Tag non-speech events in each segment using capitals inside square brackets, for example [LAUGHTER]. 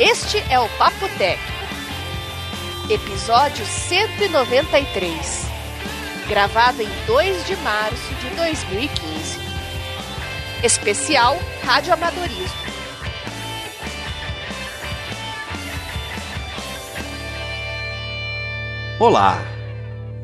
Este é o Papo Tech, episódio 193, gravado em 2 de março de 2015. Especial Rádio Amadorismo. Olá!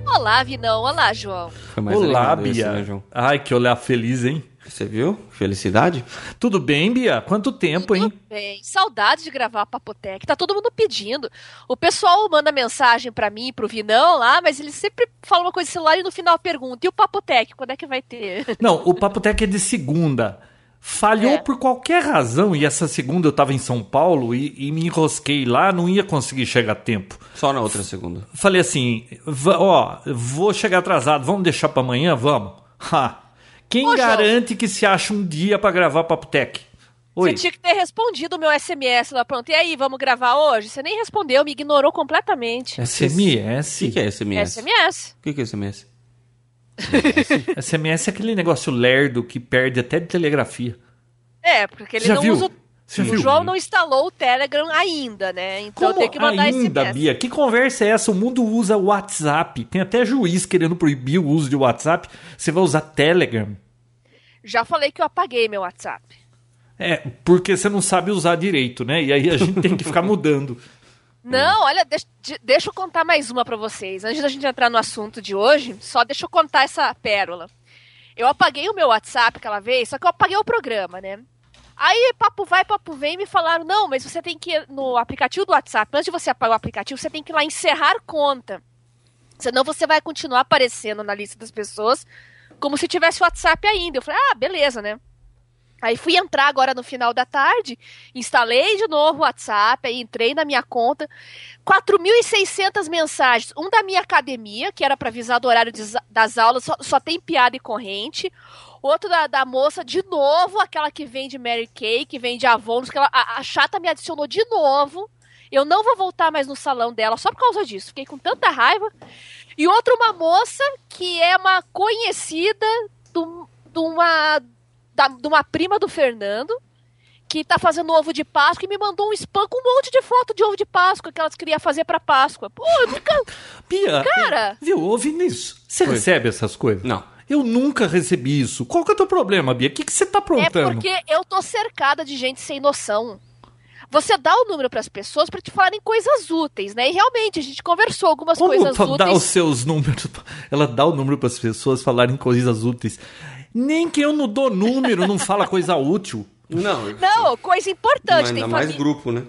Olá, Vinão. Olá, João. Foi mais Olá, esse, Bia. né, João? Ai, que olhar feliz, hein? Você viu? Felicidade? Tudo bem, Bia? Quanto tempo, hein? Tudo bem. Saudade de gravar a Papotec. Tá todo mundo pedindo. O pessoal manda mensagem pra mim, pro Vinão lá, mas ele sempre fala uma coisa de celular e no final pergunta: e o Papotec, quando é que vai ter? [LAUGHS] Não, o Papo Tech é de segunda. Falhou É. por qualquer razão e essa segunda eu tava em São Paulo e, e me enrosquei lá, não ia conseguir chegar a tempo. Só na outra segunda. Falei assim, ó, vou chegar atrasado, vamos deixar pra amanhã? Vamos. [LAUGHS] Ha. Quem Ô, João. garante que se acha um dia pra gravar Papo Tech? Oi. Você tinha que ter respondido o meu SMS lá, pronto. E aí, vamos gravar hoje? Você nem respondeu, me ignorou completamente. SMS? O que, que é SMS? SMS. O que, que é SMS? [LAUGHS] SMS é aquele negócio lerdo que perde até de telegrafia. É, porque ele Já não viu? usa. Você o viu? João não instalou o Telegram ainda, né? Então Como tem que mandar ainda, SMS. Bia? Que conversa é essa? O mundo usa WhatsApp. Tem até juiz querendo proibir o uso de WhatsApp. Você vai usar Telegram. Já falei que eu apaguei meu WhatsApp. É, porque você não sabe usar direito, né? E aí a gente tem que ficar [LAUGHS] mudando. Não, olha, deixa, de- deixa eu contar mais uma pra vocês. Antes da gente entrar no assunto de hoje, só deixa eu contar essa pérola. Eu apaguei o meu WhatsApp aquela vez, só que eu apaguei o programa, né? Aí, papo vai, papo vem, me falaram, não, mas você tem que ir no aplicativo do WhatsApp, antes de você apagar o aplicativo, você tem que ir lá encerrar conta. Senão você vai continuar aparecendo na lista das pessoas como se tivesse WhatsApp ainda. Eu falei, ah, beleza, né? Aí fui entrar agora no final da tarde, instalei de novo o WhatsApp, aí entrei na minha conta, 4.600 mensagens, um da minha academia, que era para avisar do horário de- das aulas, só, só tem piada e corrente, outro da, da moça, de novo, aquela que vende Mary Kay, que vende Avon, que ela, a, a chata me adicionou de novo, eu não vou voltar mais no salão dela só por causa disso, fiquei com tanta raiva, e outra uma moça que é uma conhecida de uma da- de uma prima do Fernando, que tá fazendo ovo de Páscoa e me mandou um spam com um monte de foto de ovo de Páscoa que elas queriam fazer pra Páscoa. Pô, eu nunca. Bia, Cara! viu? Ouve nisso. Você Oi. recebe essas coisas? Não. Eu nunca recebi isso. Qual que é o teu problema, Bia? O que, que você tá É aprontando? porque eu tô cercada de gente sem noção. Você dá o número pras pessoas pra te falarem coisas úteis, né? E realmente, a gente conversou algumas Como coisas dar úteis. os seus números? Ela dá o número para as pessoas falarem coisas úteis. Nem que eu não dou número não fala coisa útil. Não. Não, coisa importante. Mas Tem, ainda mais grupo, né?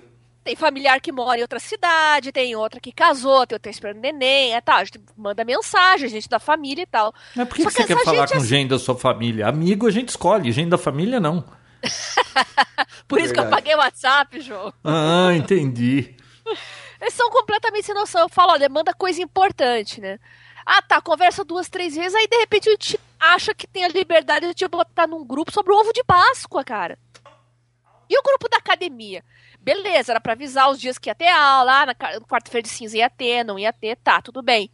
tem familiar que mora em outra cidade, tem outra que casou, tem outra esperando neném, é tal. A gente manda mensagem, gente da família e tal. Mas por que, Só que você quer falar gente com é- gente da sua família? Amigo a gente escolhe, gente da família não. [LAUGHS] Por isso que eu Verdade. paguei o WhatsApp, João. Ah, entendi. Eles são completamente sem noção. Eu falo, olha, manda coisa importante, né? Ah, tá, conversa duas, três vezes, aí de repente gente acha que tem a liberdade de te botar num grupo sobre o ovo de Páscoa, cara. E o grupo da academia? Beleza, era pra avisar os dias que ia ter aula, ah, na quarta-feira de cinza ia ter, não ia ter, tá, tudo bem.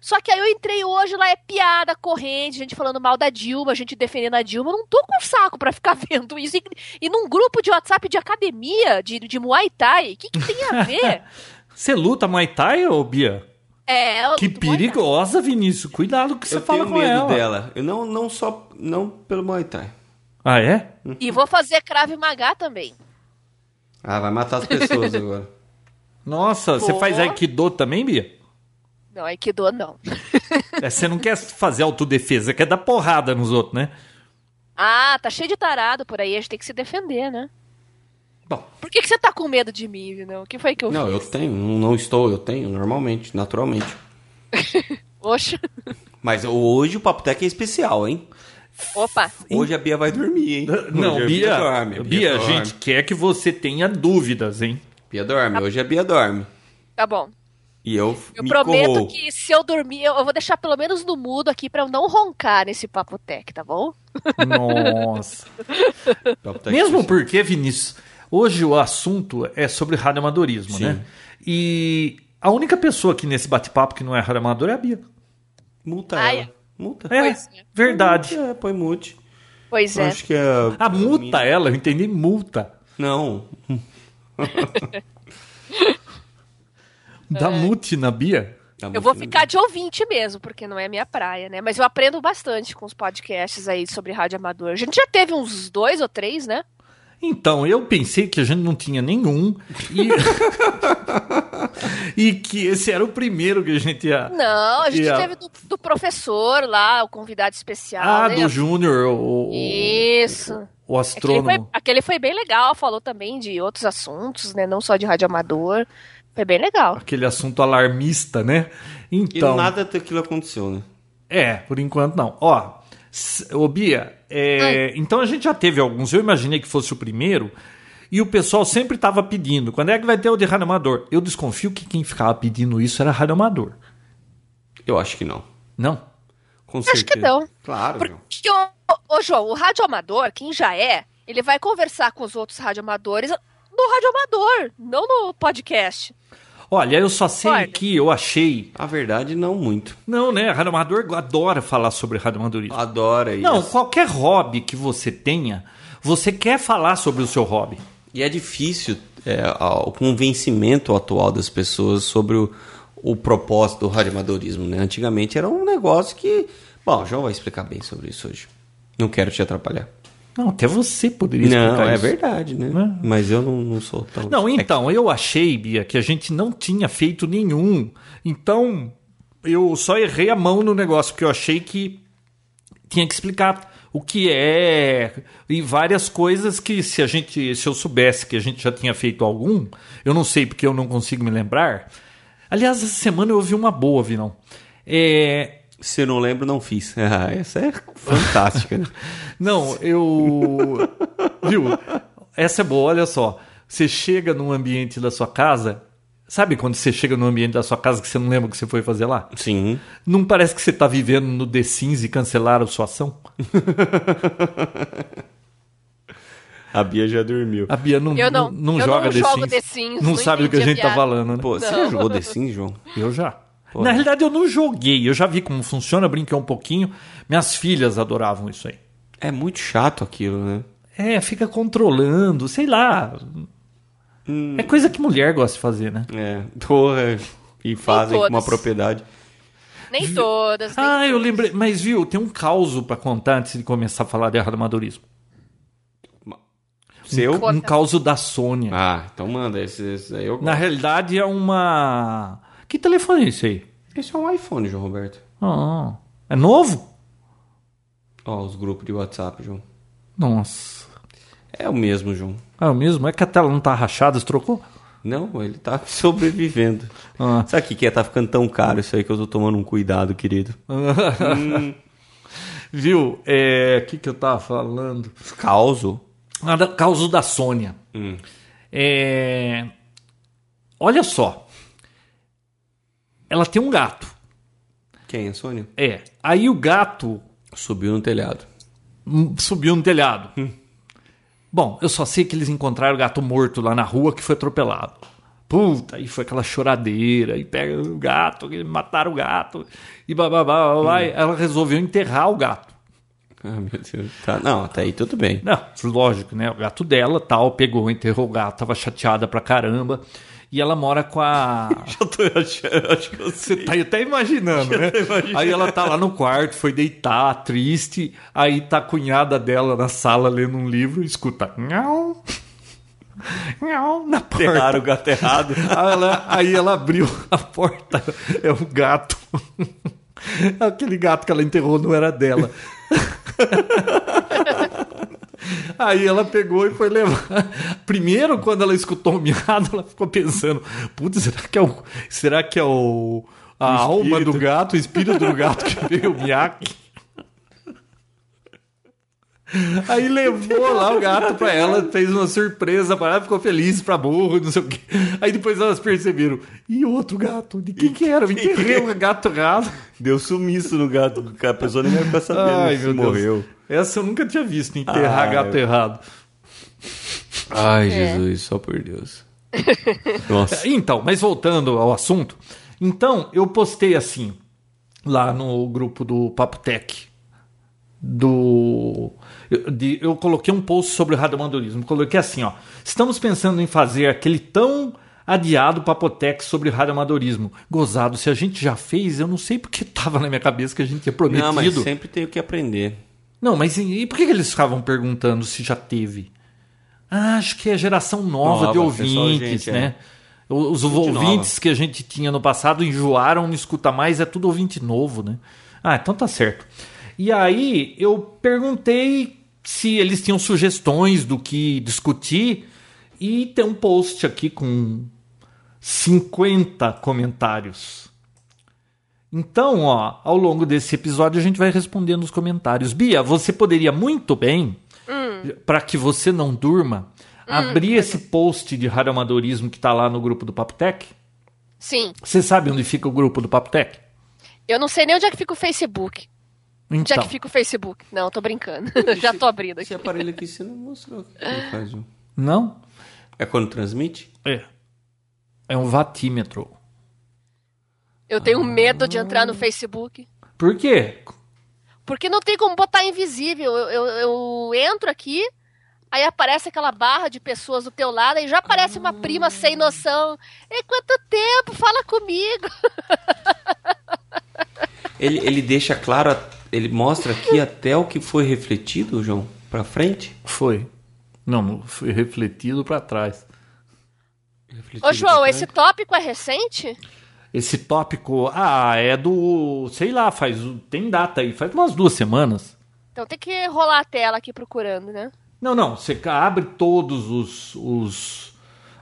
Só que aí eu entrei hoje, lá é piada, corrente, gente falando mal da Dilma, gente defendendo a Dilma. Eu não tô com saco pra ficar [LAUGHS] vendo isso. E, e num grupo de WhatsApp de academia, de, de Muay Thai, o que, que tem a ver? [LAUGHS] Você luta Muay Thai, ô Bia? É, eu Que perigosa, Vinícius. Cuidado que você eu fala tenho com medo ela. dela. Eu não, não só. Não pelo Muay Thai. Ah, é? E vou fazer Krav Maga também. Ah, vai matar as pessoas agora. [LAUGHS] Nossa, você Pô. faz Aikido também, Bia? Não, Aikido não. [LAUGHS] É, você não quer fazer autodefesa, quer dar porrada nos outros, né? Ah, tá cheio de tarado por aí, a gente tem que se defender, né? Bom, Por que, que você tá com medo de mim, não? O que foi que eu Não, eu fiz? tenho. Não, estou, eu tenho, normalmente, naturalmente. [LAUGHS] Oxa. Mas hoje o Papo Tech é especial, hein? Opa. Hoje a Bia vai dormir, hein? não, Hoje a Bia, dorme, a Bia, a dorme. gente quer que você tenha dúvidas, hein? Bia dorme, hoje a Bia dorme. Tá bom. E eu, Eu me prometo que se eu dormir, eu eu vou deixar pelo menos no mudo aqui pra eu não roncar nesse papo tech, tá bom? Nossa. Papo Tech Mesmo porque, Vinícius, hoje o assunto é sobre radioamadorismo, Sim. né? E a única pessoa aqui nesse bate-papo que não é radioamador é a Bia. Multa Ah, ela. é? Multa. É, Pois é. verdade. É, põe mute. Pois Eu é. Acho que é. A multa, ela, eu entendi multa. Não. Dá mute na Bia? Eu vou ficar de ouvinte mesmo, porque não é minha praia, né? Mas eu aprendo bastante com os podcasts aí sobre rádio amador. A gente já teve uns dois ou três, né? Então, eu pensei que a gente não tinha nenhum e, [LAUGHS] e que esse era o primeiro que a gente ia. Não, a gente E a- teve do, do professor lá, o convidado especial. Ah, né? do Júnior, o, Isso. o Aquele astrônomo. foi, aquele foi bem legal, falou também de outros assuntos, né? Não só de rádio amador. Foi bem legal. Aquele assunto alarmista, né? E Então. nada daquilo aconteceu, né? É, por enquanto não. Ó, ô Bia, é, então a gente já teve alguns. Eu imaginei que fosse o primeiro. E o pessoal sempre estava pedindo. Quando é que vai ter o de Rádio Amador? Eu desconfio que quem ficava pedindo isso era Rádio Amador. Eu acho que não. Não? Com Acho que não. Claro. Porque, ô, ô, João, o rádio amador, quem já é, ele vai conversar com os outros radioamadores no rádio amador, não no podcast. Olha, eu só sei Olha. que eu achei. A verdade, não muito. Não, né? Rádio Amador adora falar sobre Rádio Amadorismo. Adora isso. Não, qualquer hobby que você tenha, você quer falar sobre o seu hobby. E é difícil é, o convencimento atual das pessoas sobre o, o propósito do radioamadorismo, né? Antigamente era um negócio que... Bom, o João vai explicar bem sobre isso hoje. Não quero te atrapalhar. Não, até você poderia explicar Não, é isso. verdade, né? Né? Mas eu não, não sou tão... Não, então, eu achei, Bia, que a gente não tinha feito nenhum. Então, eu só errei a mão no negócio, porque eu achei que tinha que explicar o que é e várias coisas que se a gente, se eu soubesse que a gente já tinha feito algum, eu não sei porque eu não consigo me lembrar. Aliás, essa semana eu ouvi uma boa, Vinão. É, Se eu não lembro, não fiz. [LAUGHS] Ah, essa é fantástica, né? [LAUGHS] Não, eu. Viu? Essa é boa, olha só. Você chega num ambiente da sua casa. Sabe quando você chega num ambiente da sua casa que você não lembra o que você foi fazer lá? Sim. Não parece que você tá vivendo no The Sims e cancelaram sua ação? [LAUGHS] A Bia já dormiu. A Bia não, Eu não- não, eu joga não The, jogo Sims, The Sims, Não não sabe do que a gente tá piada. falando, né? Pô, você já jogou The Sims, João? Eu já. Pô. Na realidade, eu não joguei. Eu já vi como funciona, brinquei um pouquinho. Minhas filhas adoravam isso aí. É muito chato aquilo, né? É, fica controlando, sei lá. Hum. É coisa que mulher gosta de fazer, né? É. Porra. E fazem com uma propriedade. Nem todas. nem Ah, eu todas. lembrei. Mas viu, tem um caos pra contar antes de começar a falar de amadorismo. Seu? Conta. Um caos da Sônia. Ah, então manda. Esse, esse eu Na realidade é uma. Que telefone é esse aí? Esse é um iPhone, João Roberto. Ah, é novo? Ó, os grupos de WhatsApp, João. Nossa. É o mesmo, João. É o mesmo? É que a tela não tá rachada, você trocou? Não, ele tá [LAUGHS] sobrevivendo. Ah. Sabe o que que é? Tá ficando tão caro isso aí que eu tô tomando um cuidado, querido. [LAUGHS] Viu? É. O que, que eu tava falando? Causo. Ah, da causa da Sônia. Hum. É. Olha só. Ela tem um gato. Quem é, Sônia? É. Aí o gato Subiu no telhado. hum, subiu no telhado. Bom, eu só sei que eles encontraram o gato morto lá na rua que foi atropelado. Puta, aí foi aquela choradeira, e pega o gato, e mataram o gato, e bababá, babá, e ela resolveu enterrar o gato. Ah, meu Deus. Tá, não, até aí tudo bem. Não, lógico, né? O gato dela, tal, pegou, enterrou o gato, tava chateada pra caramba. E ela mora com a. [LAUGHS] Já tô achando, acho que eu Você tá até imaginando, né? Aí ela tá lá no quarto, foi deitar, triste. Aí tá a cunhada dela na sala lendo um livro e escuta. Nhau. [LAUGHS] Nhau na porta. Enterraram o gato errado. [LAUGHS] Aí ela, aí ela abriu a porta. É um gato. Aquele gato que ela enterrou não era dela. Aí ela pegou e foi levar. [LAUGHS] Primeiro, quando ela escutou o miado, ela ficou pensando: Putz, será que é o. Será que é o. A alma do gato, o espírito do gato que veio o miaque? [LAUGHS] Aí levou lá o gato pra ela, fez uma surpresa pra ela, ficou feliz pra burro, não sei o quê. Aí depois elas perceberam, e outro gato? De quem que era? Eu enterrei o gato errado. Deu sumiço no gato. A pessoa nem vai ficar sabendo Ai, se meu Deus. Essa eu nunca tinha visto, enterrar Ah, gato eu- errado. Ai, Jesus, só por Deus. Nossa. [LAUGHS] Então, mas voltando ao assunto. Então, eu postei assim, lá no grupo do Papo Tech. do. Eu, de- eu coloquei um post sobre o radioamadorismo. Coloquei assim, ó. Estamos pensando em fazer aquele tão adiado Papotec sobre radioamadorismo. Gozado, se a gente já fez, eu não sei porque tava na minha cabeça que a gente tinha prometido. Não, mas sempre tem o que aprender. Não, mas e, e por que, que eles ficavam perguntando se já teve? Ah, acho que é geração nova, Nova, de ouvintes, gente, é. né? Os Gente ouvintes nova. que a gente tinha no passado enjoaram, não escuta mais, é tudo ouvinte novo, né? Ah, então tá certo. E aí eu perguntei se eles tinham sugestões do que discutir e tem um post aqui com 50 comentários. Então, ó, ao longo desse episódio a gente vai respondendo os comentários. Bia, você poderia muito bem, para que você não durma, abrir esse post de radioamadorismo que tá lá no grupo do Papotec? Sim. Você sabe onde fica o grupo do Papotec? Eu não sei nem onde é que fica o Facebook. Onde é Então, que fica o Facebook? Não, tô brincando. [LAUGHS] [LAUGHS] Já tô abrindo aqui. Esse aparelho aqui você não mostrou. o que ele faz, João. não? É quando transmite? É. É um vatímetro. Eu tenho medo de entrar no Facebook. Por quê? Porque não tem como botar invisível. Eu, eu, eu entro aqui, aí aparece aquela barra de pessoas do teu lado, aí já aparece uma prima sem noção. E quanto tempo? Fala comigo. [LAUGHS] Ele, ele deixa claro, ele mostra aqui até o que foi refletido, João, pra frente. Foi. Não, foi refletido para trás. Refletido Ô, João, esse tópico é recente? Esse tópico, ah, é do, sei lá, faz, tem data aí, faz umas duas semanas. Então tem que rolar a tela aqui procurando, né? Não, não, você abre todos os, os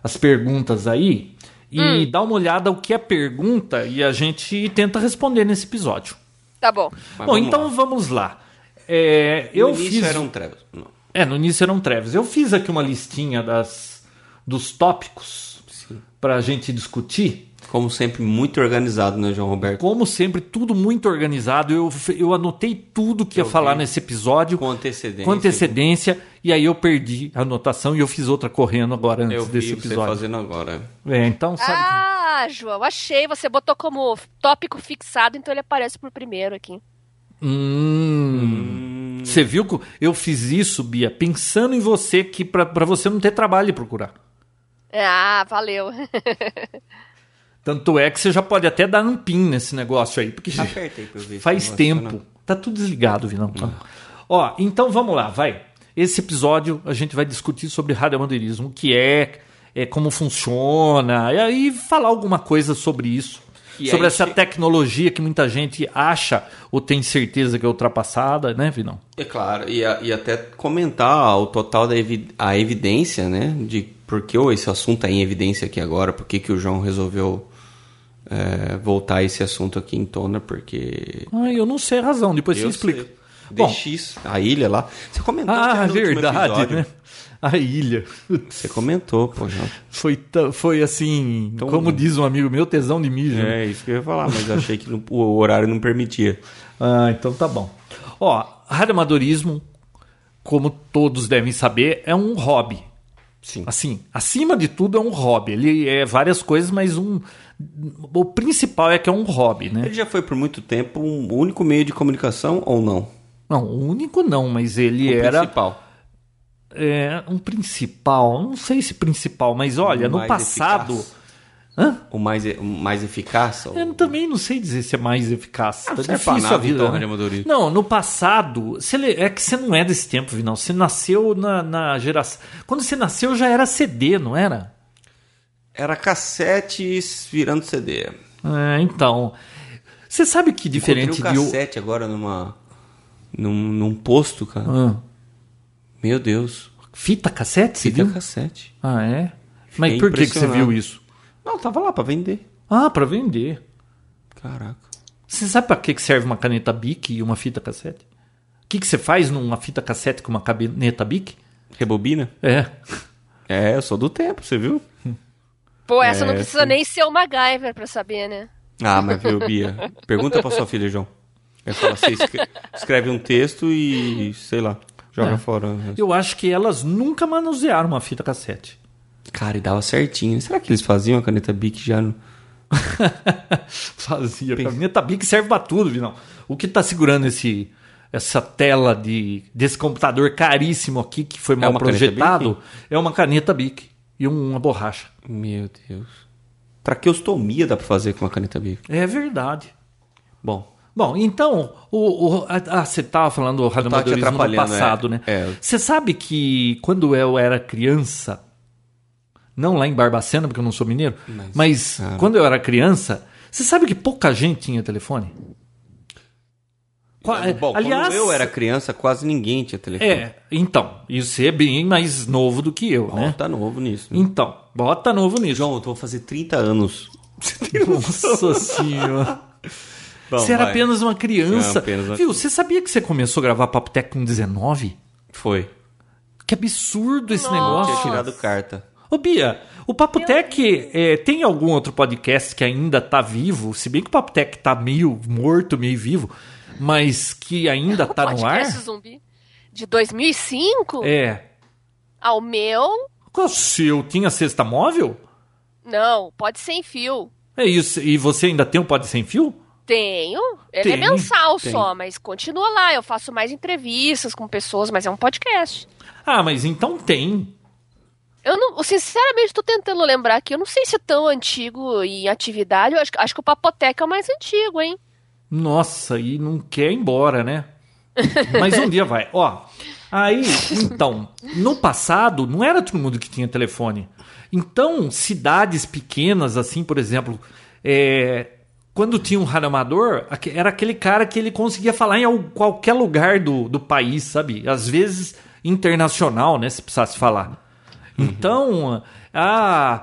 as perguntas aí e dá uma olhada o que é pergunta e a gente tenta responder nesse episódio. Tá bom. Mas Bom, vamos então lá. vamos lá. É, eu no início fiz eram trevas. Não. É, no início eram trevas. Eu fiz aqui uma listinha das dos tópicos Sim. pra gente discutir. Como sempre, muito organizado, né, João Roberto? Como sempre, tudo muito organizado. Eu, eu anotei tudo que ia Eu falar vi. nesse episódio Com antecedência. com antecedência. E aí eu perdi a anotação e eu fiz outra correndo agora antes Eu vi desse você episódio. fazendo agora. É, então, sabe? Ah, João, achei. Você botou como tópico fixado, então ele aparece por primeiro aqui. Hum. Você viu que eu fiz isso, Bia, pensando em você que pra pra você não ter trabalho de procurar. Ah, valeu. [LAUGHS] Tanto é que você já pode até dar um pin nesse negócio aí, porque Aperta aí pra eu ver se faz não tempo. funcionar. Tá tudo desligado, Vinão. Ó, então vamos lá, vai. Esse episódio a gente vai discutir sobre radioamadeirismo, o que é, é como funciona, e aí falar alguma coisa sobre isso. E sobre essa che- tecnologia que muita gente acha ou tem certeza que é ultrapassada, né, Vinão? É claro, e, a- e até comentar o total da evi- a evidência, né? De por que esse assunto está em evidência aqui agora, por que, que o João resolveu é, voltar esse assunto aqui em tona, porque. Ah, eu não sei a razão, depois eu você explica. sei. Bom, DX, a ilha lá. Você comentou ah, verdade, né? A ilha. Você comentou, pô, João. Foi, foi assim, como diz um amigo meu, tesão de mijo. né? É isso que eu ia falar, mas achei que no- o horário não permitia. Ah, então tá bom. Ó, radioamadorismo, como todos devem saber, é um hobby. Sim. Assim, acima de tudo é um hobby. Ele é várias coisas, mas um o principal é que é um hobby, né? Ele já foi por muito tempo um único meio de comunicação ou não? Não, o único não, mas ele O era principal. é, um principal. Não sei se principal, mas olha, no passado, eficaz. Hã? O mais, o mais eficaz? ou- Eu também não sei dizer se é mais eficaz. Ah, tá pra difícil nada, a vida. então, né? Não, no passado, você é que você não é desse tempo, Vinão. Você nasceu na, na geração. Quando você nasceu já era CD, não era? Era cassete virando CD. É, então. Você sabe que diferente Encontrei de. um cassete agora numa num, num posto, cara. Ah, Meu Deus. fita cassete, Fita viu? cassete. Ah, é? Mas Fiquei por que, que você viu isso? Não, tava lá pra vender. Ah, pra vender. Caraca. Você sabe pra que que serve uma caneta Bic e uma fita cassete? O que, que você faz numa fita cassete com uma caneta Bic? Rebobina? É. É, eu sou do tempo, você viu? [LAUGHS] Pô, essa não É, precisa sim. nem ser o MacGyver pra saber, né? Ah, mas viu, Bia? Pergunta pra sua filha, João. Ela fala, você escre- escreve um texto e, sei lá, joga É. fora. Eu acho que elas nunca manusearam uma fita cassete. Cara, e dava certinho. Será que eles faziam a caneta Bic já no... [LAUGHS] Fazia. A caneta Bic serve pra tudo, Vinão. O que tá segurando esse essa tela de desse computador caríssimo aqui que foi mal uma caneta projetado é uma caneta Bic e uma borracha. Meu Deus. Traqueostomia dá pra fazer com uma caneta Bic. É verdade. Bom, Bom, então, o, o- ah, você estava falando do radioamadorismo no atrapalhando, passado, é. né? É. Você sabe que quando eu era criança, não lá em Barbacena, porque eu não sou mineiro, mas, Mas, ah. quando eu era criança, você sabe que pouca gente tinha telefone? Qua- bom aliás, quando eu era criança, quase ninguém tinha telefone. é, então, e você é bem mais novo do que eu, Bom, né? tá novo nisso. né? Então, bota novo nisso. João, eu vou fazer 30 anos. [LAUGHS] Nossa senhora. Bom, você era vai. apenas uma criança. Era apenas uma- Viu, você sabia que você começou a gravar Papo Tech com 19? Foi. Que absurdo esse Nossa. negócio. Tinha tirado carta. Ô Bia, o Papo Tech é, tem algum outro podcast que ainda tá vivo? Se bem que o Papo Tech tá meio morto, meio vivo, mas que ainda tá no ar? Zumbi de 2005 É. ao meu, Qual o seu? Tinha cesta móvel? não, pode sem fio. É isso. E você ainda tem um Pod Sem Fio? Tenho. Ele Tem, é mensal tem. só, mas continua lá. Eu faço mais entrevistas com pessoas, mas é um podcast. Ah, mas então tem. Eu não, sinceramente, estou tentando lembrar aqui. Eu não sei se é tão antigo em atividade. Eu acho, acho que o Papoteca é o mais antigo, hein? Nossa, e não quer ir embora, né? Mas um dia vai. Ó, aí, então, no passado, não era todo mundo que tinha telefone. Então, cidades pequenas, assim, por exemplo, é, quando tinha um radioamador, aque- era aquele cara que ele conseguia falar em al- qualquer lugar do, do país, sabe? Às vezes internacional, né? Se precisasse falar. Então, ah,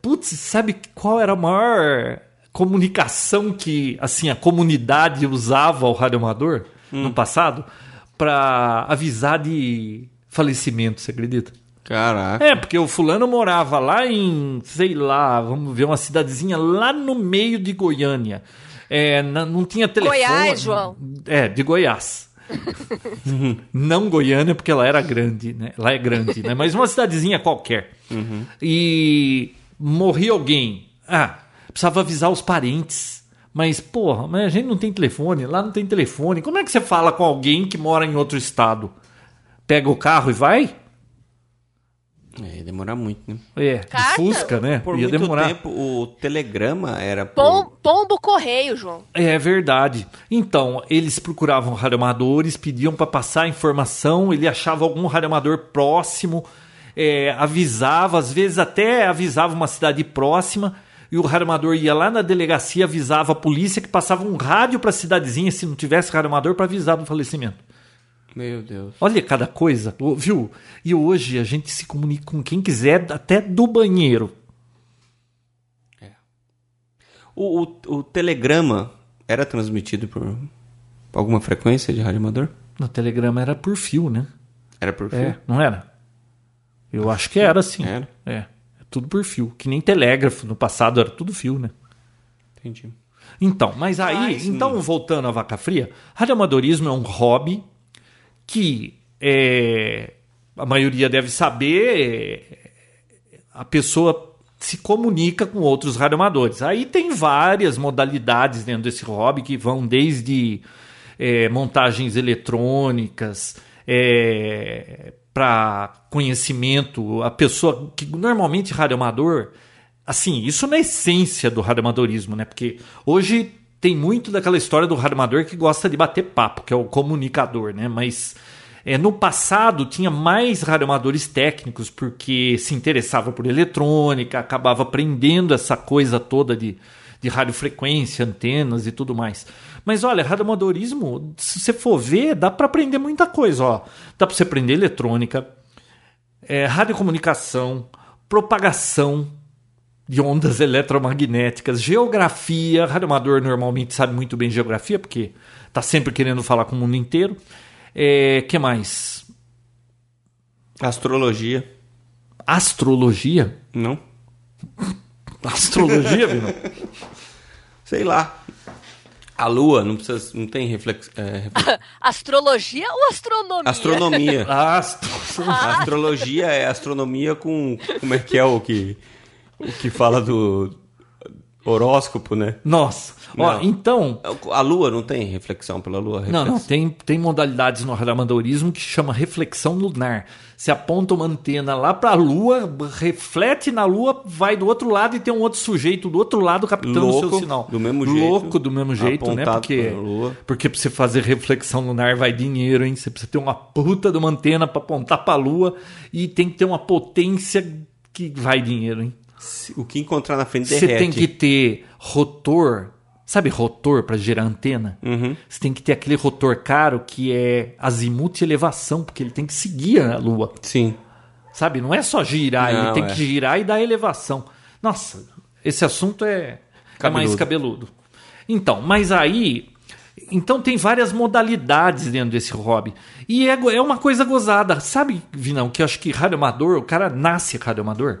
putz, sabe qual era a maior comunicação que, assim, a comunidade usava o radioamador no passado para avisar de falecimento, você acredita? Caraca. É, porque o fulano morava lá em, sei lá, vamos ver, uma cidadezinha lá no meio de Goiânia. É, não tinha telefone. Goiás, João. É, de Goiás. [LAUGHS] não Goiânia, porque ela era grande, né? Lá é grande, né? Mas uma cidadezinha qualquer. E morria alguém. Ah, precisava avisar os parentes. Mas, porra, mas a gente não tem telefone, lá não tem telefone. Como é que você fala com alguém que mora em outro estado? Pega o carro e vai? É, ia demorar muito, né? É, de Carta? Fusca, né? Por Ia muito demorar. tempo, o telegrama era por... Pom, pombo correio, João. É verdade. Então, eles procuravam radioamadores, pediam para passar a informação, ele achava algum radioamador próximo, é, avisava, às vezes até avisava uma cidade próxima, e o radioamador ia lá na delegacia, avisava a polícia que passava um rádio para a cidadezinha, se não tivesse radioamador, para avisar do falecimento. Meu Deus. Olha cada coisa, viu? E hoje a gente se comunica com quem quiser, até do banheiro. O, o, o telegrama era transmitido por alguma frequência de rádio amador? No telegrama era por fio, né? Era por fio? É, não era? Eu acho que era sim. Era? É, é tudo por fio. Que nem telégrafo no passado era tudo fio, né? Entendi. Então, mas aí, Mas, então voltando à vaca fria, radioamadorismo é um hobby que é, a maioria deve saber, é, a pessoa se comunica com outros radioamadores. Aí tem várias modalidades dentro desse hobby que vão desde é, montagens eletrônicas, para conhecimento, a pessoa que normalmente radioamador, assim, isso na essência do radioamadorismo, né? Porque hoje tem muito daquela história do radioamador que gosta de bater papo, que é o comunicador, né? Mas é, no passado tinha mais radioamadores técnicos porque se interessava por eletrônica, acabava aprendendo essa coisa toda de, de radiofrequência, antenas e tudo mais. Mas olha, radioamadorismo, se você for ver, dá para aprender muita coisa. Ó. Dá para você aprender eletrônica, é, radiocomunicação, propagação de ondas [LAUGHS] eletromagnéticas, geografia. Radioamador normalmente sabe muito bem geografia, porque está sempre querendo falar com o mundo inteiro. É, que mais? Astrologia. Astrologia? Não? [LAUGHS] Astrologia, viu? Sei lá. A lua não precisa, não tem reflex, é, reflex- [LAUGHS] Astrologia ou astronomia? astronomia. [LAUGHS] Astro... A astrologia é astronomia com como é que é o que o que fala do Horóscopo, né? Nossa. Ó, Não. então, A lua não tem reflexão pela lua? Não, Reflexão. não, tem, tem modalidades no radioamadorismo que chama reflexão lunar. Você aponta uma antena lá para a Lua, reflete na Lua, vai do outro lado e tem um outro sujeito do outro lado captando o seu Louco, sinal. do mesmo jeito, Louco do mesmo jeito, né? Porque, porque pra você fazer reflexão lunar vai dinheiro, hein? Você precisa ter uma puta de uma antena para apontar para a Lua e tem que ter uma potência que vai dinheiro, hein? O que encontrar na frente Você derrete. tem que ter rotor, sabe rotor para gerar antena? Uhum. Você tem que ter aquele rotor caro que é azimuth e elevação, porque ele tem que seguir a Lua, Sim. sabe? Não é só girar, ele Não, tem é. que girar e dar elevação. Nossa, esse assunto é, é mais Cabeludo. Então, mas aí... Então tem várias modalidades dentro desse hobby. E é, é uma coisa gozada. Sabe, Vinão, que eu acho que radioamador, o cara nasce radioamador.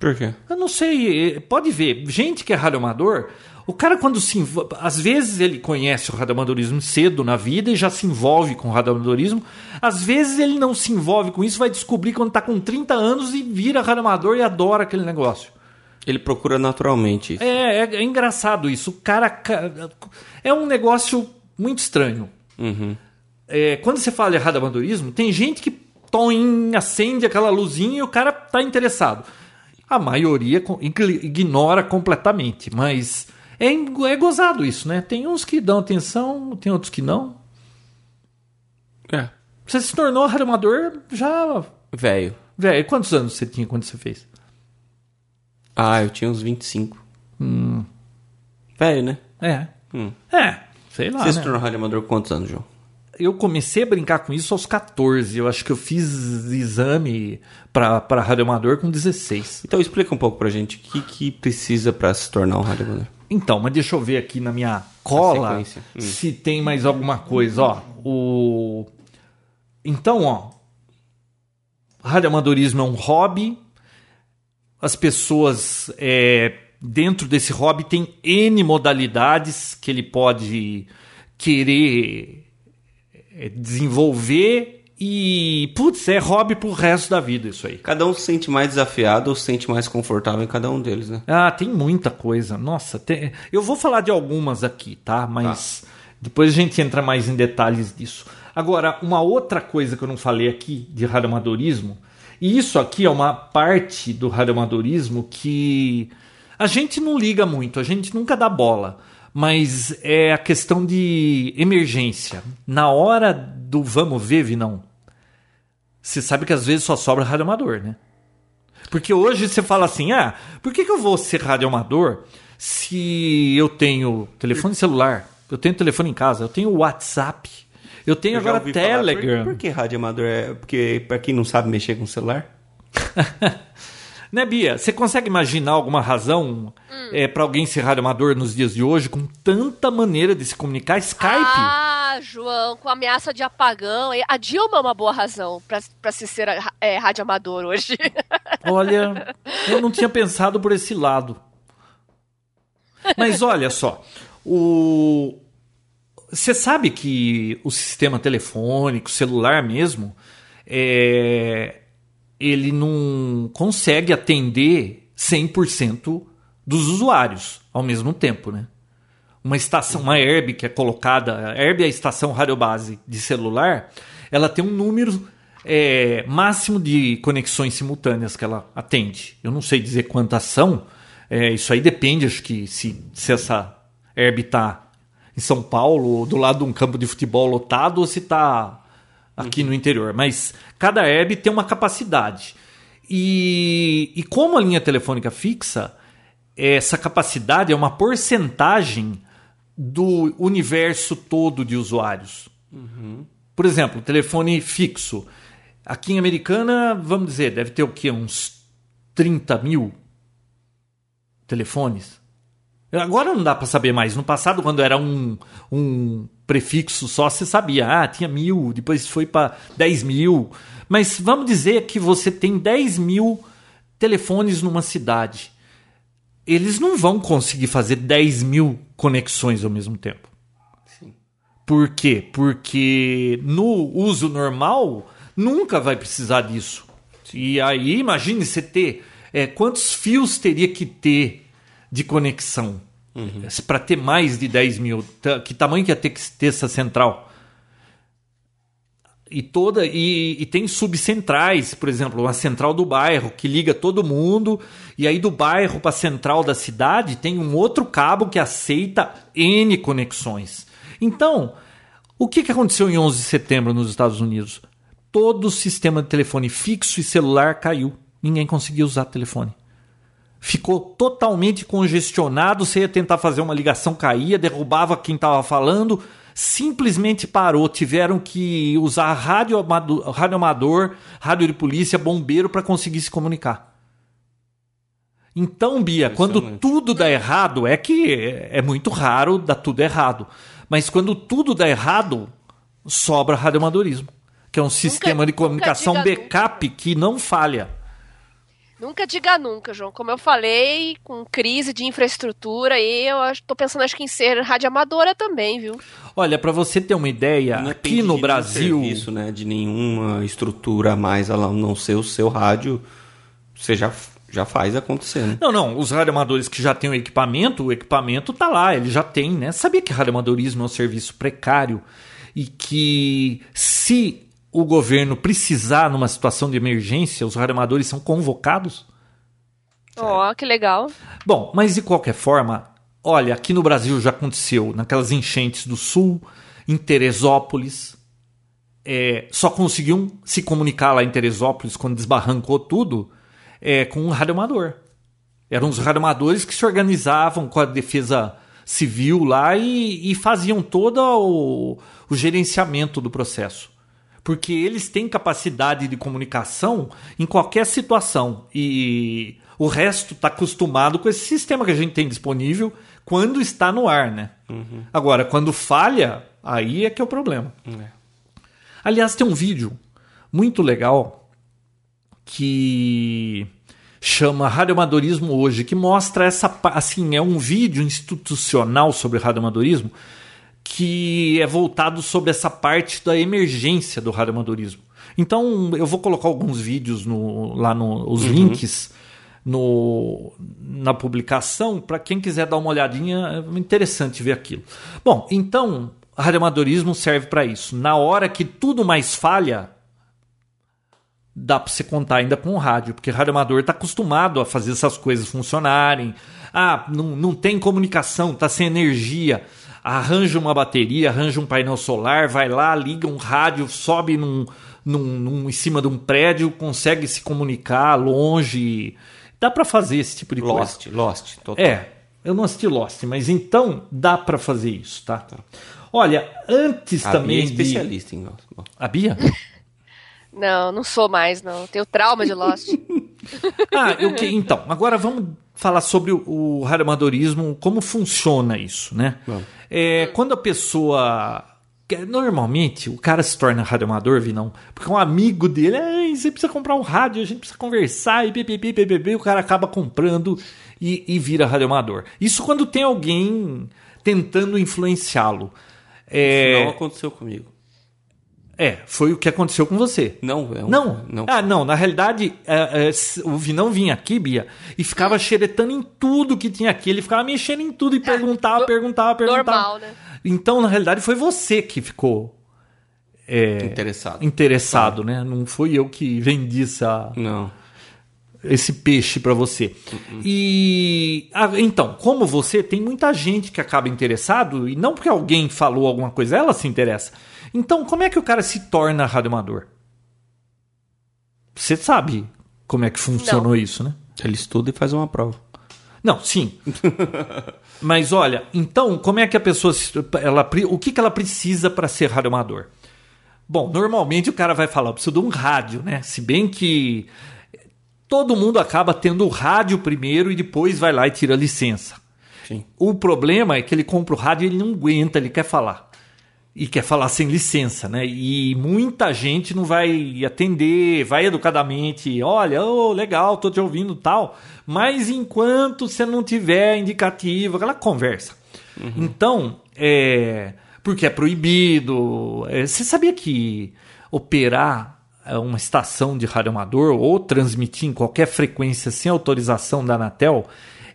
Por quê? Eu não sei, pode ver, gente que é radioamador, o cara quando se envolve, às vezes ele conhece o radioamadorismo cedo na vida e já se envolve com o radioamadorismo, às vezes ele não se envolve com isso, vai descobrir quando tá com 30 anos e vira radioamador e adora aquele negócio. Ele procura naturalmente. isso. É, é, é engraçado isso, o cara ca- é um negócio muito estranho. Uhum. É, quando você fala de radioamadorismo, tem gente que tom, acende aquela luzinha e o cara tá interessado. A maioria ignora completamente, mas é, é gozado isso, né? Tem uns que dão atenção, tem outros que não. É. Você se tornou radioamador já. Velho. Velho, quantos anos você tinha quando você fez? Ah, eu tinha uns 25. Velho, né? É. Hum. É, sei lá. Você se né? tornou radioamador com quantos anos, João? Eu comecei a brincar com isso aos 14. Eu acho que eu fiz exame para radioamador com 16. Então explica um pouco pra gente o que, que precisa pra se tornar um radioamador. Então, mas deixa eu ver aqui na minha cola. Hum. se tem mais alguma coisa, ó. O Então, ó, radioamadorismo é um hobby. As pessoas é, dentro desse hobby tem N modalidades que ele pode querer é, desenvolver e putz, é hobby pro resto da vida isso aí. Cada um se sente mais desafiado ou se sente mais confortável em cada um deles, né? Ah, tem muita coisa. Nossa, tem- eu vou falar de algumas aqui, tá? Mas depois a gente entra mais em detalhes disso. Agora, uma outra coisa que eu não falei aqui de radioamadorismo, e isso aqui é uma parte do radioamadorismo que a gente não liga muito, a gente nunca dá bola. Mas é a questão de emergência. Na hora do vamos ver, Vinão, você sabe que às vezes só sobra radioamador, né? Porque hoje você fala assim: ah, por que, que eu vou ser radioamador se eu tenho telefone celular, eu tenho telefone em casa, eu tenho WhatsApp, eu tenho Eu agora ouvi falar, Telegram. por, por que radioamador é? Porque pra quem não sabe mexer com celular? [LAUGHS] Né, Bia? Você consegue imaginar alguma razão é, para alguém ser radioamador nos dias de hoje com tanta maneira de se comunicar? Skype? Ah, João, com ameaça de apagão. A Dilma é uma boa razão pra, pra se ser é, radioamador hoje. [LAUGHS] Olha, eu não tinha pensado por esse lado. Mas olha só, o você sabe que o sistema telefônico, celular mesmo, é... ele não consegue atender 100% dos usuários ao mesmo tempo, né? Uma estação, uma Herb que é colocada, a Herb é a estação radiobase de celular, ela tem um número é, máximo de conexões simultâneas que ela atende. Eu não sei dizer quantas são, é, isso aí depende, acho que se, se essa Herb está em São Paulo, ou do lado de um campo de futebol lotado, ou se está aqui no interior. Mas cada Herb tem uma capacidade. E, e como a linha telefônica fixa, essa capacidade é uma porcentagem do universo todo de usuários. Por exemplo, telefone fixo. Aqui em Americana, vamos dizer, deve ter o quê? Uns 30 mil telefones. Agora não dá para saber mais. No passado, quando era um, um prefixo só, você sabia. Ah, tinha mil, depois foi para 10 mil. Mas vamos dizer que você tem 10 mil telefones numa cidade. Eles não vão conseguir fazer 10 mil conexões ao mesmo tempo. Por quê? Porque no uso normal nunca vai precisar disso. E aí, imagine você ter. é, quantos fios teria que ter de conexão. Uhum. Para ter mais de 10 mil. Que tamanho que ia ter que ter essa central? E toda e, e, tem subcentrais, por exemplo, uma central do bairro que liga todo mundo, e aí do bairro para a central da cidade tem um outro cabo que aceita N conexões. Então, o que, que aconteceu em 11 de setembro nos Estados Unidos? Todo o sistema de telefone fixo e celular caiu. Ninguém conseguia usar telefone. Ficou totalmente congestionado. Você ia tentar fazer uma ligação, caía, derrubava quem estava falando simplesmente parou. Tiveram que usar rádio amador, rádio, amador, rádio de polícia, bombeiro para conseguir se comunicar. Então, Bia, quando tudo dá errado, é que é muito raro dar tudo errado. Mas quando tudo dá errado, sobra radioamadorismo, que é um nunca, sistema de comunicação backup nunca. que não falha. Nunca diga nunca, João. Como eu falei, com crise de infraestrutura, e eu estou pensando acho que em ser radioamadora também, viu? Olha, para você ter uma ideia, não aqui no Brasil, serviço, né, de nenhuma estrutura a mais a não ser o seu rádio, você já já faz acontecer. Né? Não, não. Os radioamadores que já têm o equipamento, o equipamento tá lá, ele já tem, né? Sabia que radioamadorismo é um serviço precário e que se o governo precisar numa situação de emergência, os radioamadores são convocados. Ó, oh, que legal. Bom, mas de qualquer forma, olha, aqui no Brasil já aconteceu, naquelas enchentes do sul, em Teresópolis, é, só conseguiam se comunicar lá em Teresópolis quando desbarrancou tudo é, com um radioamador. Eram os radioamadores que se organizavam com a defesa civil lá e, e faziam todo o, o gerenciamento do processo porque eles têm capacidade de comunicação em qualquer situação e o resto está acostumado com esse sistema que a gente tem disponível quando está no ar, né? Uhum. Agora, quando falha, aí é que é o problema. É. Aliás, tem um vídeo muito legal que chama Radioamadorismo Hoje, que mostra essa. Assim, é um vídeo institucional sobre radioamadorismo que é voltado sobre essa parte da emergência do radioamadorismo. Então, eu vou colocar alguns vídeos no, lá nos uhum. links no, na publicação para quem quiser dar uma olhadinha. É interessante ver aquilo. Bom, então, radioamadorismo serve para isso. Na hora que tudo mais falha, dá para você contar ainda com o rádio, porque o radioamador está acostumado a fazer essas coisas funcionarem. Ah, não, não tem comunicação, está sem energia arranja uma bateria, arranja um painel solar, vai lá, liga um rádio, sobe num, num, num em cima de um prédio, consegue se comunicar longe. Dá para fazer esse tipo de Lost, coisa. Lost, total. É, eu não assisti Lost, mas então dá para fazer isso, tá? tá? Olha, antes a também. Bia é especialista de... em Lost. A Bia? [LAUGHS] Não, não sou mais, não. Tenho trauma de Lost. [LAUGHS] [LAUGHS] ah, que, então, agora vamos falar sobre o, o como funciona isso, né? É, quando a pessoa. Normalmente o cara se torna radioamador, não? Porque um amigo dele, você precisa comprar um rádio, a gente precisa conversar, e bbb, bbb, o cara acaba comprando e, e vira radioamador. Isso quando tem alguém tentando influenciá-lo. É... Isso não aconteceu comigo. É, foi o que aconteceu com você. Não, é um, não. não. Ah, não. Na realidade, é, é, o Vinão vinha aqui, Bia, e ficava xeretando em tudo que tinha aqui. Ele ficava mexendo em tudo e perguntava, perguntava, perguntava. Normal, né? Então, na realidade, foi você que ficou é, interessado. Interessado, ah. né? Não foi eu que vendi essa. Não. Esse peixe para você. Uh -uh. E ah, então, como você, tem muita gente que acaba interessado, e não porque alguém falou alguma coisa, ela se interessa. Então, como é que o cara se torna radioamador? Você sabe como é que funcionou Não. isso, né? Ele estuda e faz uma prova. Não, sim. [LAUGHS] Mas olha, então, como é que a pessoa. Ela, o que, que ela precisa para ser radioamador? Bom, normalmente o cara vai falar, eu preciso de um rádio, né? Se bem que todo mundo acaba tendo o rádio primeiro e depois vai lá e tira a licença. Sim. O problema é que ele compra o rádio e ele não aguenta, ele quer falar e quer falar sem licença, né? E muita gente não vai atender, vai educadamente, olha, oh, legal, tô te ouvindo tal, mas enquanto você não tiver indicativo, aquela conversa. Uhum. Então, é, porque é proibido. É, você sabia que operar é, uma estação de radioamador ou transmitir em qualquer frequência sem autorização da Anatel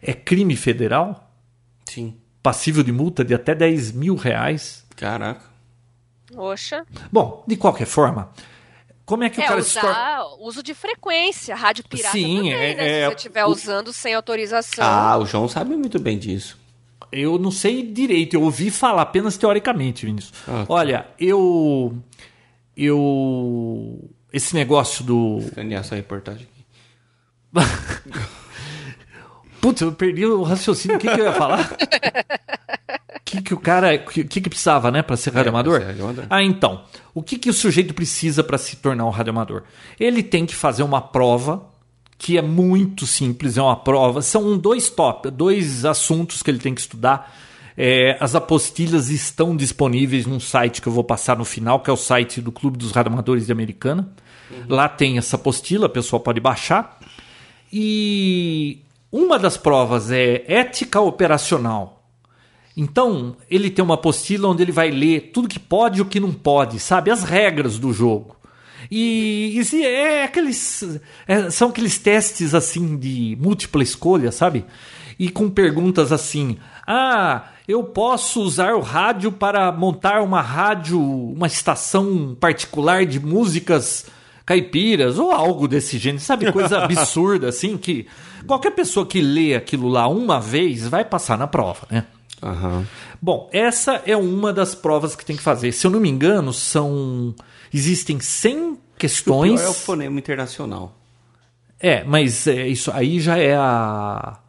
é crime federal, Sim. passível de multa de até 10 mil reais. Caraca. Oxa. Bom, de qualquer forma, como é que o É, cara se torna. usar uso de frequência, rádio pirata Sim, também, é- né? é- Se você estiver o- usando sem autorização. Ah, o João sabe muito bem disso. Eu não sei direito, eu ouvi falar apenas teoricamente, Vinícius. Ah, tá. Olha, eu. Eu. Esse negócio do. Escanear essa reportagem aqui. [LAUGHS] Putz, eu perdi o raciocínio. O que, que eu ia falar? [LAUGHS] O que, que o cara. O que, que precisava, né, para ser radioamador? É, ser radioamador. Ah, então. O que, que o sujeito precisa para se tornar um radioamador? Ele tem que fazer uma prova que é muito simples, é uma prova. São dois top, dois assuntos que ele tem que estudar. É, as apostilhas estão disponíveis num site que eu vou passar no final, que é o site do Clube dos Radioamadores de Americana. Lá tem essa apostila, a pessoa pode baixar. E uma das provas é ética operacional. Então, ele tem uma apostila onde ele vai ler tudo que pode e o que não pode, sabe? As regras do jogo. E, e se é aqueles. é, são aqueles testes assim de múltipla escolha, sabe? E com perguntas assim: Ah, eu posso usar o rádio para montar uma rádio, uma estação particular de músicas caipiras ou algo desse gênero, sabe? Coisa [LAUGHS] absurda assim que qualquer pessoa que lê aquilo lá uma vez vai passar na prova, né? Aham. Bom, essa é uma das provas que tem que fazer. Se eu não me engano, são existem 100 O questões. pior é o fonema internacional. É, mas é, isso aí já é a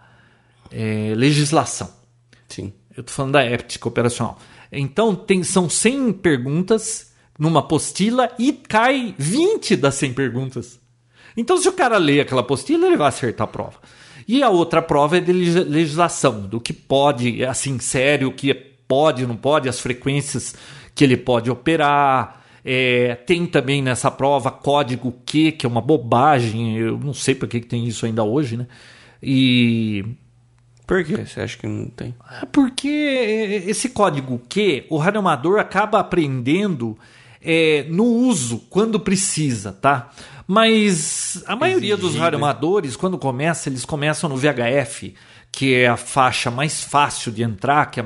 é, legislação. Sim. Eu tô falando da ética operacional. Então, tem, são 100 perguntas numa apostila e cai 20 das 100 perguntas. Então, se o cara lê aquela apostila, ele vai acertar a prova. E a outra prova é de legis- legislação, do que pode, assim, sério, o que pode, não pode, as frequências que ele pode operar. É, tem também nessa prova código Q, que é uma bobagem, eu não sei por que que tem isso ainda hoje, né? E Por quê? Você acha que não tem? é Porque esse código Q, o radioamador acaba aprendendo é, no uso, quando precisa, tá? Mas a maioria dos Exigível. radioamadores, quando começa, eles começam no VHF, que é a faixa mais fácil de entrar, que é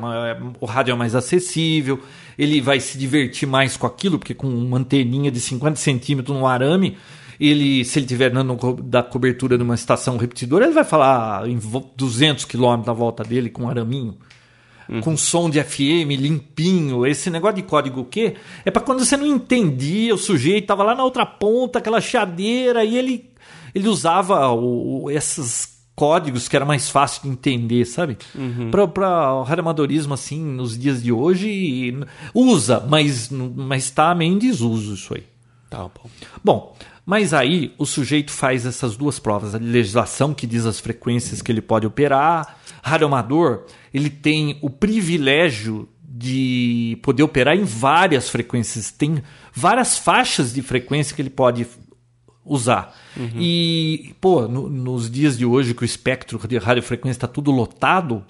o rádio é mais acessível, ele vai se divertir mais com aquilo, porque com uma anteninha de 50 centímetros no arame, ele, se ele estiver dando da cobertura de uma estação repetidora, ele vai falar em vo- 200 km na volta dele com um araminho. Com som de FM limpinho, esse negócio de código Q é para quando você não entendia, o sujeito tava lá na outra ponta, aquela chiadeira, e ele, ele usava o, o- esses códigos que era mais fácil de entender, sabe? Para o radioamadorismo, assim, nos dias de hoje, usa, mas, mas tá meio em desuso isso aí. Tá bom. Bom, mas aí o sujeito faz essas duas provas, a legislação que diz as frequências que ele pode operar, radioamador, ele tem o privilégio de poder operar em várias frequências, tem várias faixas de frequência que ele pode usar. E, pô, no- nos dias de hoje que o espectro de radiofrequência está tudo lotado,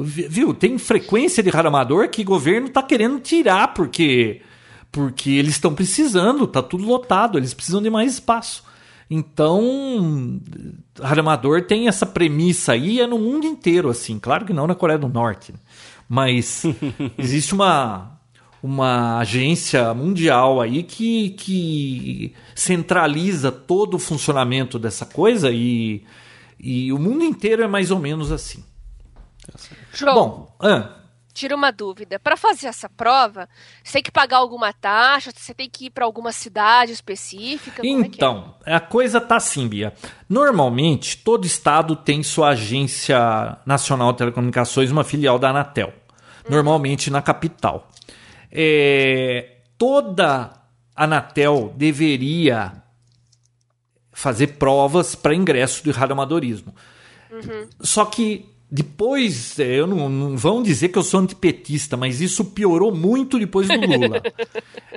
Vi- Viu? Tem frequência de radioamador que o governo tá querendo tirar porque porque eles estão precisando, tá tudo lotado, eles precisam de mais espaço. Então, radioamador tem essa premissa aí é no mundo inteiro assim, claro que não na Coreia do Norte, né? mas [LAUGHS] existe uma uma agência mundial aí que, que centraliza todo o funcionamento dessa coisa e, e o mundo inteiro é mais ou menos assim. João, Bom, ah, tira uma dúvida. Para fazer essa prova, você tem que pagar alguma taxa? Você tem que ir para alguma cidade específica? Como é que é? então, a coisa tá assim, Bia. Normalmente, todo estado tem sua agência nacional de telecomunicações, uma filial da Anatel. Normalmente na capital. É, toda Anatel deveria fazer provas para ingresso de radioamadorismo. Só que depois, é, eu não, não vão dizer que eu sou antipetista, mas isso piorou muito depois do Lula. [LAUGHS]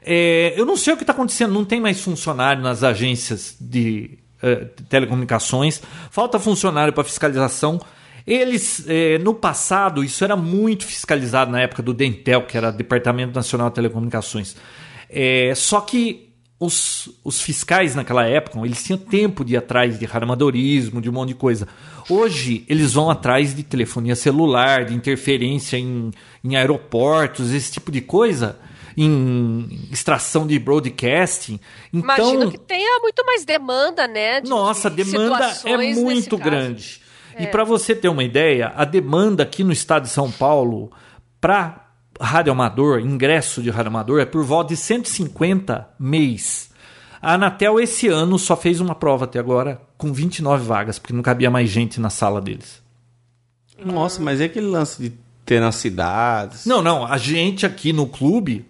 É, eu não sei o que está acontecendo, não tem mais funcionário nas agências de eh, telecomunicações, falta funcionário para fiscalização. Eles, eh, no passado, isso era muito fiscalizado na época do Dentel, que era Departamento Nacional de Telecomunicações. Eh, só que os, os fiscais naquela época, eles tinham tempo de ir atrás de radioamadorismo, de um monte de coisa. Hoje, eles vão atrás de telefonia celular, de interferência em, em aeroportos, esse tipo de coisa, em extração de broadcasting. Então, Imagino que tenha muito mais demanda, né? de- nossa, a de demanda é muito grande. E para você ter uma ideia, a demanda aqui no estado de São Paulo para radioamador, ingresso de radioamador, é por volta de 150 mês. A Anatel esse ano só fez uma prova até agora com 29 vagas, porque não cabia mais gente na sala deles. Nossa, mas é aquele lance de ter nas cidades. Não, não, a gente aqui no clube,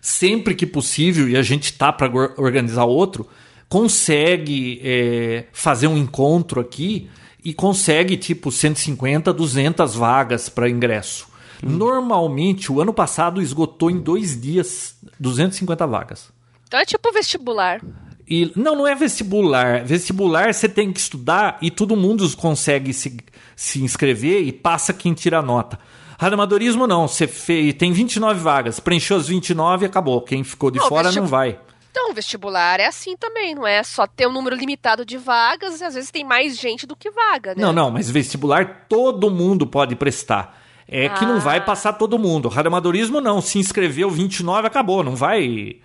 sempre que possível, e a gente tá para organizar outro, consegue é, fazer um encontro aqui e consegue tipo 150, 200 vagas para ingresso. Normalmente, o ano passado esgotou em dois dias 250 vagas. Então é tipo vestibular. E, não, não é vestibular. Vestibular você tem que estudar e todo mundo consegue se, se inscrever e passa quem tira a nota. Radioamadorismo não, você fez, tem 29 vagas, preencheu as 29 e acabou. Quem ficou de Não, fora vesti- não vai. Então, vestibular é assim também, não é só ter um número limitado de vagas e às vezes tem mais gente do que vaga, né? Não, não, mas vestibular todo mundo pode prestar. É que não Ah. vai passar todo mundo. Radioamadorismo não, se inscreveu 29, acabou, não vai.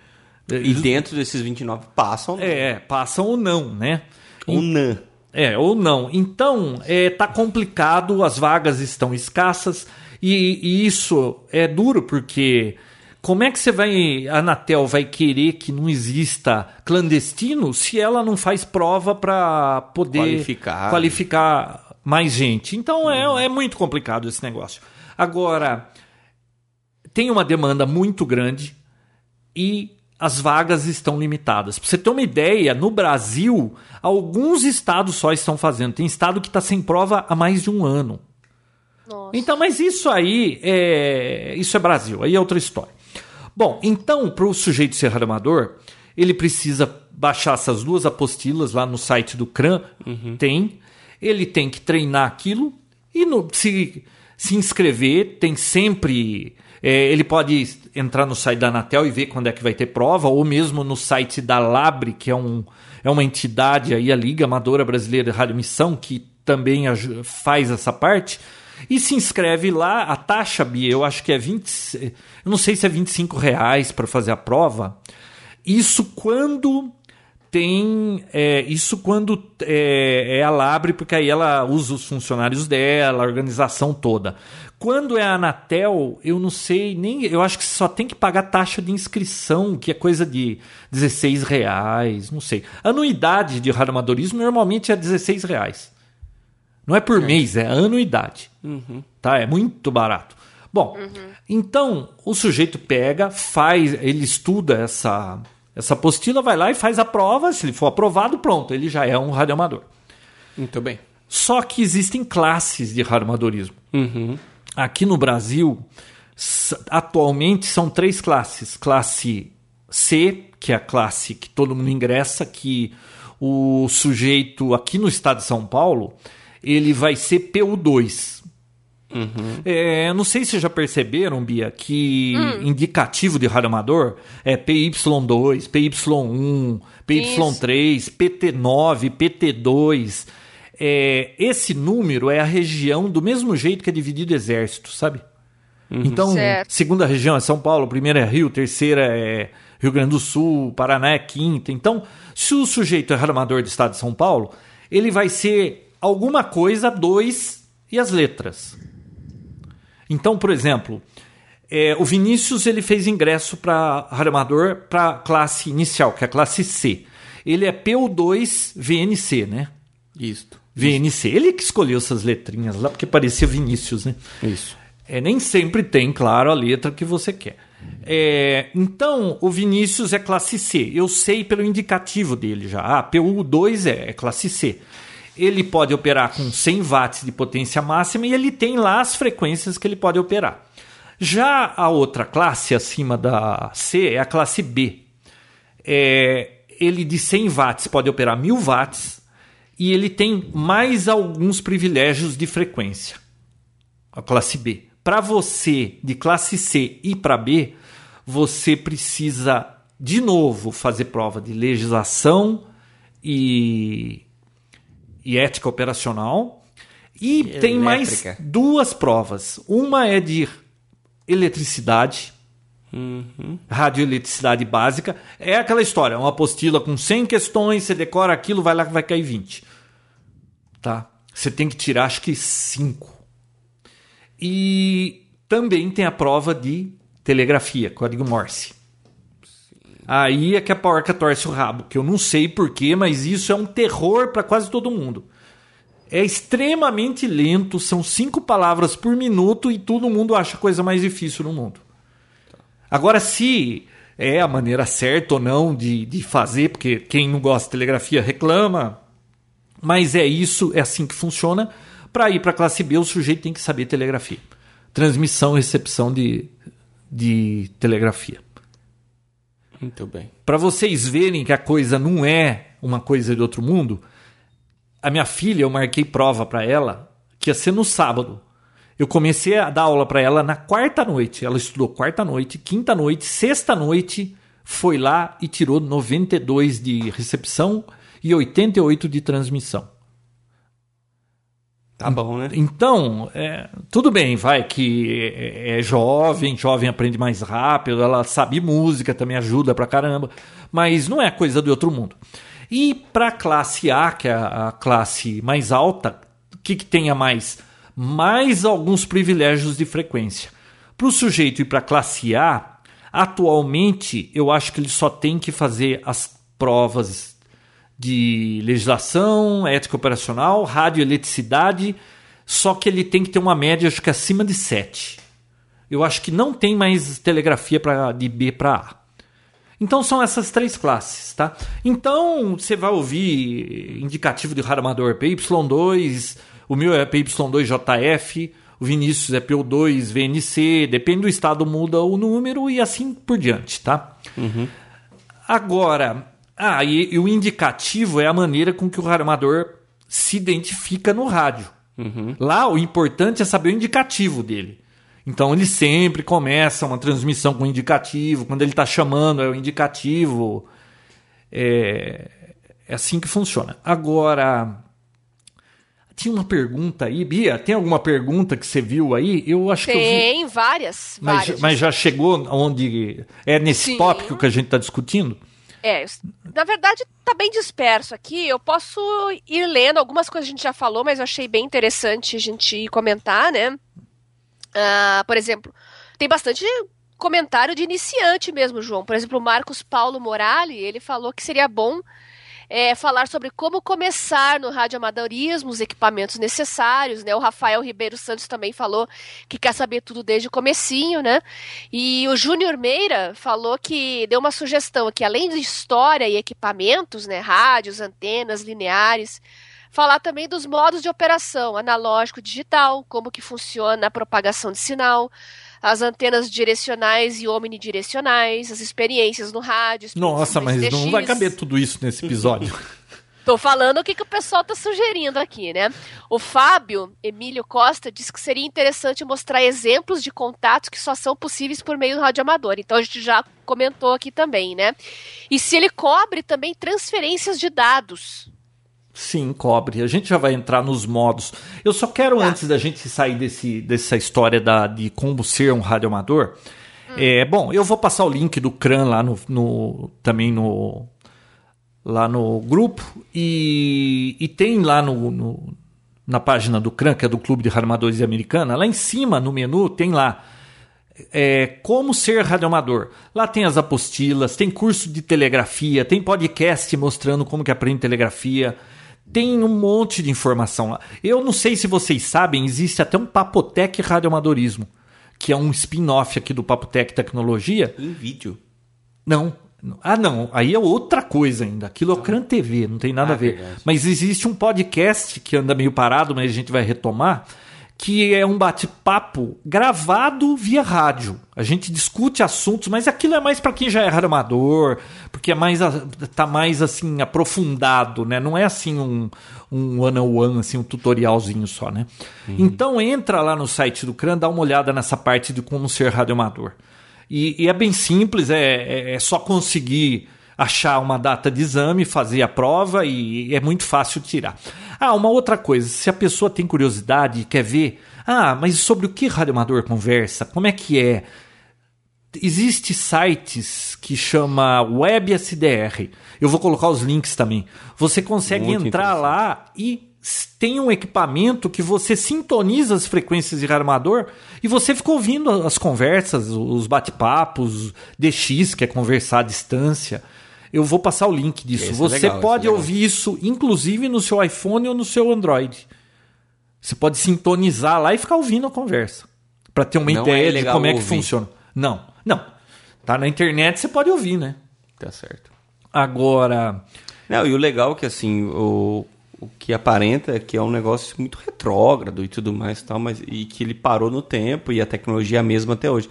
E dentro desses 29 passam É, passam ou não, né? um NAN. É, ou não. Então, é, tá complicado, as vagas estão escassas e, e isso é duro porque como é que você vai, a Anatel vai querer que não exista clandestino se ela não faz prova para poder Qualificar. qualificar mais gente? Então é, é muito complicado esse negócio. Agora, tem uma demanda muito grande e as vagas estão limitadas. Para você ter uma ideia, no Brasil, alguns estados só estão fazendo. Tem estado que está sem prova há mais de um ano. Nossa. Então, mas isso aí é isso é Brasil, aí é outra história. Bom, então para o sujeito ser radioamador, ele precisa baixar essas duas apostilas lá no site do CRAN, tem. Ele tem que treinar aquilo e no- se, se inscrever, tem sempre. é, ele pode entrar no site da Anatel e ver quando é que vai ter prova, ou mesmo no site da Labre, que é, um, é uma entidade aí, a Liga Amadora Brasileira de Radiomissão, que também faz essa parte. E se inscreve lá, a taxa, Bia, eu acho que é 20. Eu não sei se é 25 reais para fazer a prova. Isso quando tem. é, isso quando é, é a Labre, porque aí ela usa os funcionários dela, a organização toda. Quando é a Anatel, eu não sei nem. Eu acho que só tem que pagar taxa de inscrição, que é coisa de 16 reais, não sei. Anuidade de radioamadorismo normalmente é 16 reais. Não é por mês, é anuidade. Tá? É muito barato. Bom, então o sujeito pega, faz, ele estuda essa, essa apostila, vai lá e faz a prova. Se ele for aprovado, pronto, ele já é um radioamador. Muito bem. Só que existem classes de radioamadorismo. Uhum. Aqui no Brasil, atualmente são três classes. Classe C, que é a classe que todo mundo ingressa, que o sujeito aqui no estado de São Paulo, ele vai ser PU2. É, não sei se vocês já perceberam, Bia, que indicativo de radioamador é PY2, PY1, PY3, PT9, PT2. É, esse número é a região do mesmo jeito que é dividido exército, sabe? Então, Certo. segunda região é São Paulo, primeira é Rio, terceira é Rio Grande do Sul, Paraná é quinta. Então, se o sujeito é radioamador do estado de São Paulo, ele vai ser alguma coisa, dois e as letras. Então, por exemplo, é, o Vinícius ele fez ingresso para radioamador para classe inicial, que é a classe C. Ele é PU2 VNC, né? Isto. VNC. Ele que escolheu essas letrinhas lá, porque parecia Vinícius, né? Isso. É, nem sempre tem, claro, a letra que você quer. É, então, o Vinícius é classe C. Eu sei pelo indicativo dele já. Ah, PU2 é, é classe C. Ele pode operar com 100 watts de potência máxima e ele tem lá as frequências que ele pode operar. Já a outra classe acima da C é a classe B. É, ele de 100 watts pode operar 1000 watts e ele tem mais alguns privilégios de frequência a classe B. Para você de classe C ir para B, você precisa de novo, fazer prova de legislação e, e ética operacional. E Elétrica. tem mais duas provas. Uma é de eletricidade, radioeletricidade básica. É aquela história, uma apostila com 100 questões, você decora aquilo, vai lá que vai cair 20. Tá? Você tem que tirar, acho que 5. E também tem a prova de telegrafia, código Morse. Aí é que a porca torce o rabo, que eu não sei porquê, mas isso é um terror para quase todo mundo. É extremamente lento, são cinco palavras por minuto e todo mundo acha a coisa mais difícil no mundo. Agora, se é a maneira certa ou não de, de fazer, porque quem não gosta de telegrafia reclama, mas é isso, é assim que funciona. Para ir para a classe B, o sujeito tem que saber telegrafia. Transmissão e recepção de, de telegrafia. Muito bem. Para vocês verem que a coisa não é uma coisa de outro mundo, a minha filha, eu marquei prova para ela que ia ser no sábado. Eu comecei a dar aula para ela na quarta noite. Ela estudou quarta noite, quinta noite, sexta noite, foi lá e tirou 92 de recepção e 88 de transmissão. Tá bom, né? Então, é, tudo bem, vai que é, é jovem, jovem aprende mais rápido, ela sabe música, também ajuda pra caramba, mas não é coisa do outro mundo. E para a classe A, que é a classe mais alta, o que, que tem a mais? Mais alguns privilégios de frequência. Para o sujeito ir para classe A, atualmente eu acho que ele só tem que fazer as provas de legislação, ética operacional, radioeletricidade, só que ele tem que ter uma média, acho que acima de 7. Eu acho que não tem mais telegrafia pra, de B para A. Então são essas três classes, tá? Então você vai ouvir indicativo de radamador PY2, o meu é PY2JF, o Vinícius é PO2 VNC, depende do estado muda o número e assim por diante, tá? Agora, ah, e, e o indicativo é a maneira com que o radioamador se identifica no rádio. Lá o importante é saber o indicativo dele. Então ele sempre começa uma transmissão com indicativo, quando ele está chamando é o indicativo. É, é assim que funciona. Agora, tinha uma pergunta aí, Bia, tem alguma pergunta que você viu aí? Eu acho que eu vi. Tem várias. Mas, várias. mas já chegou onde é nesse Sim. tópico que a gente está discutindo? É, na verdade tá bem disperso aqui. Eu posso ir lendo algumas coisas que a gente já falou, mas eu achei bem interessante a gente comentar, né? Ah, por exemplo, tem bastante comentário de iniciante mesmo, João. Por exemplo, o Marcos Paulo Morali, ele falou que seria bom é, falar sobre como começar no radioamadorismo, os equipamentos necessários, né? O Rafael Ribeiro Santos também falou que quer saber tudo desde o comecinho, né? E o Júnior Meira falou que deu uma sugestão aqui, além de história e equipamentos, né? Rádios, antenas, lineares, falar também dos modos de operação, analógico, digital, como que funciona a propagação de sinal, as antenas direcionais e omnidirecionais, as experiências no rádio. Nossa, mas não vai caber tudo isso nesse episódio. [LAUGHS] Tô falando o que, que o pessoal tá sugerindo aqui, né? O Fábio Emílio Costa disse que seria interessante mostrar exemplos de contatos que só são possíveis por meio do radioamador. Então a gente já comentou aqui também, né? E se ele cobre também transferências de dados. Sim, cobre. A gente já vai entrar nos modos. Eu só quero, Tá. antes da gente sair desse, dessa história da, de como ser um radioamador, Hum. é, bom, eu vou passar o link do CRAN lá no, no- também no lá no grupo e, e tem lá no, no- na página do CRAN, que é do Clube de Radioamadores de Americana, lá em cima no menu tem lá é, como ser radioamador. Lá tem as apostilas, tem curso de telegrafia, tem podcast mostrando como que aprende telegrafia. Tem um monte de informação lá. Eu não sei se vocês sabem, existe até um Papotec Radioamadorismo, que é um spin-off aqui do Papotec Tecnologia. Em vídeo. Não. Ah, não. Aí é outra coisa ainda. Aquilo é o CRAN TV, não tem nada Ah, a ver. verdade. Mas existe um podcast que anda meio parado, mas a gente vai retomar, que é um bate-papo gravado via rádio. A gente discute assuntos, mas aquilo é mais para quem já é radioamador, porque é mais tá mais assim aprofundado, né? Não é assim um um one on one, assim um tutorialzinho só, né? Então entra lá no site do CRAN, dá uma olhada nessa parte de como ser radioamador. E, e é bem simples, é, é, é só conseguir achar uma data de exame, fazer a prova e é muito fácil tirar. Ah, uma outra coisa, se a pessoa tem curiosidade e quer ver, ah, mas sobre o que radioamador conversa? Como é que é? Existe sites que chama Web SDR. Eu vou colocar os links também. Você consegue Muito entrar lá e tem um equipamento que você sintoniza as frequências de radioamador e você fica ouvindo as conversas, os bate-papos, DX, que é conversar à distância. Eu vou passar o link disso. Esse é você legal, é pode legal. ouvir isso, inclusive no seu iPhone ou no seu Android. Você pode sintonizar lá e ficar ouvindo a conversa. Para ter uma Não ideia é de legal como é que ouvir. funciona. Não, não. Tá na internet, você pode ouvir, né? Tá certo. Agora, Não, e o legal é que assim, o, o que aparenta é que é um negócio muito retrógrado e tudo mais e tal, mas e que ele parou no tempo e a tecnologia é a mesma até hoje.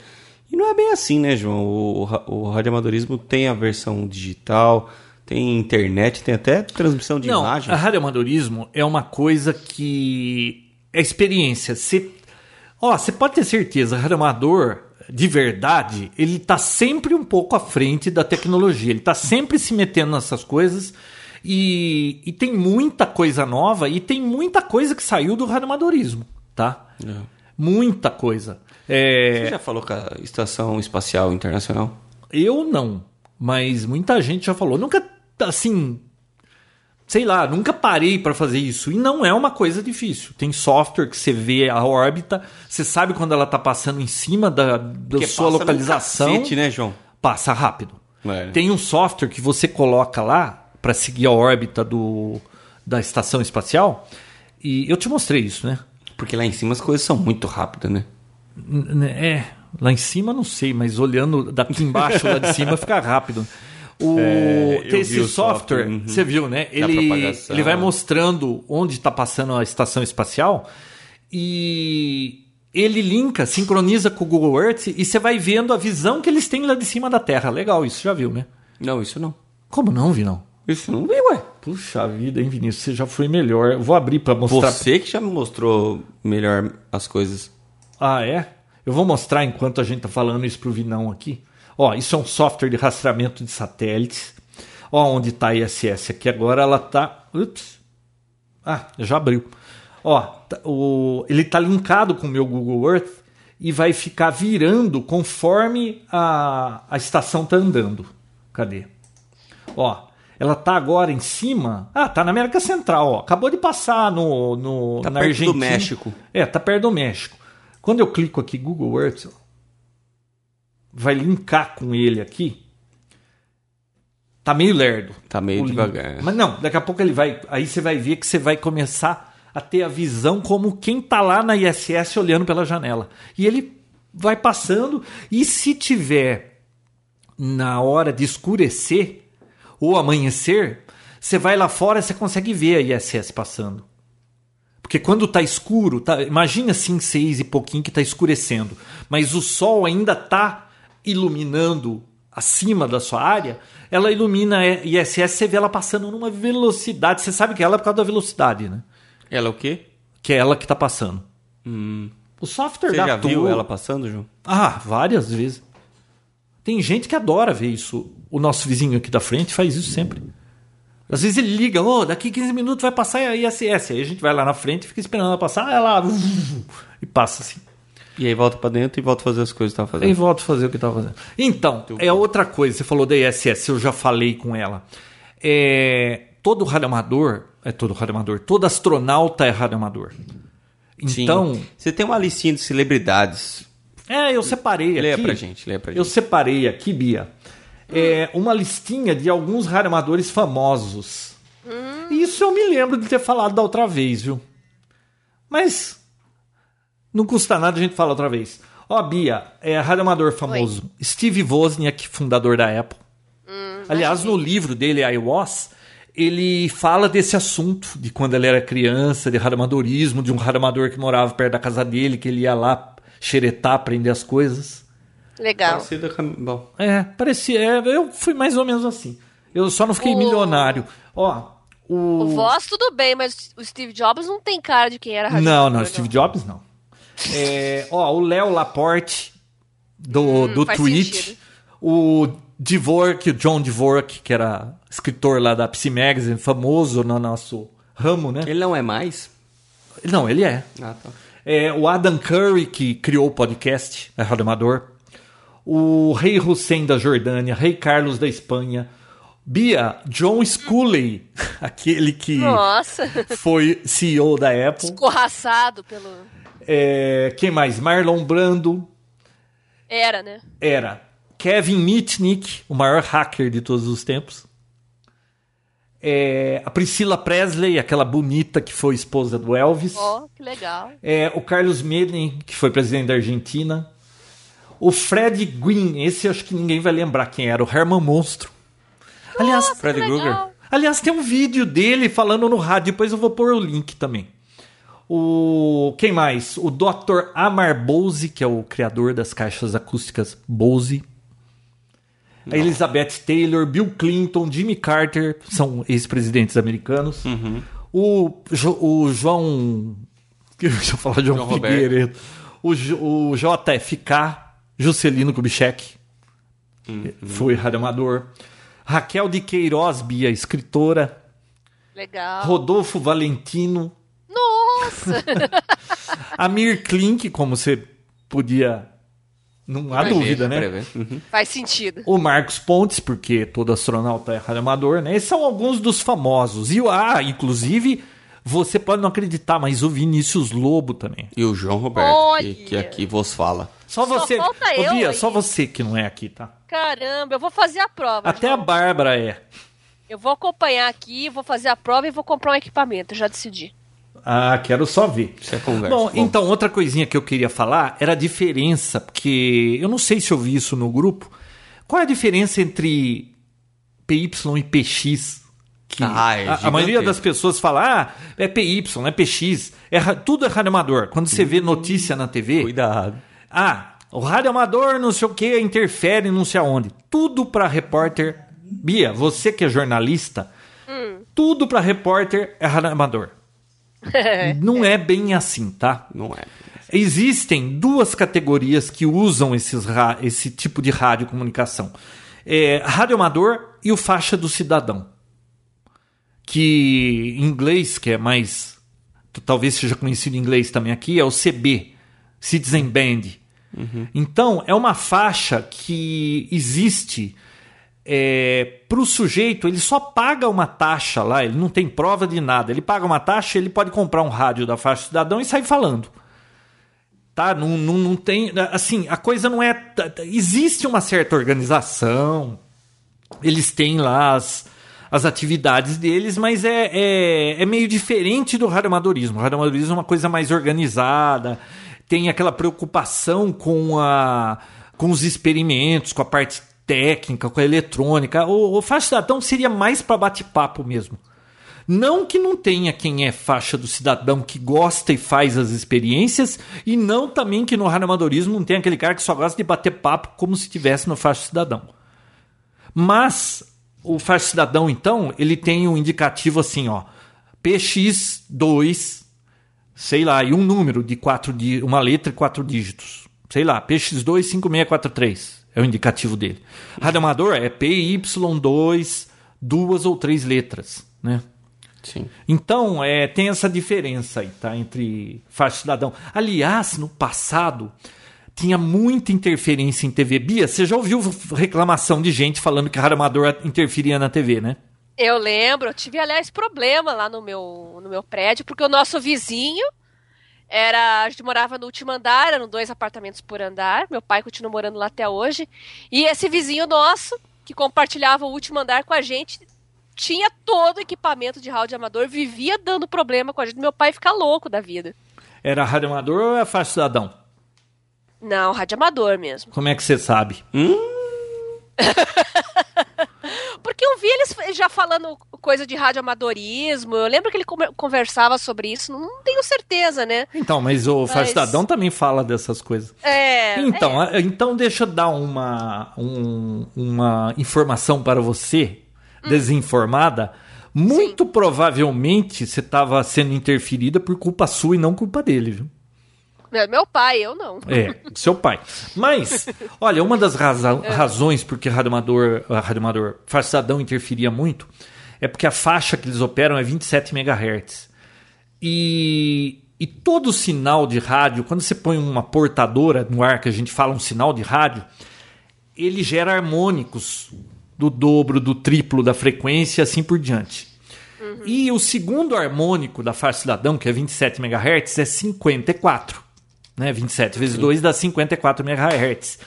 E não é bem assim, né, João? O, o, ra- o radioamadorismo tem a versão digital, tem internet, tem até transmissão de não, imagem. a radioamadorismo é uma coisa que é experiência. Você, ó, você pode ter certeza, radioamador de verdade, ele tá sempre um pouco à frente da tecnologia. Ele tá sempre se metendo nessas coisas e, e tem muita coisa nova e tem muita coisa que saiu do radioamadorismo, tá? É. Muita coisa. É, Você já falou com a Estação Espacial Internacional? Eu não, mas muita gente já falou. Nunca, assim, sei lá, nunca parei para fazer isso. E não é uma coisa difícil. Tem software que você vê a órbita, você sabe quando ela tá passando em cima da, da sua localização. cacete, né, João? Passa rápido. É. Tem um software que você coloca lá para seguir a órbita do, da estação espacial. E eu te mostrei isso, né? Porque lá em cima as coisas são muito rápidas, né? É, lá em cima não sei, mas olhando daqui embaixo, lá de [LAUGHS] cima, fica rápido. O, É, esse o software, software, uhum. você viu, né? Ele, ele vai mostrando onde está passando a estação espacial e ele linka, sincroniza com o Google Earth e você vai vendo a visão que eles têm lá de cima da Terra. Legal, isso já viu, né? Não, isso não. Como não, Vinão? Isso não vi, ué. Puxa vida, hein, Vinícius? Você já foi melhor. Eu vou abrir para mostrar. Você que já me mostrou melhor as coisas. Ah, é? Eu vou mostrar enquanto a gente tá falando isso pro Vinão aqui. Ó, isso é um software de rastreamento de satélites. Ó, onde tá a ISS aqui agora, ela tá. Ups. Ah, já abriu. Ó, tá- o, ele tá linkado com o meu Google Earth e vai ficar virando conforme a, a estação tá andando. Cadê? Ó, ela tá agora em cima. Ah, tá na América Central, ó. Acabou de passar no, no Tá na perto do Argentina. México. É, tá perto do México. Quando eu clico aqui Google Earth, vai linkar com ele aqui. Tá meio lerdo. Tá meio devagar. Mas não, daqui a pouco ele vai. Aí você vai ver que você vai começar a ter a visão como quem tá lá na ISS olhando pela janela. E ele vai passando. E se tiver na hora de escurecer ou amanhecer, você vai lá fora e você consegue ver a ISS passando. Porque quando tá escuro, tá, imagina assim seis e pouquinho que tá escurecendo, mas o sol ainda tá iluminando acima da sua área, ela ilumina a ISS, você vê ela passando numa velocidade, você sabe que ela é por causa da velocidade, né? Ela é o quê? Que é ela que tá passando. O software Você da já viu Tool- ela passando, João? Ah, várias vezes. Tem gente que adora ver isso. O nosso vizinho aqui da frente faz isso sempre. Às vezes ele liga, oh, daqui 15 minutos vai passar a ISS. Aí a gente vai lá na frente, fica esperando ela passar, ela [LAUGHS] e passa assim. E aí volta pra dentro e volta a fazer as coisas que tava Aí fazendo. volto a fazer o que estava fazendo. Então, é outra coisa. Você falou da ISS, eu já falei com ela. É, todo radioamador, é todo radioamador, todo astronauta é radioamador. Sim. Então, Você tem uma listinha de celebridades. é, eu separei aqui. pra gente, leia pra Eu gente. separei aqui, Bia, é, uma listinha de alguns radioamadores famosos. Isso eu me lembro de ter falado da outra vez, viu? Mas não custa nada a gente falar outra vez. Ó, Bia, é radioamador famoso. Steve Wozniak, fundador da Apple. Aliás, no livro dele, I Was, ele fala desse assunto, de quando ele era criança, de radioamadorismo, de um radioamador que morava perto da casa dele, que ele ia lá xeretar, aprender as coisas. Legal. Parecida com a- Bom, É, parecia. é, eu fui mais ou menos assim. Eu só não fiquei O- milionário. Ó, o. O Voz tudo bem, mas o Steve Jobs não tem cara de quem era Não, não, Steve Jobs não. É, ó, o Léo Laporte do, do faz tweet. sentido. O Dvorak, o John Dvorak, que era escritor lá da Psy Magazine, famoso no nosso ramo, né? Ele não é mais? Não, ele é. Ah, tá. É, o Adam Curry, que criou o podcast, é Rádio Amador. O Rei Hussein da Jordânia, Rei Carlos da Espanha. Bia, John Sculley, [LAUGHS] aquele que Nossa, foi CEO da Apple. escorraçado pelo. É, quem mais? Marlon Brando. Era, né? Era Kevin Mitnick, o maior hacker de todos os tempos. É, a Priscila Presley, aquela bonita que foi esposa do Elvis. Ó, que legal. É, o Carlos Menem, que foi presidente da Argentina. O Fred Gwynn, esse acho que ninguém vai lembrar quem era, o Herman Monstro. Aliás, Nossa, que Krueger. aliás, tem um vídeo dele falando no rádio, depois eu vou pôr o link também. O quem mais? O Dr. Amar Bose, que é o criador das caixas acústicas Bose. A Elizabeth Taylor, Bill Clinton, Jimmy Carter, são ex-presidentes americanos. O, Jo- o João. [LAUGHS] Deixa eu falar João, João Roberto. Figueiredo. O, o JFK, Juscelino Kubitschek, foi radioamador. Raquel de Queiroz, Bia, escritora. Legal. Rodolfo Valentino. Nossa! [LAUGHS] Amir Klink, como você podia. Não há Prever, dúvida, né? Uhum. Faz sentido. O Marcos Pontes, porque todo astronauta é radioamador, né? Esses são alguns dos famosos. E ah, inclusive, você pode não acreditar, mas o Vinícius Lobo também. E o João Roberto, que, que aqui vos fala. Só Só você. falta Ô, eu Bia, aí. só você que não é aqui, tá? Caramba, eu vou fazer a prova. Até a João. Bárbara é. Eu vou acompanhar aqui, vou fazer a prova e vou comprar um equipamento, já decidi. Ah, quero só ver. Isso é conversa. Bom, então, outra coisinha que eu queria falar era a diferença, porque eu não sei se eu vi isso no grupo. Qual é a diferença entre PY e PX? Que Ah, é a, a maioria das pessoas fala, ah, é PY, é PX, é, tudo é rádio amador. Quando você vê notícia na TV, Cuidado. ah, o rádio amador não sei o que interfere não sei aonde. Tudo para repórter. Bia, você que é jornalista, tudo para repórter é rádio amador. [LAUGHS] Não é bem assim, tá? Não é. Existem duas categorias que usam esses esse tipo de radiocomunicação. É, rádio amador e o faixa do cidadão. Que em inglês, que é mais. Talvez seja conhecido em inglês também aqui, é o CB Citizen Band. Então, é uma faixa que existe para o sujeito, ele só paga uma taxa lá, ele não tem prova de nada. Ele paga uma taxa, ele pode comprar um rádio da faixa cidadão e sair falando. Tá? Não, não, não tem. Assim, a coisa não é. Existe uma certa organização, eles têm lá as, as atividades deles, mas é, é, é meio diferente do radioamadorismo. O radioamadorismo é uma coisa mais organizada, tem aquela preocupação com, a, com os experimentos, com a parte técnica, com a eletrônica. O, o faixa cidadão seria mais para bate-papo mesmo. Não que não tenha quem é faixa do cidadão que gosta e faz as experiências, e não também que no radioamadorismo não tem aquele cara que só gosta de bater papo como se estivesse no faixa cidadão. Mas o faixa cidadão, então, ele tem um indicativo assim, ó, PX2, sei lá, e um número de quatro di uma letra e quatro dígitos. Sei lá, PX2 5643 é o indicativo dele. Radioamador é PY2, duas ou três letras, né? Sim. Então, é, tem essa diferença aí, tá? Entre faixa cidadão. Aliás, no passado, tinha muita interferência em TV. Bia, você já ouviu reclamação de gente falando que rádio amador interferia na TV, né? Eu lembro, eu tive, aliás, problema lá no meu, no meu prédio, porque o nosso vizinho era. A gente morava no último andar, eram dois apartamentos por andar. Meu pai continua morando lá até hoje. E esse vizinho nosso, que compartilhava o último andar com a gente, tinha todo o equipamento de rádio amador, vivia dando problema com a gente. Meu pai fica louco da vida. Era rádio amador ou é faixa cidadão? Não, rádio amador mesmo. Como é que você sabe? [LAUGHS] Porque eu vi eles já falando coisa de radioamadorismo. Eu lembro que ele conversava sobre isso. Não tenho certeza, né? Então, mas o Mas- cidadão também fala dessas coisas. É. Então, a- então deixa eu dar uma, um- uma informação para você, desinformada. Muito provavelmente você estava sendo interferida por culpa sua e não culpa dele, viu? É, Meu pai, eu não. É, seu pai. Mas, [LAUGHS] olha, uma das raza- razões porque Rádio Amador, a Rádio Amador Farsadão interferia muito é porque a faixa que eles operam é 27 MHz. E, e todo sinal de rádio, quando você põe uma portadora no ar, que a gente fala um sinal de rádio, ele gera harmônicos do dobro, do triplo da frequência e assim por diante. E o segundo harmônico da faixa cidadão, que é 27 MHz, é 54. Né? 27 vezes 2 dá 54 MHz.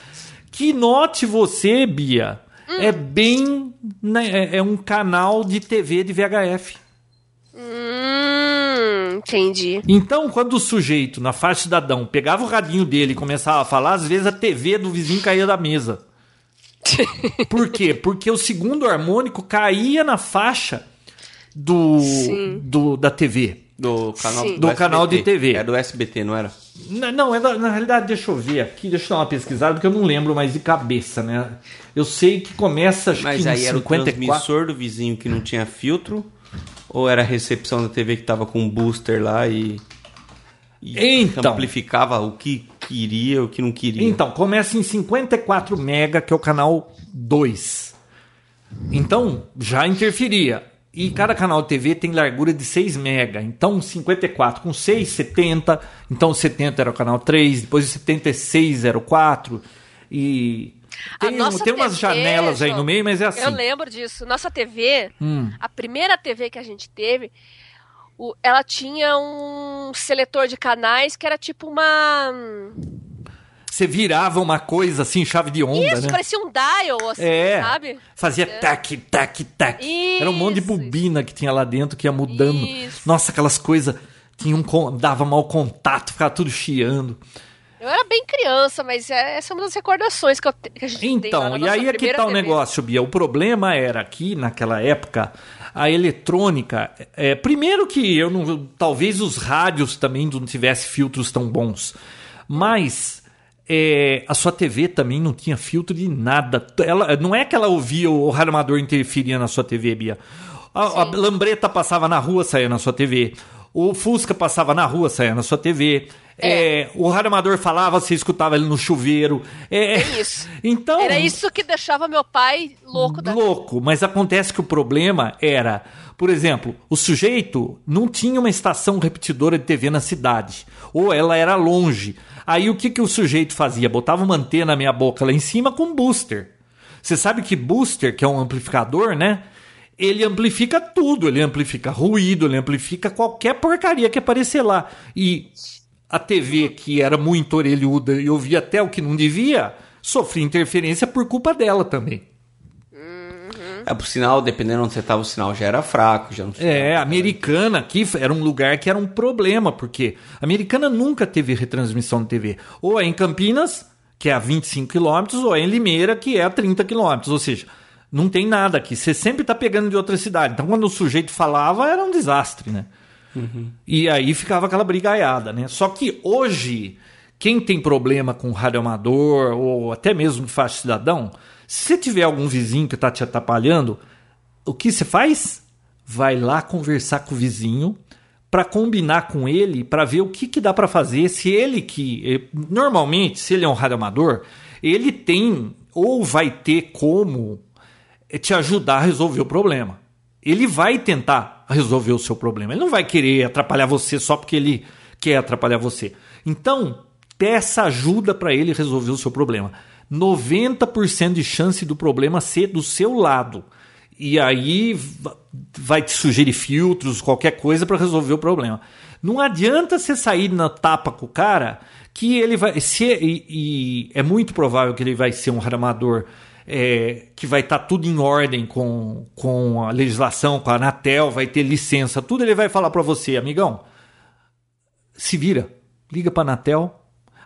Que note você, Bia, é bem. né, é- é um canal de TV de VHF. Hum, entendi. Então, quando o sujeito, na faixa cidadão, pegava o radinho dele e começava a falar, às vezes a TV do vizinho caía da mesa. [LAUGHS] Por quê? Porque o segundo harmônico caía na faixa do, Sim. do da TV. Do canal, Sim. Do SBT. canal de TV. É do SBT, não era? N- Não, é da- na realidade, deixa eu ver aqui, deixa eu dar uma pesquisada, porque eu não lembro mais de cabeça, né? Eu sei que começa, acho Mas que aí em era o 54. transmissor do vizinho que não tinha filtro? Ou era a recepção da TV que tava com um booster lá e, e Então. amplificava o que queria, o que não queria? Então, começa em 54 mega, que é o canal 2. Então, já interferia. E cada canal de TV tem largura de 6 mega. Então, 54 com 6, 70. Então, 70 era o canal 3. Depois, o 76 era o 4. E tem, tem umas TV, janelas aí no meio, mas é assim. Eu lembro disso. Nossa TV, Hum. a primeira TV que a gente teve, ela tinha um seletor de canais que era tipo uma. Você virava uma coisa assim, chave de onda, Isso, né? parecia um dial, assim, É. sabe? Fazia tac, tac, tac. Era um monte de Isso, bobina que tinha lá dentro que ia mudando. Isso. Nossa, aquelas coisas. Tinha um, con- dava mau contato, ficava tudo chiando. Eu era bem criança, mas é- essa é uma das recordações que, eu que a gente tem lá Então, na e aí é que tá o negócio, Bia. O problema era que, naquela época, a eletrônica. É, primeiro que eu não. Talvez os rádios também não tivessem filtros tão bons. Mas. É, a sua TV também não tinha filtro de nada. Ela, não é que ela ouvia o rádio amador interferia na sua TV, Bia. A, a lambreta passava na rua, saía na sua TV. O Fusca passava na rua, saía na sua TV. É, o rádio amador falava, você escutava ele no chuveiro. É, É isso. Então, Era isso que deixava meu pai louco da louco, mas acontece que o problema era, por exemplo, o sujeito não tinha uma estação repetidora de TV na cidade, ou ela era longe. Aí o que, que o sujeito fazia? Botava uma antena na minha boca lá em cima com booster. Você sabe que booster, que é um amplificador, né? Ele amplifica tudo, ele amplifica ruído, ele amplifica qualquer porcaria que aparecer lá. E a TV, que era muito orelhuda e ouvia até o que não devia, sofria interferência por culpa dela também. É pro sinal, dependendo onde você tava, o sinal já era fraco, já não É, a americana aqui era um lugar que era um problema, porque a americana nunca teve retransmissão de TV. Ou é em Campinas, que é a 25 quilômetros, ou é em Limeira, que é a 30 quilômetros. Ou seja, não tem nada aqui. Você sempre tá pegando de outra cidade. Então, quando o sujeito falava, era um desastre, né? E aí ficava aquela brigaiada, né? Só que hoje, quem tem problema com rádio amador ou até mesmo de faixa cidadão, se tiver algum vizinho que tá te atrapalhando, o que você faz? Vai lá conversar com o vizinho para combinar com ele, para ver o que, que dá para fazer. Se ele que eh, normalmente, se ele é um rádio amador, ele tem ou vai ter como eh, te ajudar a resolver o problema. Ele vai tentar resolver o seu problema. Ele não vai querer atrapalhar você só porque ele quer atrapalhar você. Então, peça ajuda para ele resolver o seu problema. 90% de chance do problema ser do seu lado. E aí va- vai te sugerir filtros, qualquer coisa para resolver o problema. Não adianta você sair na tapa com o cara que ele vai ser e, e é muito provável que ele vai ser um ramador é, que vai estar tudo em ordem com, com a legislação, com a Anatel, vai ter licença, tudo ele vai falar para você, amigão. Se vira, liga para a Anatel.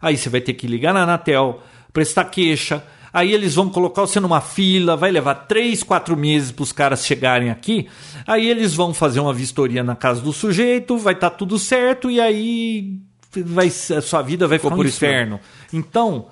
Aí você vai ter que ligar na Anatel, prestar queixa. Aí eles vão colocar você numa fila, vai levar três, quatro meses para os caras chegarem aqui. Aí eles vão fazer uma vistoria na casa do sujeito, vai estar tudo certo e aí vai, a sua vida vai ficar um inferno. Então,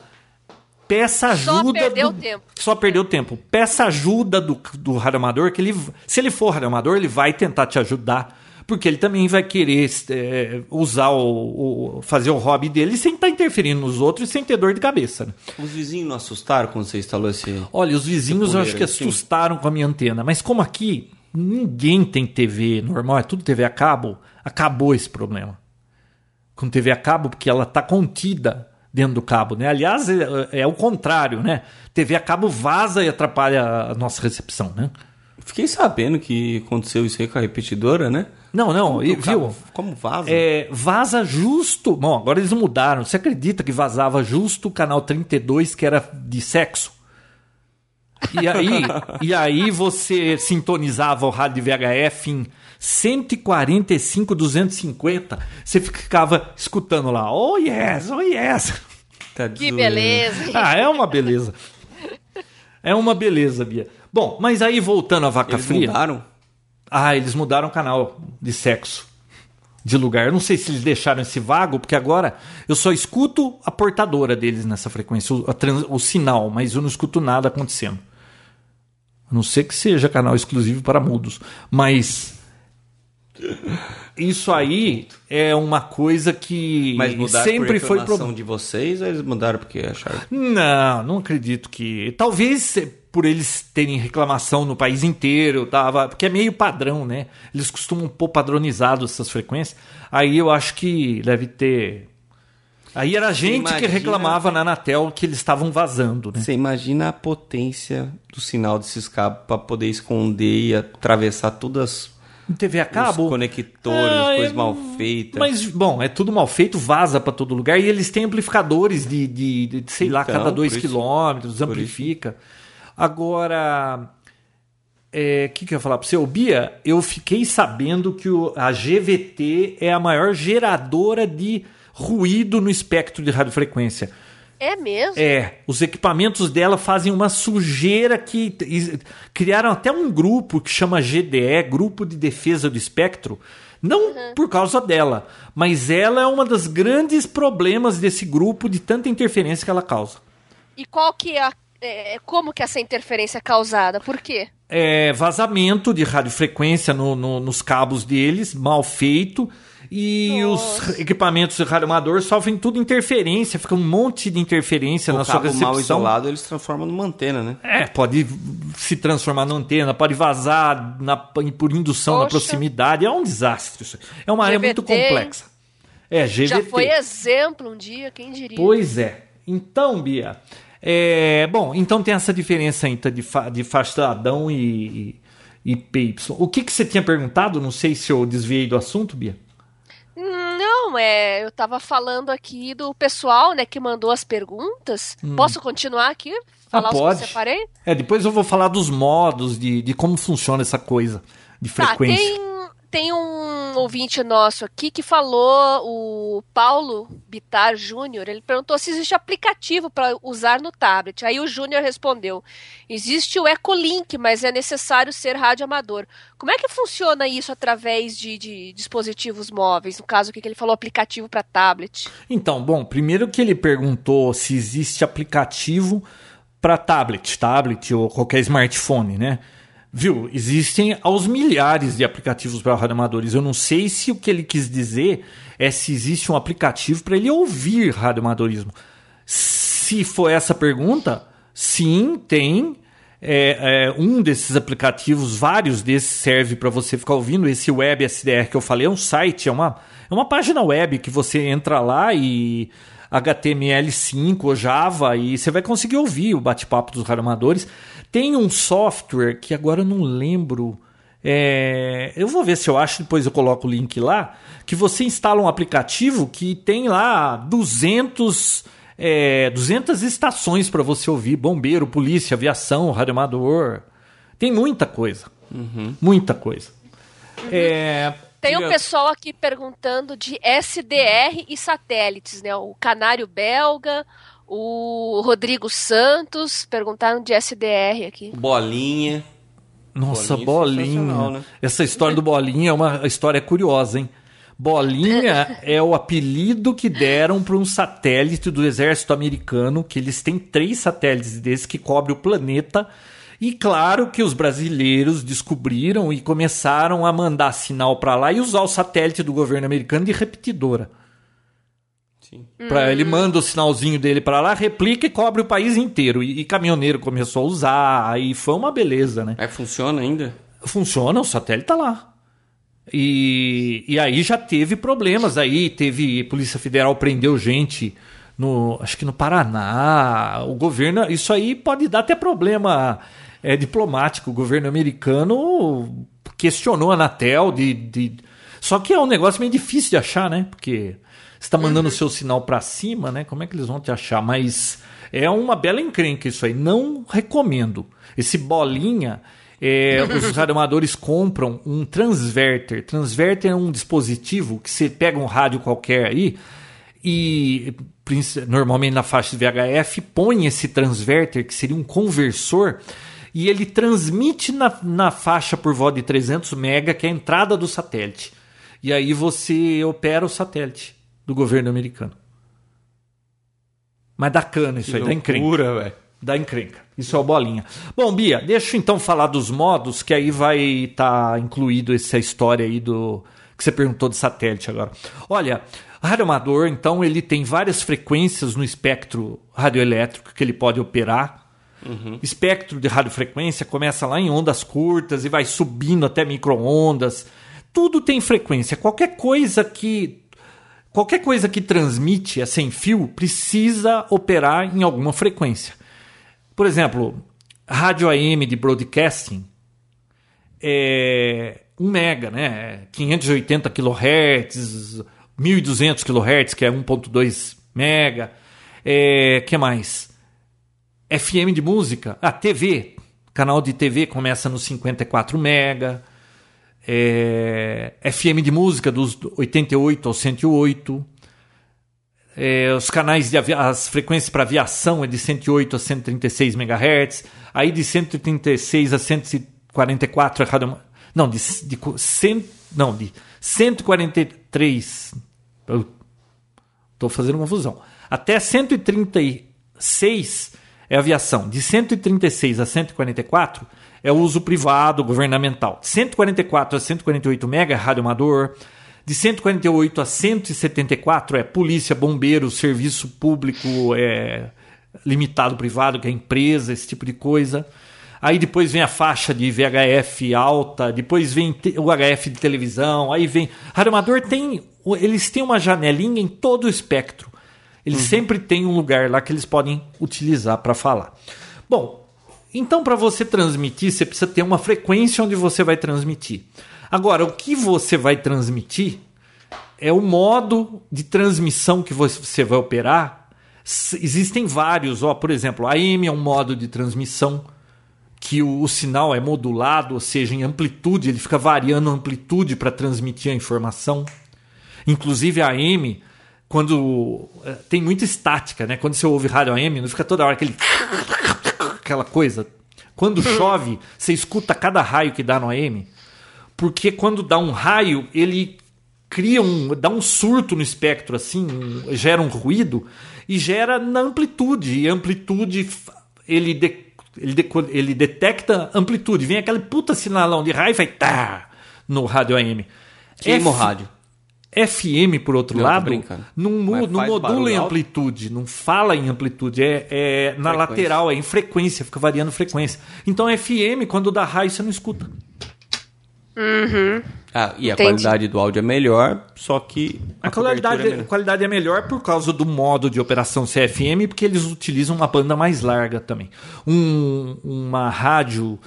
peça Só ajuda. perdeu do- tempo. Só perdeu tempo. Peça ajuda do, do radioamador, que ele, se ele for radioamador, ele vai tentar te ajudar. Porque ele também vai querer é, usar o, o, fazer o hobby dele sem estar tá interferindo nos outros e sem ter dor de cabeça. Né? Os vizinhos não assustaram quando você instalou esse. Olha, os vizinhos eu acho que assim? assustaram com a minha antena, mas como aqui ninguém tem TV normal, é tudo TV a cabo, acabou esse problema. Com TV a cabo, porque ela está contida dentro do cabo, né? Aliás, é, é, o contrário, né? TV a cabo vaza e atrapalha a nossa recepção, né? Fiquei sabendo que aconteceu isso aí com a repetidora, né? Não, não, como, viu? Cabo, como vaza? É, vaza justo. Bom, agora eles mudaram. Você acredita que vazava justo o canal 32, que era de sexo? E aí, e aí você sintonizava o rádio VHF em 145, 250. Você ficava escutando lá, oh yes, oh yes. Tá que beleza. Ah, é uma beleza. É uma beleza, Bia. Bom, mas aí voltando à vaca eles fria. Eles mudaram? Ah, eles mudaram o canal de sexo. De lugar. Eu não sei se eles deixaram esse vago, porque agora eu só escuto a portadora deles nessa frequência, o, trans, o sinal, mas eu não escuto nada acontecendo. A não ser que seja canal exclusivo para mudos. Mas isso aí é uma coisa que Mas mudaram sempre por foi problema de vocês ou eles mudaram porque acharam? Não, não acredito que. Talvez por eles terem reclamação no país inteiro, tava, porque é meio padrão, né? Eles costumam pôr padronizado essas frequências. Aí eu acho que deve ter Aí era a gente imagina... que reclamava na Anatel que eles estavam vazando, né? Você imagina a potência do sinal desses cabos para poder esconder e atravessar todas TV a cabo? Os conectores, ah, coisas é... mal feitas. Mas, bom, é tudo mal feito, vaza para todo lugar. E eles têm amplificadores de, de, de sei então, lá, cada dois quilômetros, amplifica. Agora, o é, que, que eu ia falar para você? O Bia, eu fiquei sabendo que o, a GVT é a maior geradora de ruído no espectro de radiofrequência. É mesmo? É. Os equipamentos dela fazem uma sujeira que. Criaram até um grupo que chama GDE Grupo de Defesa do Espectro. Não uhum. por causa dela, mas ela é uma das grandes problemas desse grupo de tanta interferência que ela causa. E qual que é, a, é como que essa interferência é causada? Por quê? É vazamento de radiofrequência no, no, nos cabos deles, mal feito e Nossa. os equipamentos de radioamador sofrem tudo interferência, fica um monte de interferência o na sua recepção. mal isolado eles transformam numa antena, né? É, pode se transformar numa antena, pode vazar na, por indução Poxa. na proximidade. É um desastre isso. É uma GVT. área muito complexa. É, GVT. Já foi exemplo um dia, quem diria? Pois é. Então, Bia, é, bom, então tem essa diferença então, de, fa, de fastadão e, e, e PY. O que, que você tinha perguntado? Não sei se eu desviei do assunto, Bia. É, eu estava falando aqui do pessoal, né, que mandou as perguntas. Hum. Posso continuar aqui? Falar ah, pode. que eu separei? É, depois eu vou falar dos modos, de, de como funciona essa coisa de frequência. Tá, tem tem um ouvinte nosso aqui que falou, o Paulo Bitar Júnior, ele perguntou se existe aplicativo para usar no tablet. Aí o Júnior respondeu: existe o Ecolink, mas é necessário ser radioamador. Como é que funciona isso através de, de dispositivos móveis? No caso, o que ele falou, aplicativo para tablet? Então, bom, primeiro que ele perguntou se existe aplicativo para tablet, tablet ou qualquer smartphone, né? Viu? Existem aos milhares de aplicativos para radioamadores. Eu não sei se o que ele quis dizer é se existe um aplicativo para ele ouvir radioamadorismo. Se for essa pergunta, sim, tem. É, é, um desses aplicativos, vários desses serve para você ficar ouvindo. Esse web SDR que eu falei é um site, é uma, é uma página web que você entra lá e HTML5 ou Java e você vai conseguir ouvir o bate-papo dos radioamadores. Tem um software que agora eu não lembro. É, eu vou ver se eu acho, depois eu coloco o link lá. Que você instala um aplicativo que tem lá 200, é, 200 estações para você ouvir: bombeiro, polícia, aviação, radioamador. Tem muita coisa. Uhum. Muita coisa. Uhum. É, tem um pessoal aqui perguntando de SDR e satélites, né? O canário belga, o Rodrigo Santos perguntaram de SDR aqui. Bolinha. Nossa, Bolinha. bolinha. Né? Essa história do Bolinha é uma história curiosa, hein? Bolinha [LAUGHS] é o apelido que deram para um satélite do exército americano, que eles têm três satélites desses que cobrem o planeta E claro que os brasileiros descobriram e começaram a mandar sinal para lá e usar o satélite do governo americano de repetidora. Sim. Pra, Ele manda o sinalzinho dele para lá, replica e cobre o país inteiro. E, e caminhoneiro começou a usar, aí foi uma beleza, né? Aí funciona ainda? Funciona, o satélite tá lá. E, e aí já teve problemas. Aí teve. Polícia Federal prendeu gente no. Acho que no Paraná. O governo. Isso aí pode dar até problema é, diplomático. O governo americano questionou a Anatel de, de. Só que é um negócio meio difícil de achar, né? Porque está mandando o seu sinal para cima, né? Como é que eles vão te achar? Mas é uma bela encrenca isso aí. Não recomendo. Esse bolinha é, [LAUGHS] os radioamadores compram um transverter. Transverter é um dispositivo que você pega um rádio qualquer aí e normalmente na faixa de VHF põe esse transverter que seria um conversor e ele transmite na, na faixa por volta de 300 mega que é a entrada do satélite. E aí você opera o satélite do governo americano. Mas dá cana isso Que aí, dá encrenca loucura, velho. da encrenca. Isso é o bolinha. Bom, Bia, deixa eu então falar dos modos, que aí vai estar incluído essa história aí do que você perguntou de satélite agora. Olha, radioamador, então, ele tem várias frequências no espectro radioelétrico que ele pode operar. Espectro de radiofrequência começa lá em ondas curtas e vai subindo até microondas. Tudo tem frequência. Qualquer coisa que qualquer coisa que transmite é sem fio precisa operar em alguma frequência. Por exemplo, rádio AM de broadcasting é 1 mega, né? 580 kHz, 1200 kHz, que é 1.2 mega. É, que mais? FM de música, ah, TV, canal de TV começa no 54 mega. É, FM de música dos 88 ao 108. É, os canais de as frequências para aviação é de 108 a 136 MHz, aí de 136 a 144 é rádio, não, de, de, cem- não, de 143 eu Estou fazendo confusão. Até 136 é aviação. De 136 a 144 é o uso privado, governamental. De 144 a 148 mega é rádio amador. De 148 a 174 é polícia, bombeiro, serviço público, é, limitado privado, que é empresa, esse tipo de coisa. Aí depois vem a faixa de VHF alta, depois vem o HF de televisão, aí vem. Rádio amador tem. Eles têm uma janelinha em todo o espectro. Eles sempre têm um lugar lá que eles podem utilizar para falar. Bom, então para você transmitir, você precisa ter uma frequência onde você vai transmitir. Agora, o que você vai transmitir é o modo de transmissão que você vai operar. Existem vários, ó, por exemplo, AM é um modo de transmissão que o, o sinal é modulado, ou seja, em amplitude, ele fica variando a amplitude para transmitir a informação. Inclusive a AM, quando eh, tem muita estática, né? Quando você ouve rádio AM, não fica toda hora aquele aquela coisa. Quando [LAUGHS] chove, você escuta cada raio que dá no AM, porque quando dá um raio, ele cria um, dá um surto no espectro assim, um- gera um ruído e gera na amplitude. E amplitude ele de- ele, deco- ele detecta amplitude, vem aquele puta sinalão de raio e vai tá no rádio AM. Queima o F- rádio. FM, por outro Não, lado, não, mu- não modula em alto? amplitude, não fala em amplitude, é, é na Frequência. lateral, é em frequência, fica variando frequência. Então FM, quando dá raio, você não escuta. Ah, e a Entendi. qualidade do áudio é melhor, só que A qualidade, cobertura é a qualidade é melhor por causa do modo de operação CFM, porque eles utilizam uma banda mais larga também. Um- uma rádio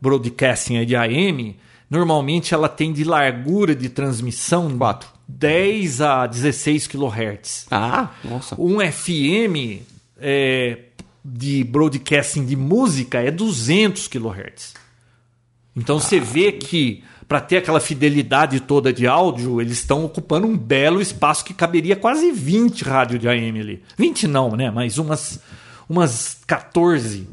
broadcasting de AM, normalmente ela tem de largura de transmissão Quatro. 10 a 16 kHz. Ah, nossa. Um FM é, de broadcasting de música é 200 kHz. Então você vê que para ter aquela fidelidade toda de áudio, eles estão ocupando um belo espaço que caberia quase 20 rádio de AM ali. 20 não, né? Mas umas umas 14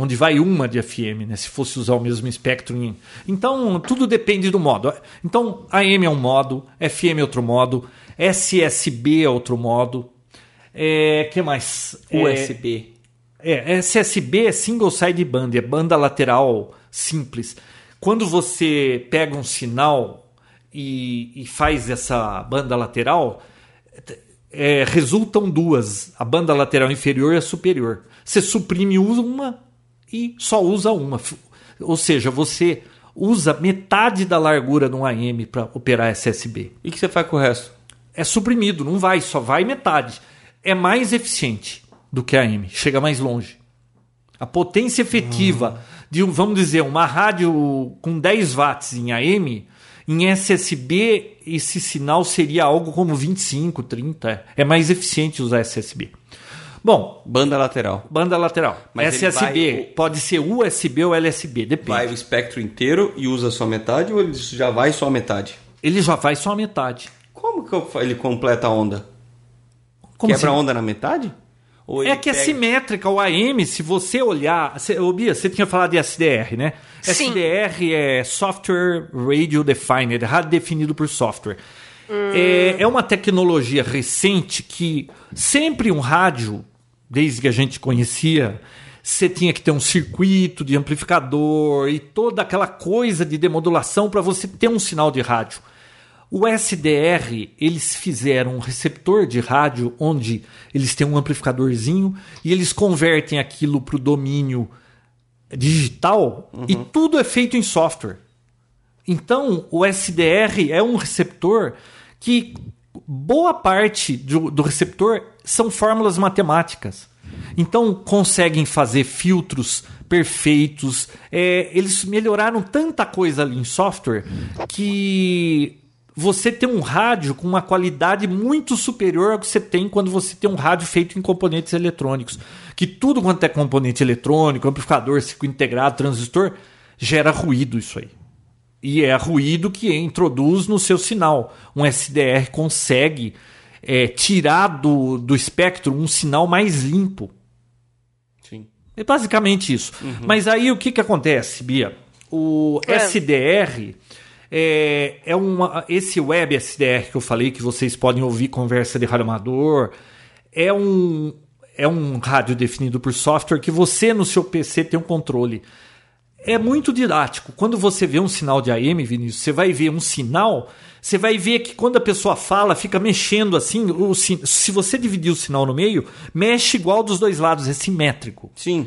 onde vai uma de FM, né? Se fosse usar o mesmo espectro. em- Então, tudo depende do modo. Então, AM é um modo, FM é outro modo, SSB é outro modo. É, que mais? É, USB. É, SSB é single side band, é banda lateral simples. Quando você pega um sinal e, e faz essa banda lateral, é, resultam duas, a banda lateral inferior e a superior. Você suprime uma e só usa uma. Ou seja, você usa metade da largura de um AM para operar SSB. E o que você faz com o resto? É suprimido, não vai, só vai metade. É mais eficiente do que a AM, chega mais longe. A potência efetiva de, vamos dizer, uma rádio com 10 watts em AM, em SSB esse sinal seria algo como 25, 30. É mais eficiente usar SSB. Bom, banda lateral. Banda lateral. Mas SSB vai... pode ser USB ou LSB, depende. Vai o espectro inteiro e usa só metade ou ele já vai só a metade? Ele já vai só a metade. Como que ele completa a onda? Como Quebra assim? a onda na metade? é que é pega... é simétrica. O AM, se você olhar. Você, ô Bia, você tinha falado de SDR, né? Sim. SDR é Software Radio Defined, rádio definido por software. Hum. É, é uma tecnologia recente que sempre um rádio, desde que a gente conhecia, você tinha que ter um circuito de amplificador e toda aquela coisa de demodulação para você ter um sinal de rádio. O SDR, eles fizeram um receptor de rádio onde eles têm um amplificadorzinho e eles convertem aquilo para o domínio digital uhum. e tudo é feito em software. Então, o SDR é um receptor que boa parte do, do receptor são fórmulas matemáticas. Então, conseguem fazer filtros perfeitos. É, eles melhoraram tanta coisa ali em software que você tem um rádio com uma qualidade muito superior ao que você tem quando você tem um rádio feito em componentes eletrônicos. Que tudo quanto é componente eletrônico, amplificador, circuito integrado, transistor, gera ruído isso aí. E é ruído que introduz no seu sinal. Um SDR consegue é, tirar do, do espectro um sinal mais limpo. Sim. É basicamente isso. Uhum. Mas aí o que, que acontece, Bia? O é. SDR é, é uma, esse web SDR que eu falei, que vocês podem ouvir conversa de rádio amador, é um, é um rádio definido por software que você no seu PC tem um controle. É muito didático. Quando você vê um sinal de AM, Vinícius, você vai ver um sinal, você vai ver que quando a pessoa fala, fica mexendo assim. O, se você dividir o sinal no meio, mexe igual dos dois lados, é simétrico. Sim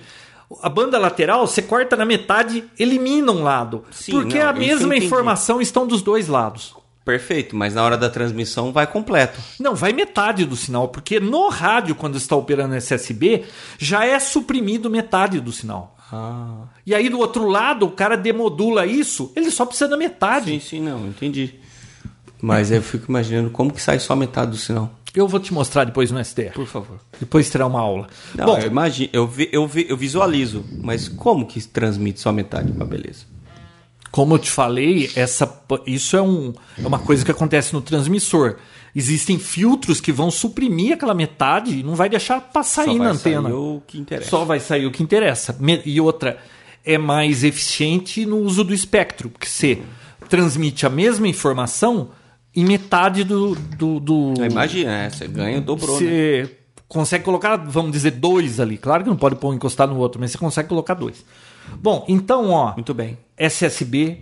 a banda lateral, você corta na metade, elimina um lado. Sim, porque não, a mesma informação estão dos dois lados. Perfeito, mas na hora da transmissão vai completo. Não, vai metade do sinal, porque no rádio, quando está operando SSB, já é suprimido metade do sinal. Ah. E aí do outro lado, o cara demodula isso, ele só precisa da metade. Sim, sim, não, entendi. Mas eu fico imaginando como que sai só metade do sinal. Eu vou te mostrar depois no SDR. Por favor. Depois terá uma aula. Não, Bom, eu imagino, eu, vi, eu, vi, eu visualizo, mas como que transmite só metade? Uma beleza. Como eu te falei, essa, isso é, um, é uma coisa que acontece no transmissor. Existem filtros que vão suprimir aquela metade e não vai deixar passar aí na antena. Só vai sair o que interessa. Só vai sair o que interessa. E outra, é mais eficiente no uso do espectro, porque você transmite a mesma informação em metade do. do, do... Imagina, é, você ganha, dobrou. Você né? consegue colocar, vamos dizer, dois ali. Claro que não pode pôr encostar no outro, mas você consegue colocar dois. Bom, então, ó. Muito bem. SSB,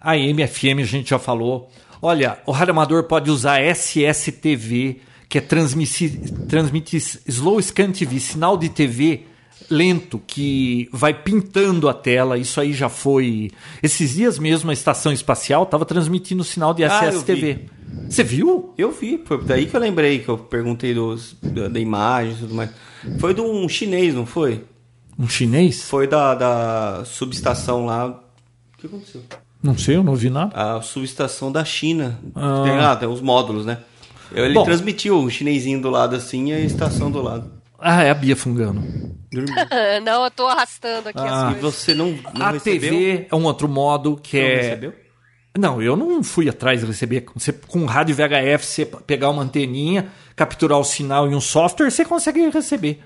AM, FM, a gente já falou. Olha, o rádio amador pode usar SSTV, que é transmitir, transmitir Slow Scan TV, sinal de TV lento que vai pintando a tela. Isso aí já foi. Esses dias mesmo a estação espacial estava transmitindo sinal de SSTV. Ah, Você viu? Eu vi, foi daí que eu lembrei que eu perguntei dos, da, da imagem e tudo mais. Foi de um chinês, não foi? Um chinês? Foi da, da subestação lá. O que aconteceu? Não sei, eu não vi nada. A subestação da China. Ah. Tem lá, tem os módulos, né? Ele Bom, transmitiu o chinesinho do lado assim e a estação do lado. Ah, é a Bia fungando. [LAUGHS] não, eu tô arrastando aqui ah, as coisas. você não, não A recebeu? TV é um outro modo que não é... recebeu? Não, eu não fui atrás de receber. Você, com rádio VHF, você pegar uma anteninha, capturar o sinal em um software, você consegue receber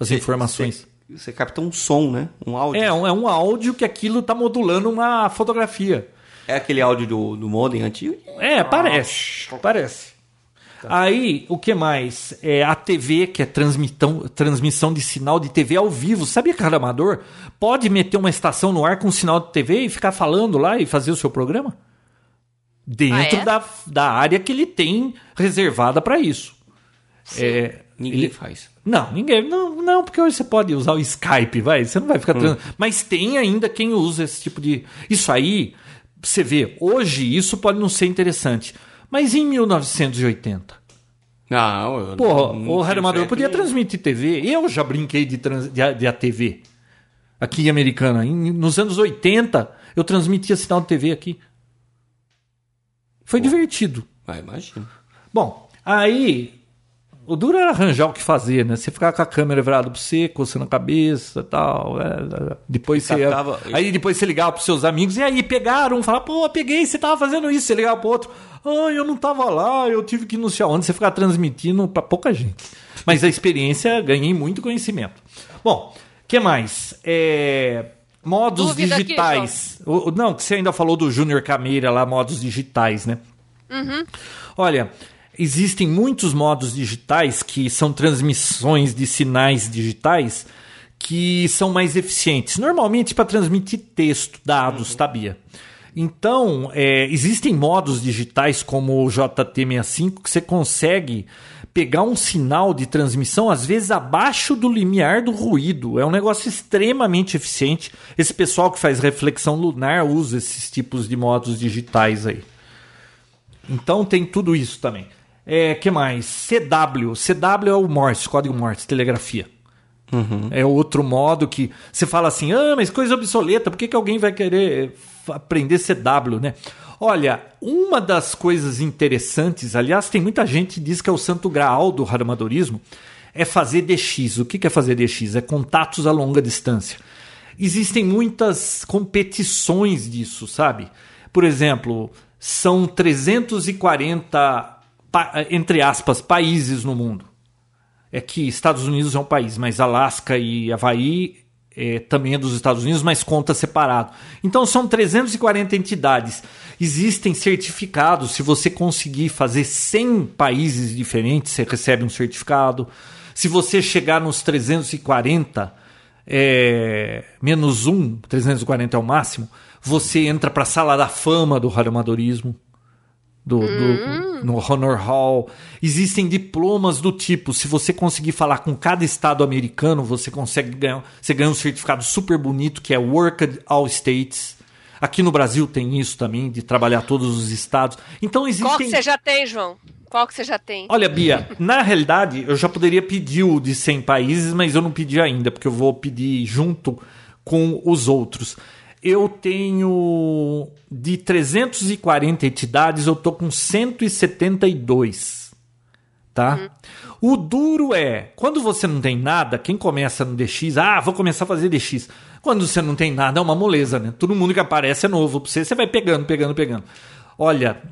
as você, informações. Você, capta um som, né? Um áudio. É, um, é um áudio que aquilo está modulando uma fotografia. É aquele áudio do, do modem antigo? É, parece. Parece. Aí, o que mais? É a TV, que é transmitão, transmissão de sinal de TV ao vivo. Sabia que o amador pode meter uma estação no ar com sinal de TV e ficar falando lá e fazer o seu programa? Dentro Ah, é? da, da área que ele tem reservada para isso. É, Ninguém ele- faz. não, ninguém. Não, não, porque hoje você pode usar o Skype, vai. Você não vai ficar. trans- Mas tem ainda quem usa esse tipo de. Isso aí, você vê, hoje isso pode não ser interessante. Mas em 1980? Não, eu Porra, não o tinha Rádio Amador podia nem- transmitir TV. Eu já brinquei de, trans, de, de ATV aqui em Americana. Em- nos anos 80, eu transmitia sinal de TV aqui. Foi divertido. Ah, imagina. Bom, aí o duro era arranjar o que fazer, né? Você ficar com a câmera virada pro você, coçando a cabeça e tal. é, depois você. ia- Aí depois você ligava pros seus amigos, e aí pegaram, falava, pô, peguei, você tava fazendo isso. Você ligava pro outro, ah, eu não tava lá, eu tive que ir não sei aonde. Você ficava transmitindo pra pouca gente. Mas a experiência, ganhei muito conhecimento. Bom, o que mais? É, Modos Dúvida aqui, digitais. O- o- não, que você ainda falou do Júnior Cameira lá, modos digitais, né? Olha, existem muitos modos digitais que são transmissões de sinais digitais que são mais eficientes. Normalmente para transmitir texto, dados, sabia? Então, é, existem modos digitais como o JT65 que você consegue pegar um sinal de transmissão, às vezes abaixo do limiar do ruído. É um negócio extremamente eficiente. Esse pessoal que faz reflexão lunar usa esses tipos de modos digitais aí. Então tem tudo isso também. É, que mais? CW. CW é o Morse, código Morse, telegrafia. É outro modo que você fala assim, ah, mas coisa obsoleta, por que, que alguém vai querer aprender CW, né? Olha, uma das coisas interessantes, aliás, tem muita gente que diz que é o santo graal do radioamadorismo, é fazer DX. O que é fazer DX? É contatos a longa distância. Existem muitas competições disso, sabe? Por exemplo, são 340, pa- entre aspas, países no mundo é que Estados Unidos é um país, mas Alasca e Havaí é, também é dos Estados Unidos, mas conta separado. Então são 340 entidades. Existem certificados. Se você conseguir fazer 100 países diferentes, você recebe um certificado. Se você chegar nos 340, é, menos um, 340 é o máximo, você entra para a sala da fama do radioamadorismo do, do- no Honor Hall. Existem diplomas do tipo, se você conseguir falar com cada estado americano, você consegue ganhar, você ganha um certificado super bonito que é Worked All States. Aqui no Brasil tem isso também, de trabalhar todos os estados. Então existem. Qual que você já tem, João? Qual que você já tem? Olha, Bia, na realidade, eu já poderia pedir o de 100 países, mas eu não pedi ainda, porque eu vou pedir junto com os outros. Eu tenho de 340 entidades, eu tô com 172. Tá? O duro é, quando você não tem nada, quem começa no DX, ah, vou começar a fazer DX. Quando você não tem nada, é uma moleza, né? Todo mundo que aparece é novo pra você, você vai pegando, pegando, pegando. Olha,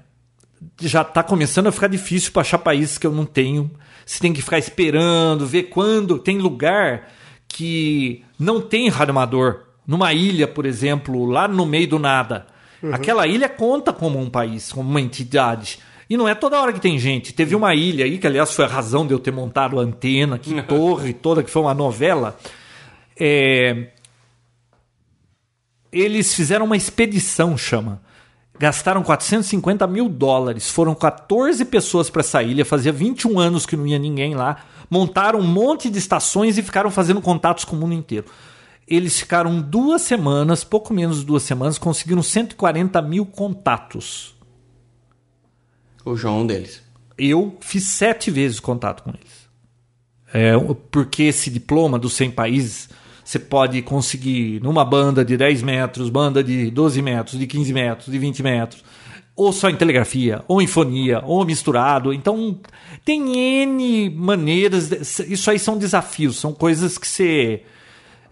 já tá começando a ficar difícil para achar países que eu não tenho. Você tem que ficar esperando, ver quando. Tem lugar que não tem radioamador. Numa ilha, por exemplo, lá no meio do nada. Aquela ilha conta como um país, como uma entidade. E não é toda hora que tem gente. Teve uma ilha aí, que aliás foi a razão de eu ter montado a antena, que [LAUGHS] torre toda, que foi uma novela. É, eles fizeram uma expedição, chama. Gastaram 450 mil dólares. Foram 14 pessoas para essa ilha. Fazia 21 anos que não ia ninguém lá. Montaram um monte de estações e ficaram fazendo contatos com o mundo inteiro. Eles ficaram duas semanas, pouco menos de duas semanas, conseguiram 140 mil contatos. O João é um deles. Eu fiz sete vezes contato com eles. É, porque esse diploma dos 100 países você pode conseguir numa banda de 10 metros, banda de 12 metros, de 15 metros, de 20 metros, ou só em telegrafia, ou em fonia, ou misturado. Então, tem N maneiras. Isso aí são desafios, são coisas que você.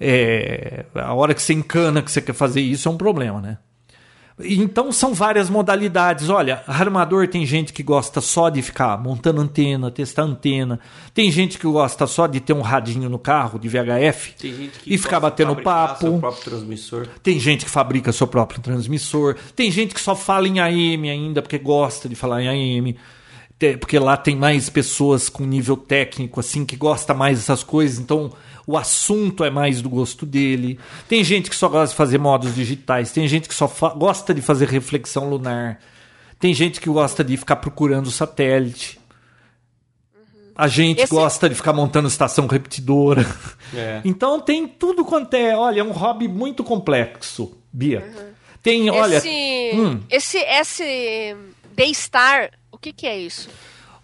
É, a hora que você encana que você quer fazer isso é um problema, né? Então são várias modalidades. Olha, armador tem gente que gosta só de ficar montando antena, testar antena. Tem gente que gosta só de ter um radinho no carro de VHF e ficar batendo papo. Seu próprio transmissor. Tem gente que fabrica seu próprio transmissor. Tem gente que só fala em AM ainda porque gosta de falar em AM. porque lá tem mais pessoas com nível técnico, assim, que gosta mais dessas coisas, então o assunto é mais do gosto dele. Tem gente que só gosta de fazer modos digitais, tem gente que só gosta de fazer reflexão lunar, tem gente que gosta de ficar procurando o satélite. A gente Esse- gosta de ficar montando estação repetidora. É. [LAUGHS] Então tem tudo quanto é. Olha, é um hobby muito complexo, Bia. Tem, olha. esse, hum. esse, esse Daystar, o que que é isso?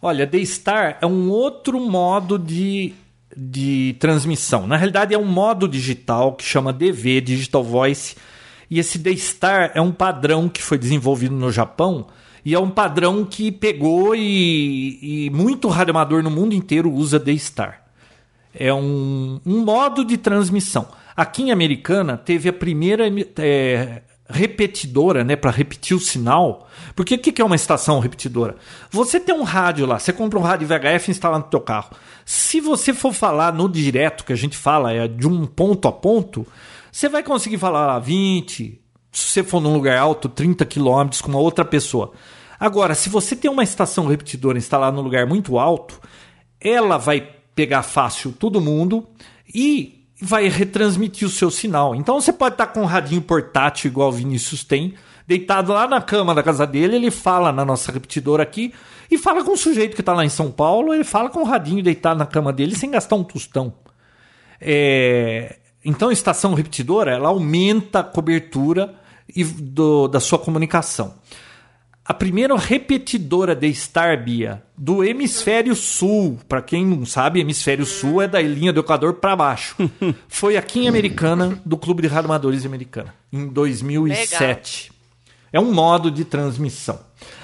Olha, Daystar é um outro modo de, de transmissão. Na realidade, é um modo digital que chama DV, Digital Voice. E esse Daystar é um padrão que foi desenvolvido no Japão. E é um padrão que pegou e, e muito radioamador no mundo inteiro usa Daystar. É um, um modo de transmissão. Aqui em Americana teve a primeira é, repetidora, né, para repetir o sinal. Porque o que é uma estação repetidora? Você tem um rádio lá, você compra um rádio VHF e instala no teu carro. Se você for falar no direto, que a gente fala é de um ponto a ponto, você vai conseguir falar lá 20, se você for num lugar alto, 30 quilômetros com uma outra pessoa. Agora, se você tem uma estação repetidora instalada num lugar muito alto, ela vai pegar fácil todo mundo e vai retransmitir o seu sinal. Então você pode estar com um radinho portátil, igual o Vinícius tem, deitado lá na cama da casa dele, ele fala na nossa repetidora aqui e fala com o sujeito que está lá em São Paulo, ele fala com o radinho deitado na cama dele sem gastar um tostão. É, Então, a estação repetidora ela aumenta a cobertura do- da sua comunicação. A primeira repetidora de Star, Bia, do hemisfério sul, para quem não sabe, hemisfério sul é da linha do Equador para baixo. [LAUGHS] Foi aqui em Americana, do Clube de de Americana, em 2007. É um modo de transmissão.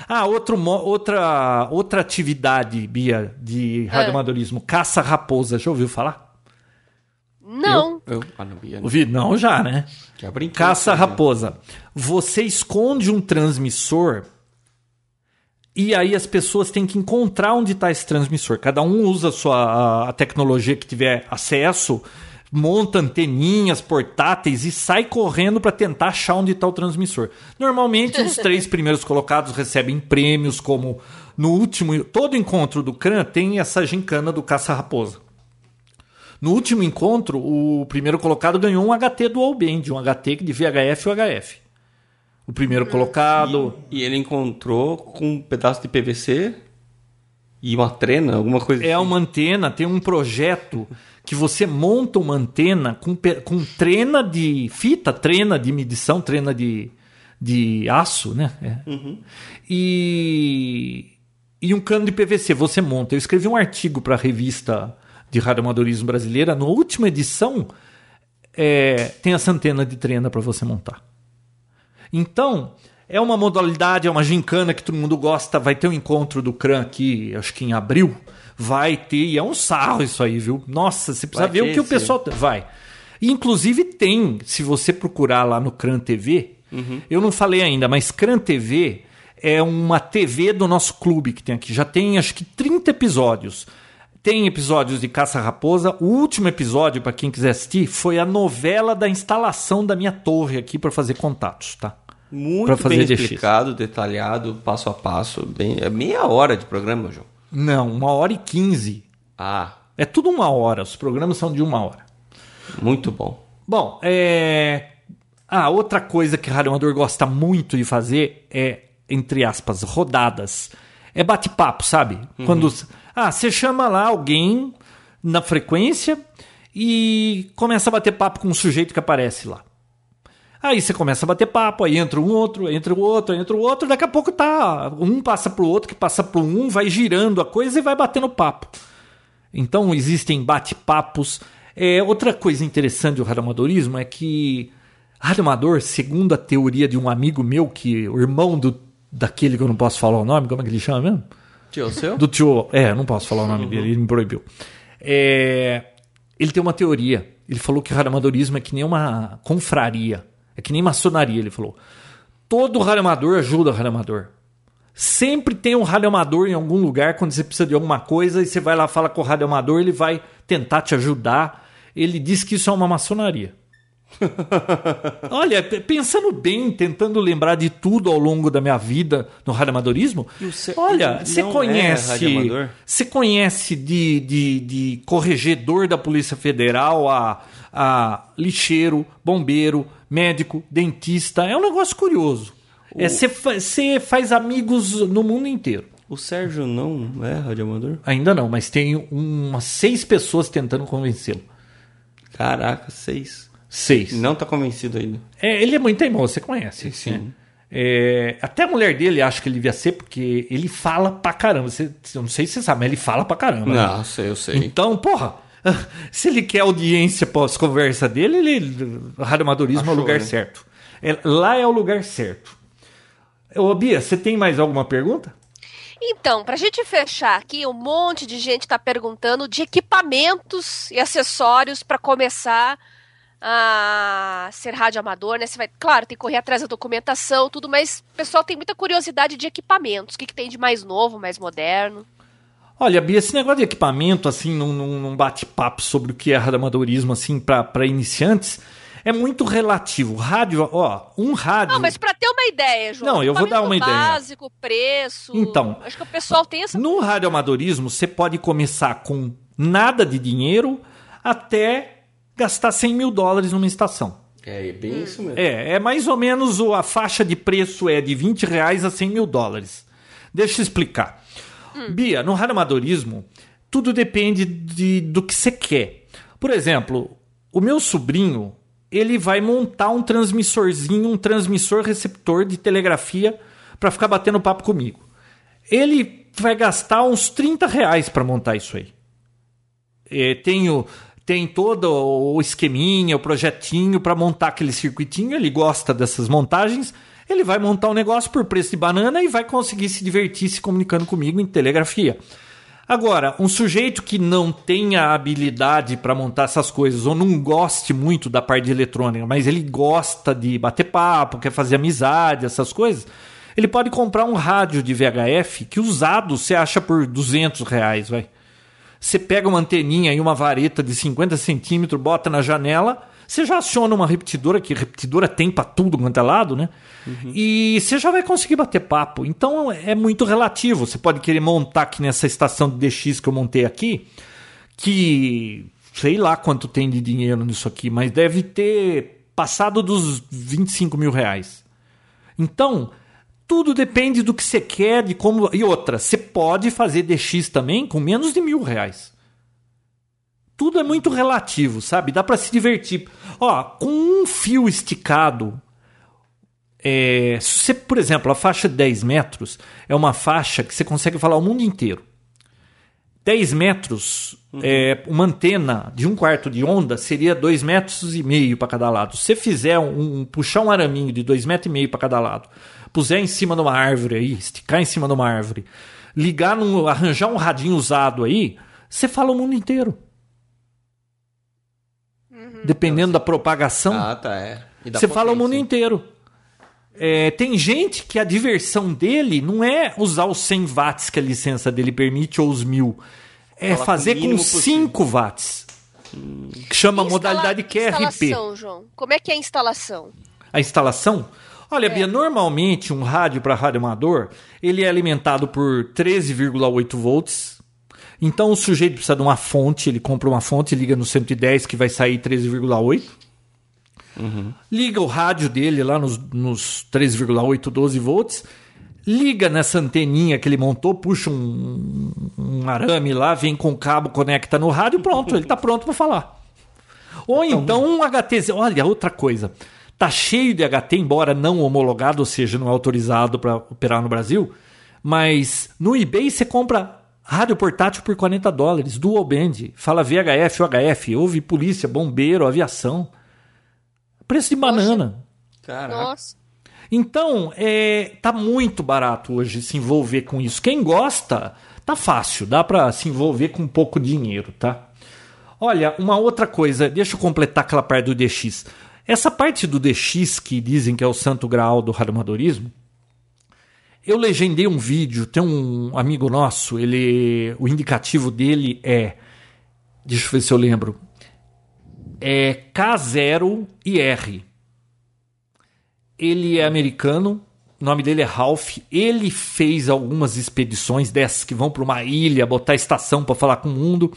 Ah, outro, outra, outra atividade, Bia, de radioamadorismo, caça-raposa. Já ouviu falar? Não. Eu, ah, não, Bia, Ouvi? Não, já, né? já brinquei. Caça-raposa. Você esconde um transmissor e aí as pessoas têm que encontrar onde está esse transmissor. Cada um usa a sua a- tecnologia que tiver acesso, monta anteninhas portáteis e sai correndo para tentar achar onde está o transmissor. Normalmente os [LAUGHS] três primeiros colocados recebem prêmios, como no último todo encontro do CRAN tem essa gincana do caça-raposa. No último encontro, o primeiro colocado ganhou um HT Dual Band, um HT de VHF e UHF. O primeiro colocado. E ele encontrou com um pedaço de PVC e uma trena, alguma coisa É assim. uma antena, tem um projeto que você monta uma antena com, com trena de fita, trena de medição, trena de, de aço, né? É. E, e um cano de PVC você monta. Eu escrevi um artigo para a revista de radioamadorismo brasileira. Na última edição, é, tem essa antena de trena para você montar. Então, é uma modalidade, é uma gincana que todo mundo gosta. Vai ter um encontro do CRAN aqui, acho que em abril. Vai ter, e é um sarro isso aí, viu? Nossa, você precisa Vai ver o que o sim. pessoal. Vai. Inclusive tem, se você procurar lá no CRAN TV, eu não falei ainda, mas CRAN TV é uma TV do nosso clube que tem aqui. Já tem acho que 30 episódios. Tem episódios de Caça-Raposa. O último episódio, para quem quiser assistir, foi a novela da instalação da minha torre aqui para fazer contatos, tá? Muito pra fazer bem DX. explicado, detalhado, passo a passo. Bem, é meia hora de programa, João. Não, uma hora e quinze. Ah, É tudo uma hora. Os programas são de uma hora. muito bom. Bom, é. Ah, outra coisa que o radioamador gosta muito de fazer é, entre aspas, rodadas. É bate-papo, sabe? Quando. Ah, você chama lá alguém na frequência e começa a bater papo com um sujeito que aparece lá. Aí você começa a bater papo, aí entra um outro, entra o outro, entra o outro, daqui a pouco tá. Um passa pro outro, que passa pro um, vai girando a coisa e vai batendo papo. Então existem bate-papos. É, outra coisa interessante do radioamadorismo é que radioamador, segundo a teoria de um amigo meu, que o irmão do, daquele que eu não posso falar o nome, como é que ele chama mesmo? Tio, seu? Do tio. É, não posso falar o nome dele, ele me proibiu. É, ele tem uma teoria. Ele falou que o radioamadorismo é que nem uma confraria. É que nem maçonaria, ele falou. Todo radioamador ajuda o radioamador. Sempre tem um radioamador em algum lugar quando você precisa de alguma coisa e você vai lá fala com o radioamador, ele vai tentar te ajudar. Ele diz que isso é uma maçonaria. [LAUGHS] Olha, pensando bem, tentando lembrar de tudo ao longo da minha vida no radioamadorismo, o ce- olha, você é conhece, você conhece de, de, de corregedor da Polícia Federal a, a lixeiro, bombeiro, médico, dentista, é um negócio curioso. É, Você fa- você faz amigos no mundo inteiro. O Sérgio não é radioamador? Ainda não, mas tem umas seis pessoas tentando convencê-lo. Caraca, seis. Seis. Não tá convencido ainda. É, ele é muito teimoso, você conhece. Sim. né? É, até a mulher dele acha que ele devia ser, porque ele fala pra caramba. Você, eu não sei se você sabe, mas ele fala pra caramba. né? Não, sei, eu sei. Então, porra, se ele quer audiência pós-conversa dele, ele, o radioamadorismo é o lugar né? certo. É, lá é o lugar certo. Ô, Bia, você tem mais alguma pergunta? Então, pra gente fechar aqui, um monte de gente tá perguntando de equipamentos e acessórios pra começar a ser rádio amador, né? Você vai, claro, tem que correr atrás da documentação, tudo, mas o pessoal tem muita curiosidade de equipamentos. O que, que tem de mais novo, mais moderno? Olha, Bia, esse negócio de equipamento, assim, num, num- bate-papo sobre o que é radioamadorismo, assim, para iniciantes, é muito relativo. Rádio, ó, um rádio. Não, mas pra ter uma ideia, João. Não, eu vou dar uma equipamento ideia. básico, preço. Então, acho que o pessoal tem essa. No radioamadorismo, você pode começar com nada de dinheiro até gastar 100 mil dólares numa estação. É bem isso mesmo. É, é mais ou menos o- a faixa de preço é de 20 reais a 100 mil dólares. Deixa eu explicar. Bia, no radioamadorismo, tudo depende de, do que você quer. Por exemplo, o meu sobrinho, ele vai montar um transmissorzinho, um transmissor receptor de telegrafia para ficar batendo papo comigo. Ele vai gastar uns 30 reais para montar isso aí. É, tem, o- tem todo o esqueminha, o projetinho para montar aquele circuitinho. Ele gosta dessas montagens. Ele vai montar um negócio por preço de banana e vai conseguir se divertir se comunicando comigo em telegrafia. Agora, um sujeito que não tenha habilidade para montar essas coisas ou não goste muito da parte de eletrônica, mas ele gosta de bater papo, quer fazer amizade, essas coisas, ele pode comprar um rádio de VHF que usado você acha por 200 reais, vai. Você pega uma anteninha e uma vareta de 50 centímetros, bota na janela, você já aciona uma repetidora, que repetidora tem para tudo quanto é lado, né? E você já vai conseguir bater papo. Então é muito relativo. Você pode querer montar aqui nessa estação de DX que eu montei aqui, que sei lá quanto tem de dinheiro nisso aqui, mas deve ter passado dos 25 mil reais. Então, tudo depende do que você quer, de como. E outra, você pode fazer DX também com menos de mil reais. Tudo é muito relativo, sabe? Dá para se divertir. Ó, com um fio esticado. É, se você, por exemplo, a faixa de 10 metros é uma faixa que você consegue falar o mundo inteiro. 10 metros, é, uma antena de um quarto de onda seria 2 metros e meio para cada lado. Se você fizer um, um- puxar um araminho de 2 metros e meio para cada lado, puser em cima de uma árvore aí, esticar em cima de uma árvore, ligar num, arranjar um radinho usado aí, você fala o mundo inteiro. Dependendo da propagação, Ah, tá, é. Você fala o mundo inteiro. É, tem gente que a diversão dele não é usar os 100 watts que a licença dele permite ou os mil. É Fala com fazer com possível. 5 watts. Que chama Instala- modalidade QRP. Instalação, João. Como é que é a instalação? A instalação? Olha, É. Bia, normalmente um rádio para rádio amador, ele é alimentado por 13,8 volts. Então o sujeito precisa de uma fonte, ele compra uma fonte, liga no 110 que vai sair 13,8. Liga o rádio dele lá nos, nos 3,8, 12 volts. Liga nessa anteninha que ele montou, puxa um, um arame lá, vem com o cabo, conecta no rádio e pronto, ele está pronto para falar. Ou então um HT. Olha, outra coisa. Tá cheio de HT, embora não homologado, ou seja, não é autorizado para operar no Brasil. Mas no eBay você compra rádio portátil por 40 dólares, dual band. Fala VHF, UHF, ouve polícia, bombeiro, aviação. Preço de banana. Caraca. Nossa. Então, é, tá muito barato hoje se envolver com isso. Quem gosta, tá fácil, dá para se envolver com pouco dinheiro, tá? Olha, uma outra coisa, deixa eu completar aquela parte do DX. Essa parte do DX que dizem que é o santo graal do radioamadorismo, eu legendei um vídeo, tem um amigo nosso, ele, o indicativo dele é, deixa eu ver se eu lembro, é K0IR. Ele é americano, o nome dele é Ralph. Ele fez algumas expedições dessas que vão para uma ilha, botar estação para falar com o mundo.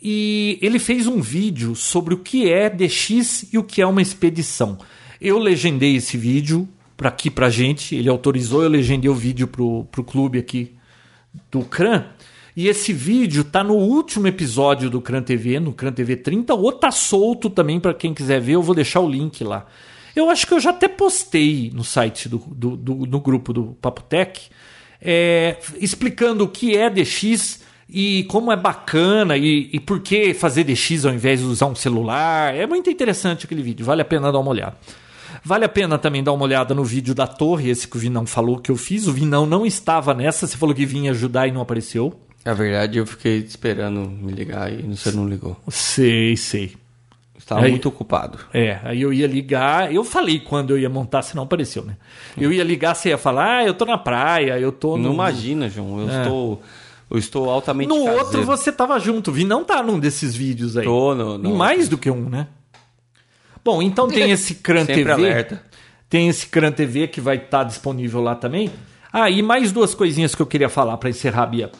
E ele fez um vídeo sobre o que é DX e o que é uma expedição. Eu legendei esse vídeo para aqui pra gente, ele autorizou, eu legendei o vídeo pro, pro clube aqui do CRAN. E esse vídeo tá no último episódio do CRAN TV, no CRAN TV 30, ou tá solto também para quem quiser ver, eu vou deixar o link lá. Eu acho que eu já até postei no site do, do, do grupo do Papotec, é, explicando o que é DX e como é bacana e, e por que fazer DX ao invés de usar um celular. É muito interessante aquele vídeo, vale a pena dar uma olhada. Vale a pena também dar uma olhada no vídeo da torre, esse que o Vinão falou que eu fiz. O Vinão não estava nessa, você falou que vinha ajudar e não apareceu. Na verdade, eu fiquei esperando me ligar e você não ligou. Sei, sei. Estava aí, muito ocupado. É, aí eu ia ligar, eu falei quando eu ia montar, se não apareceu, né? Eu ia ligar, você ia falar, ah, eu tô na praia, eu tô no... Não imagina, João, eu é. estou... Eu estou altamente No caseiro. outro você tava junto, vi não tá num desses vídeos aí. Tô no, no... Em mais do que um, né? Bom, então tem [LAUGHS] esse CRAN TV. Alerta. Tem esse CRAN TV que vai estar tá disponível lá também. Ah, e mais duas coisinhas que eu queria falar para encerrar, Bia.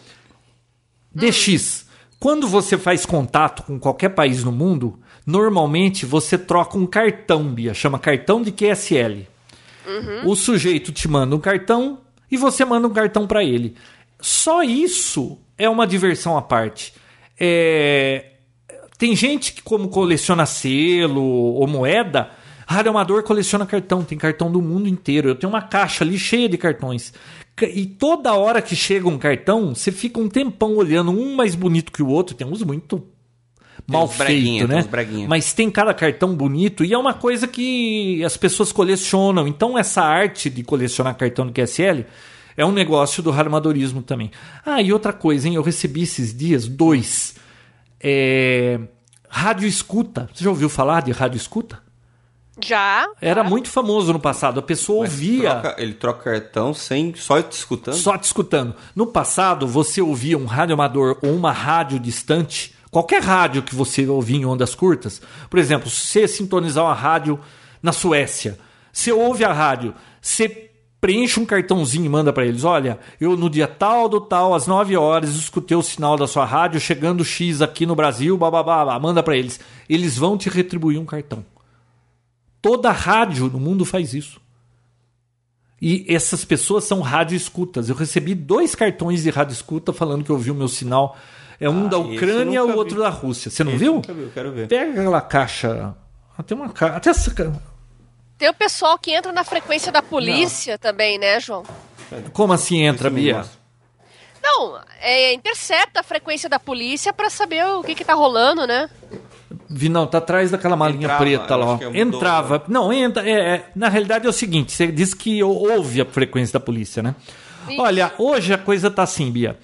DX. Quando você faz contato com qualquer país no mundo, normalmente você troca um cartão, Bia. Chama cartão de QSL. Uhum. O sujeito te manda um cartão e você manda um cartão para ele. Só isso é uma diversão à parte. É, tem gente que, como coleciona selo ou moeda, Rádio Amador coleciona cartão, tem cartão do mundo inteiro. Eu tenho uma caixa ali cheia de cartões. E toda hora que chega um cartão, você fica um tempão olhando um mais bonito que o outro. Tem uns muito tem mal feito, né? Mas tem cada cartão bonito e é uma coisa que as pessoas colecionam. Então essa arte de colecionar cartão do QSL é um negócio do ramadorismo também. Ah, e outra coisa, hein? Eu recebi esses dias dois é, rádio escuta. Você já ouviu falar de rádio escuta? Já. Era muito famoso no passado. A pessoa Mas ouvia. Troca, ele troca cartão sem só te escutando? Só te escutando. No passado, você ouvia um rádio amador ou uma rádio distante. Qualquer rádio que você ouvia em ondas curtas. Por exemplo, se você sintonizar uma rádio na Suécia, você ouve a rádio, você preenche um cartãozinho e manda para eles: olha, eu no dia tal do tal, às 9 horas, escutei o sinal da sua rádio chegando X aqui no Brasil, bababá, manda para eles. Eles vão te retribuir um cartão. Toda rádio no mundo faz isso. E essas pessoas são rádio escutas. Eu recebi dois cartões de rádio escuta falando que ouviu o meu sinal. É um ah, da Ucrânia e o outro vi. da Rússia. Você não esse viu? vi, quero ver. Pega aquela caixa. Tem uma caixa. Até essa tem o pessoal que entra na frequência da polícia Não. também, né, João? Como assim entra, Bia? Não, é, intercepta a frequência da polícia para saber o que, que tá rolando, né? Vi, não, tá atrás daquela malinha Entrava, preta lá. É Entrava. Não, entra. É, é, na realidade é o seguinte: você disse que ouve a frequência da polícia, né? Isso. Olha, hoje a coisa tá assim, Bia.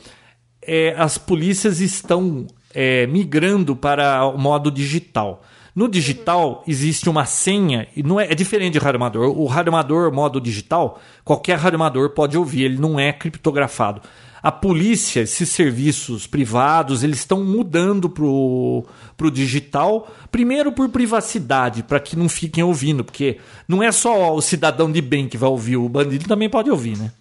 É, as polícias estão é, migrando para o modo digital. No digital existe uma senha, e não é, é diferente de rádio amador. O rádio amador modo digital, qualquer rádio amador pode ouvir, ele não é criptografado. A polícia, esses serviços privados, eles estão mudando pro, pro digital, primeiro por privacidade, para que não fiquem ouvindo, porque não é só o cidadão de bem que vai ouvir, o bandido também pode ouvir, né?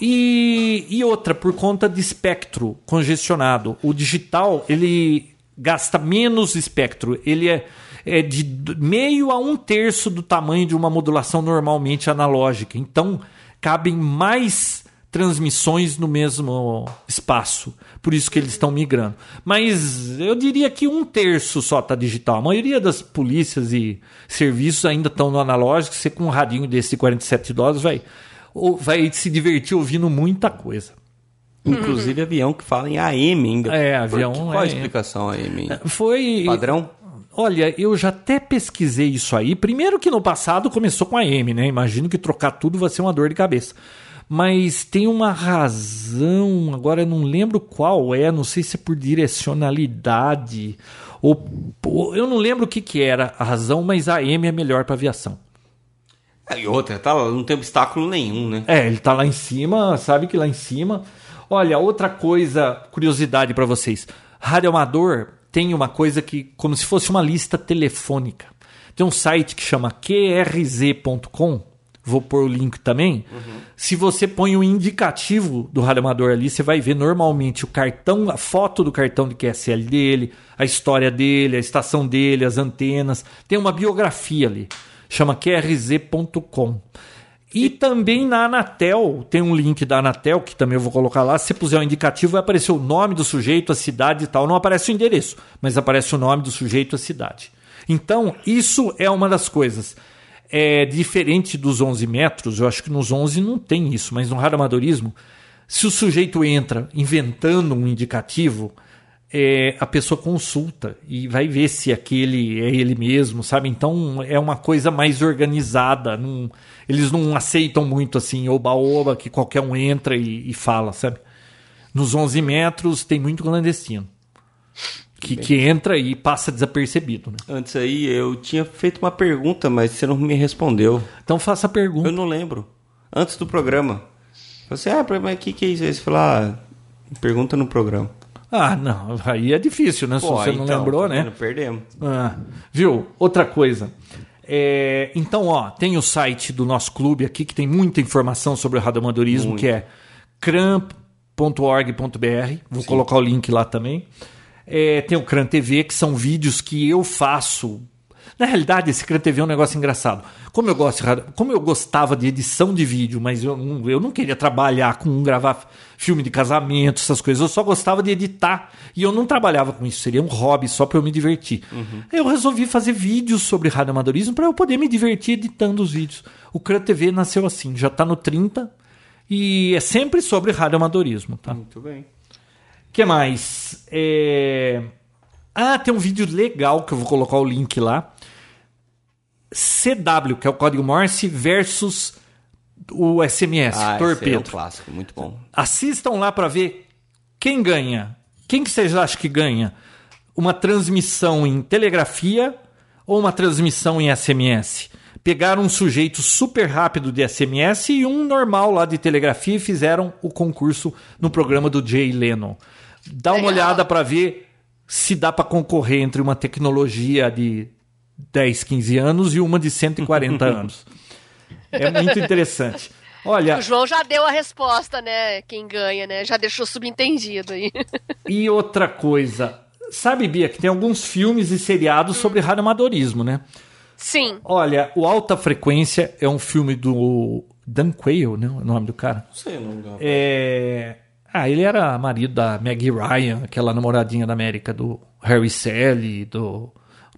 E, e outra, por conta de espectro congestionado. O digital, ele gasta menos espectro. Ele é, é de meio a um terço do tamanho de uma modulação normalmente analógica. Então, cabem mais transmissões no mesmo espaço. Por isso que eles estão migrando. Mas eu diria que um terço só está digital. A maioria das polícias e serviços ainda estão no analógico. Você com um radinho desse de 47 dólares vai, vai se divertir ouvindo muita coisa. Inclusive avião que fala em AM ainda. É, avião. Qual a explicação AM? Foi. Padrão? Olha, eu já até pesquisei isso aí. Primeiro que no passado começou com a AM, né? Imagino que trocar tudo vai ser uma dor de cabeça. Mas tem uma razão, agora eu não lembro qual é, não sei se é por direcionalidade ou, ou eu não lembro o que, que era a razão, mas a AM é melhor para aviação. É, e outra, tá, não tem obstáculo nenhum, né? É, ele tá lá em cima, sabe que lá em cima Olha, outra coisa, curiosidade para vocês. Rádio amador tem uma coisa que, como se fosse uma lista telefônica. Tem um site que chama qrz.com, vou pôr o link também. Uhum. Se você põe o indicativo do radioamador ali, você vai ver normalmente o cartão, a foto do cartão de QSL dele, a história dele, a estação dele, as antenas. Tem uma biografia ali, chama qrz.com. E também na Anatel, tem um link da Anatel, que também eu vou colocar lá. Se puser o um indicativo, vai aparecer o nome do sujeito, a cidade e tal. Não aparece o endereço, mas aparece o nome do sujeito, a cidade. Então, isso é uma das coisas. É diferente dos 11 metros, eu acho que nos 11 não tem isso, mas no radioamadorismo, se o sujeito entra inventando um indicativo, é, a pessoa consulta e vai ver se aquele é ele mesmo, sabe? Então é uma coisa mais organizada. Não, eles não aceitam muito assim, oba-oba, que qualquer um entra e, e, fala, sabe? Nos 11 metros tem muito clandestino. Que, que entra e passa desapercebido, né? Antes aí eu tinha feito uma pergunta, mas você não me respondeu. Então faça a pergunta. Eu não lembro. Antes do programa. Você, ah, mas o que, que é isso? Você falou, ah, pergunta no programa. Ah, não, aí é difícil, né? Pô, Se você não então, lembrou, tá né? Perdemos. Ah, viu? Outra coisa. É, então, ó, tem o site do nosso clube aqui que tem muita informação sobre o radioamadorismo, que é cramp.org.br. Vou Sim. colocar o link lá também. É, tem o Cran TV, que são vídeos que eu faço na realidade, esse TV é um negócio engraçado. Como eu gosto, como eu gostava de edição de vídeo, mas eu, eu não queria trabalhar com gravar filme de casamento, essas coisas. Eu só gostava de editar e eu não trabalhava com isso. Seria um hobby só para eu me divertir. Uhum. Eu resolvi fazer vídeos sobre radioamadorismo para eu poder me divertir editando os vídeos. O Cran TV nasceu assim, já está no 30 e é sempre sobre radioamadorismo, tá? Muito bem. que mais? É... Ah, tem um vídeo legal que eu vou colocar o link lá CW, que é o código Morse, versus o SMS, ah, Torpedo. é um clássico, muito bom. Assistam lá para ver quem ganha. Quem que vocês acham que ganha? Uma transmissão em telegrafia ou uma transmissão em SMS? Pegaram um sujeito super rápido de SMS e um normal lá de telegrafia e fizeram o concurso no programa do Jay Leno. Dá uma Legal. olhada para ver se dá para concorrer entre uma tecnologia de 10, 15 anos e uma de 140 [LAUGHS] anos. É muito interessante. Olha, o João já deu a resposta, né? Quem ganha, né? Já deixou subentendido aí. E outra coisa, sabe, Bia, que tem alguns filmes e seriados hum. sobre radioamadorismo, né? Sim. Olha, o Alta Frequência é um filme do Dan Quayle, né? O nome do cara. Não sei o nome do É... Ah, ele era marido da Maggie Ryan, aquela namoradinha da América, do Harry Sally, do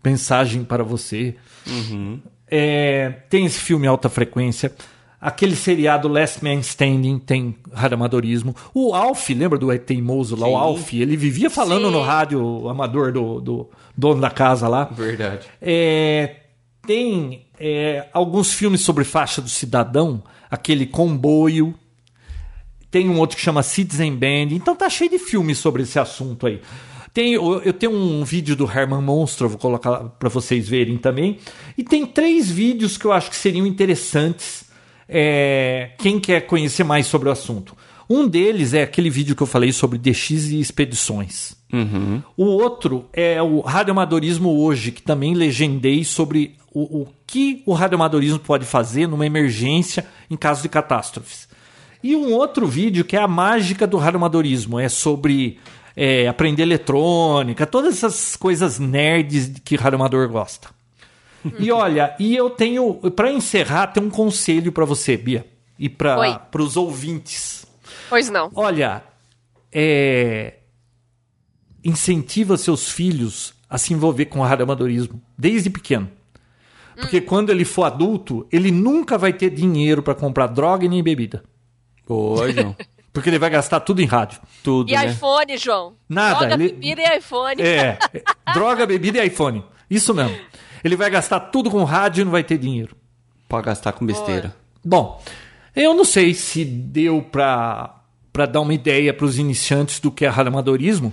Mensagem para você. Uhum. É, tem esse filme Alta Frequência. Aquele seriado Last Man Standing tem radioamadorismo. O Alf, lembra do teimoso lá? Sim. O Alf, ele vivia falando Sim. no rádio amador do, do, dono da casa lá. Verdade. É, tem é, alguns filmes sobre faixa do cidadão, aquele comboio. Tem um outro que chama Citizen Band. Então tá cheio de filmes sobre esse assunto aí. Tem, eu tenho um vídeo do Herman Monstro, vou colocar para vocês verem também. E tem três vídeos que eu acho que seriam interessantes. É, quem quer conhecer mais sobre o assunto. Um deles é aquele vídeo que eu falei sobre DX e expedições. Uhum. O outro é o radioamadorismo hoje, que também legendei sobre o, o que o radioamadorismo pode fazer numa emergência em caso de catástrofes. E um outro vídeo que é a mágica do radioamadorismo, é sobre é, aprender eletrônica, todas essas coisas nerds que o amador gosta. e [LAUGHS] olha, e eu tenho, para encerrar, tem um conselho para você, Bia, e para os ouvintes. Pois não. Olha, é, incentiva seus filhos a se envolver com o radioamadorismo desde pequeno. Porque hum. quando ele for adulto, ele nunca vai ter dinheiro para comprar droga e nem bebida. Boa, João. [LAUGHS] Porque ele vai gastar tudo em rádio. Tudo. E né? iPhone, João. Nada. Droga, ele... bebida e iPhone. É. [LAUGHS] droga, bebida e iPhone. Isso mesmo. Ele vai gastar tudo com rádio e não vai ter dinheiro. Pode gastar com besteira. Bom, eu não sei se deu para para dar uma ideia para os iniciantes do que é radioamadorismo.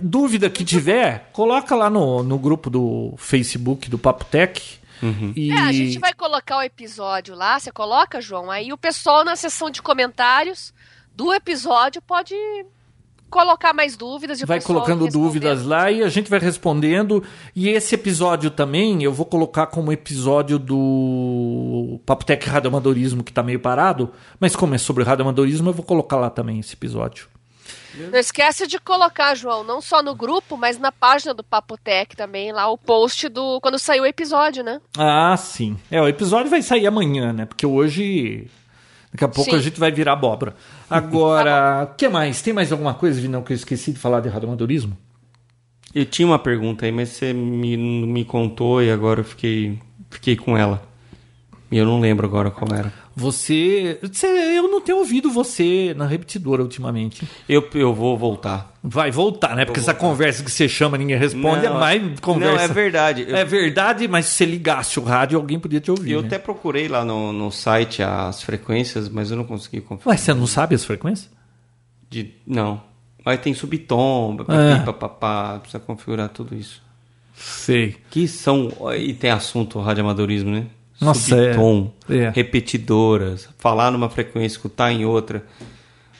Dúvida que tiver, coloca lá no, no grupo do Facebook do Papo Tech. Uhum. E... É, a gente vai colocar o episódio lá, você coloca, João, aí o pessoal na seção de comentários do episódio pode colocar mais dúvidas. E vai colocando dúvidas lá e a gente vai respondendo. E esse episódio também eu vou colocar como episódio do Papotec Radioamadorismo, que tá meio parado. Mas como é sobre radioamadorismo, eu vou colocar lá também esse episódio. Não esquece de colocar, João, não só no grupo, mas na página do Papotec também, lá o post do quando saiu o episódio, né? Ah, sim. É, o episódio vai sair amanhã, né? Porque hoje. Daqui a pouco Sim. a gente vai virar abóbora. Agora, [LAUGHS] o que mais? Tem mais alguma coisa, Vinão, que eu esqueci de falar de radioamadorismo? Eu tinha uma pergunta aí, mas você me, me contou e agora eu fiquei, fiquei com ela. E eu não lembro agora qual era. Você, você. Eu não tenho ouvido você na repetidora ultimamente. Eu, eu vou voltar. Vai voltar, né? Porque essa conversa que você chama ninguém responde Não, é mais conversa. Não, é verdade. Eu, É verdade, mas se você ligasse o rádio, alguém podia te ouvir. eu né? até procurei lá no, no site as frequências, mas eu não consegui confirmar. Ué, você não sabe as frequências? De, não. Aí tem subtom, É. papapá, precisa configurar tudo isso. Sei. Que são. E tem assunto radioamadorismo, né? Nossa, é. Subtom, É. repetidoras, falar numa frequência, escutar em outra.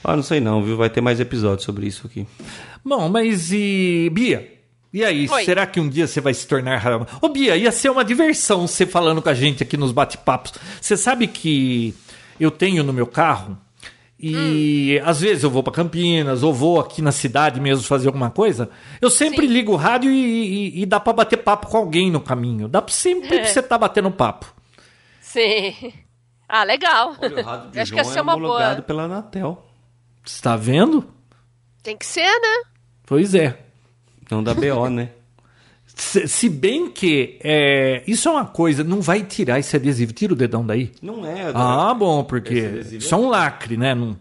Ah, não sei não, viu? Vai ter mais episódios sobre isso aqui. Bom, mas e. Bia? E aí, Oi. será que um dia você vai se tornar Ô, Bia, ia ser uma diversão você falando com a gente aqui nos bate-papos. Você sabe que eu tenho no meu carro e às vezes eu vou para Campinas ou vou aqui na cidade mesmo fazer alguma coisa. Eu sempre Sim. ligo o rádio e, e- e dá para bater papo com alguém no caminho. Dá pra sempre pra você estar batendo papo. Sim. Ah, legal. Olha, o rádio [LAUGHS] de Acho que João essa é é uma homologado boa. pela Anatel. Você tá vendo? Tem que ser, né? Pois é. Não da BO, [LAUGHS] né? Se, se bem que é, isso é uma coisa, não vai tirar esse adesivo. Tira o dedão daí. Não é. Ah, bom, porque adesivo isso é um lacre, né? Não-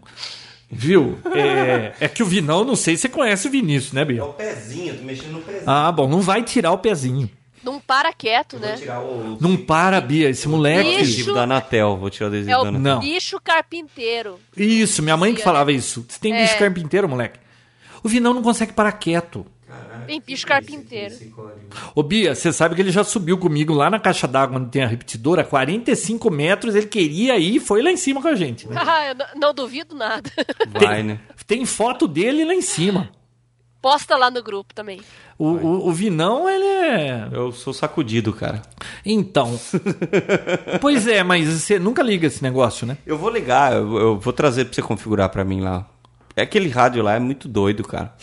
Viu? É, é que o Vinão, não sei se você conhece o Vinícius, né, É Bia? o pezinho, tô mexendo no pezinho. Ah, bom, não vai tirar o pezinho. Não para quieto, né? O, Não para, Bia, esse moleque. Adesivo da Anatel. Vou tirar o adesivo É da o Anatel. Não. bicho carpinteiro. Isso, minha mãe que falava isso. Você tem bicho É. carpinteiro, moleque? O Vinão não consegue parar quieto. Tem bicho carpinteiro. Ô, Bia, você sabe que ele já subiu comigo lá na caixa d'água onde tem a repetidora, 45 metros, ele queria ir e foi lá em cima com a gente. né? Ah, eu não, não duvido nada. Vai, né? Tem foto dele lá em cima. Posta lá no grupo também. O, o, o Vinão, ele é. Eu sou sacudido, cara. Então. [LAUGHS] pois é, mas você nunca liga esse negócio, né? Eu vou ligar, eu, eu vou trazer pra você configurar pra mim lá. É aquele rádio lá é muito doido, cara.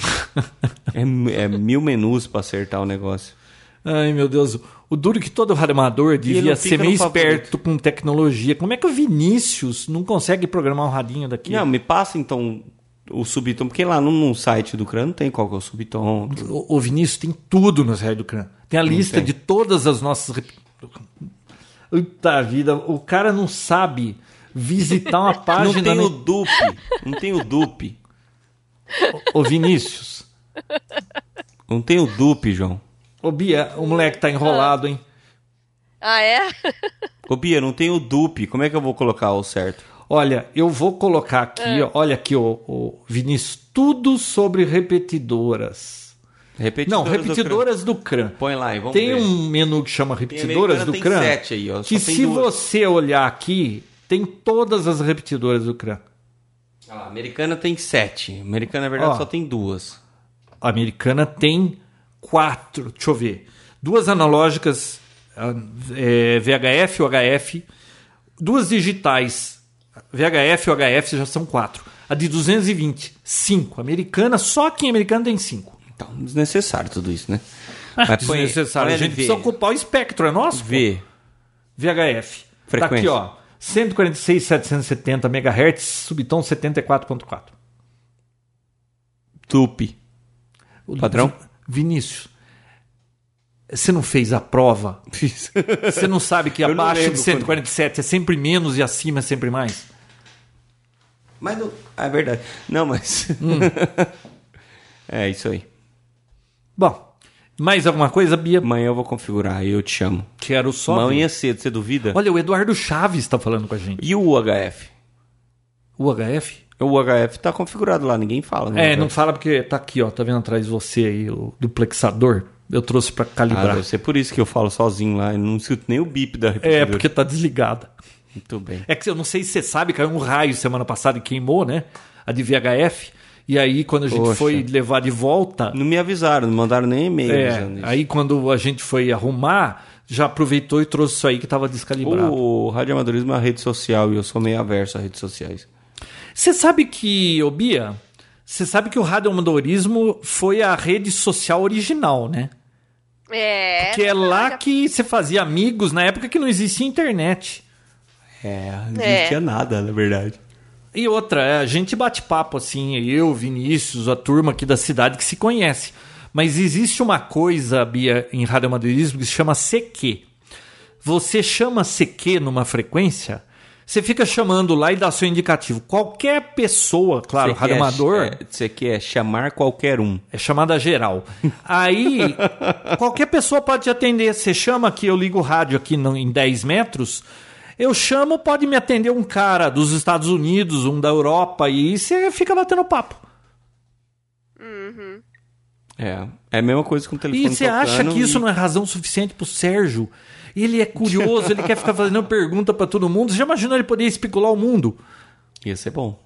[LAUGHS] é, é mil menus pra acertar o negócio. Ai, meu Deus. O duro que todo ele devia ser meio esperto com tecnologia. Como é que o Vinícius não consegue programar um radinho daqui? Não, me passa então o subtom, porque lá no, no site do CRAN não tem qual que é o subtom. O, o Vinícius tem tudo no Rádio do Cran. Tem a lista tem. de todas as nossas. Puta vida, o cara não sabe visitar uma [LAUGHS] Não página. tem né? o dupe, não tem o dupe. Ô Vinícius. Não tem o dupe, João. Ô Bia, o moleque tá enrolado, hein? Ah, é? Ô Bia, não tem o dupe. Como é que eu vou colocar o certo? Olha, eu vou colocar aqui, É. ó, olha aqui, ô, Vinícius, tudo sobre repetidoras. Não, Repetidoras do repetidoras do CRAN. CRAN. Põe lá e vamos Tem ver. um menu que chama repetidoras do tem sete aí, ó, que se duas. você olhar aqui, tem todas as repetidoras do CRAN. Ah, a americana tem sete. A americana, na verdade, Ó. só tem duas. A americana tem quatro, deixa eu ver. Duas analógicas, ah, é, VHF e UHF. Duas digitais, VHF e UHF já são quatro. A de 220, cinco. Americana, só que em americana tem cinco. Então, desnecessário tudo isso, né? Ah, Mas desnecessário. põe A gente precisa ocupar o espectro, é nosso? V. VHF. Tá Frequência. aqui, ó. 146,770 MHz, subtom 74.4. Tupi. O Padrão? Vi- Vinícius, você não fez a prova? Fiz. Você não sabe que [LAUGHS] abaixo de 147 é sempre menos e acima é sempre mais? Mas não... Ah, é verdade. Não, mas... Hum. [LAUGHS] é isso aí. Bom, mais alguma coisa, Bia? Amanhã eu vou configurar e eu te chamo. Quero só. ver. Amanhã cedo, você duvida? Olha, o Eduardo Chaves está falando com a gente. E o UHF? O HF? O UHF tá configurado lá, ninguém fala. né? É, não fala porque tá aqui, ó. Tá vendo atrás de você aí o duplexador? Eu trouxe para Ah, calibrar. deve ser por isso que eu falo sozinho lá. Eu não escuto nem o bip da repetidora. é, porque tá desligada. Muito bem. É que eu não sei se você sabe, caiu um raio semana passada e queimou, né? A de VHF. E aí, quando a gente Poxa. foi levar de volta, Não me avisaram, não mandaram nem e-mail é, aí quando a gente foi arrumar, já aproveitou e trouxe isso aí que estava descalibrado. O radioamadorismo é uma rede social e eu sou meio averso a redes sociais. Você sabe que, ô Bia, você sabe que o radioamadorismo foi a rede social original, né? É. que é lá que você fazia amigos na época que não existia internet. É, não É. existia nada, na verdade. E outra, é, a gente bate papo assim, eu, Vinícius, a turma aqui da cidade que se conhece. Mas existe uma coisa, Bia, em radioamadorismo que se chama CQ. Você chama CQ numa frequência, você fica chamando lá e dá seu indicativo. Qualquer pessoa, claro, Você radioamador, quer- é, Você quer chamar qualquer um. é chamada geral. Aí, qualquer pessoa pode te atender. Você chama aqui, eu ligo o rádio aqui no- em 10 metros. Eu chamo, pode me atender um cara dos Estados Unidos, um da Europa, e você fica batendo papo. É, é a mesma coisa com o telefone E você acha que isso e- não é razão suficiente pro Sérgio? Ele é curioso, ele quer ficar fazendo pergunta pra todo mundo. Você já imaginou ele poder especular o mundo? Ia ser bom.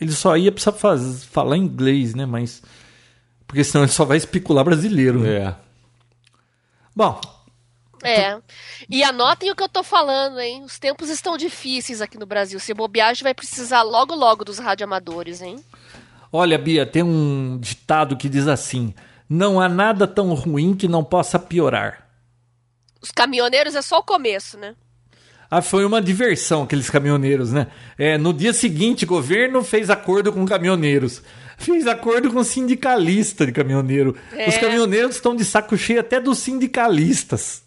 Ele só ia precisar faz- falar inglês, né? Mas. Porque senão ele só vai especular brasileiro. né? É. Bom, É. E anotem o que eu tô falando, hein? Os tempos estão difíceis aqui no Brasil. Se bobear, a gente vai precisar logo, logo dos radioamadores, hein? Olha, Bia, tem um ditado que diz assim: não há nada tão ruim que não possa piorar. Os caminhoneiros é só o começo, né? Ah, foi uma diversão aqueles caminhoneiros, né? É, no dia seguinte, o governo fez acordo com caminhoneiros. Fez acordo com sindicalista de caminhoneiro. É. Os caminhoneiros estão de saco cheio até dos sindicalistas.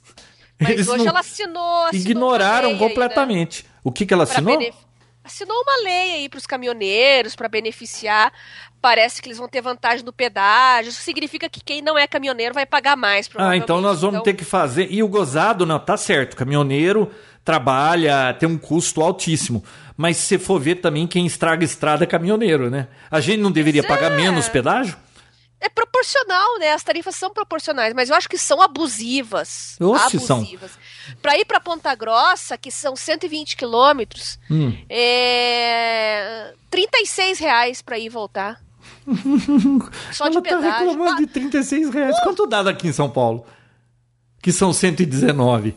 Mas Eles hoje ela assinou. assinou ignoraram lei aí, né? completamente. O que, que ela assinou? Assinou uma lei aí para os caminhoneiros, para beneficiar. Parece que eles vão ter vantagem no pedágio. Isso significa que quem não é caminhoneiro vai pagar mais. Ah, então nós vamos ter que fazer. E o gozado, não, tá certo. Caminhoneiro trabalha, tem um custo altíssimo. Mas se for ver também, quem estraga estrada é caminhoneiro, né? A gente não deveria Mas pagar é. menos pedágio? É proporcional, né? As tarifas são proporcionais, mas eu acho que são abusivas. Oxe, são. abusivas. Para ir para Ponta Grossa, que são 120 quilômetros, Hum. é 36 reais para ir e voltar. [LAUGHS] Só de Ela tá pedágio. reclamando de 36 reais. Quanto dá daqui em São Paulo? Que são 119.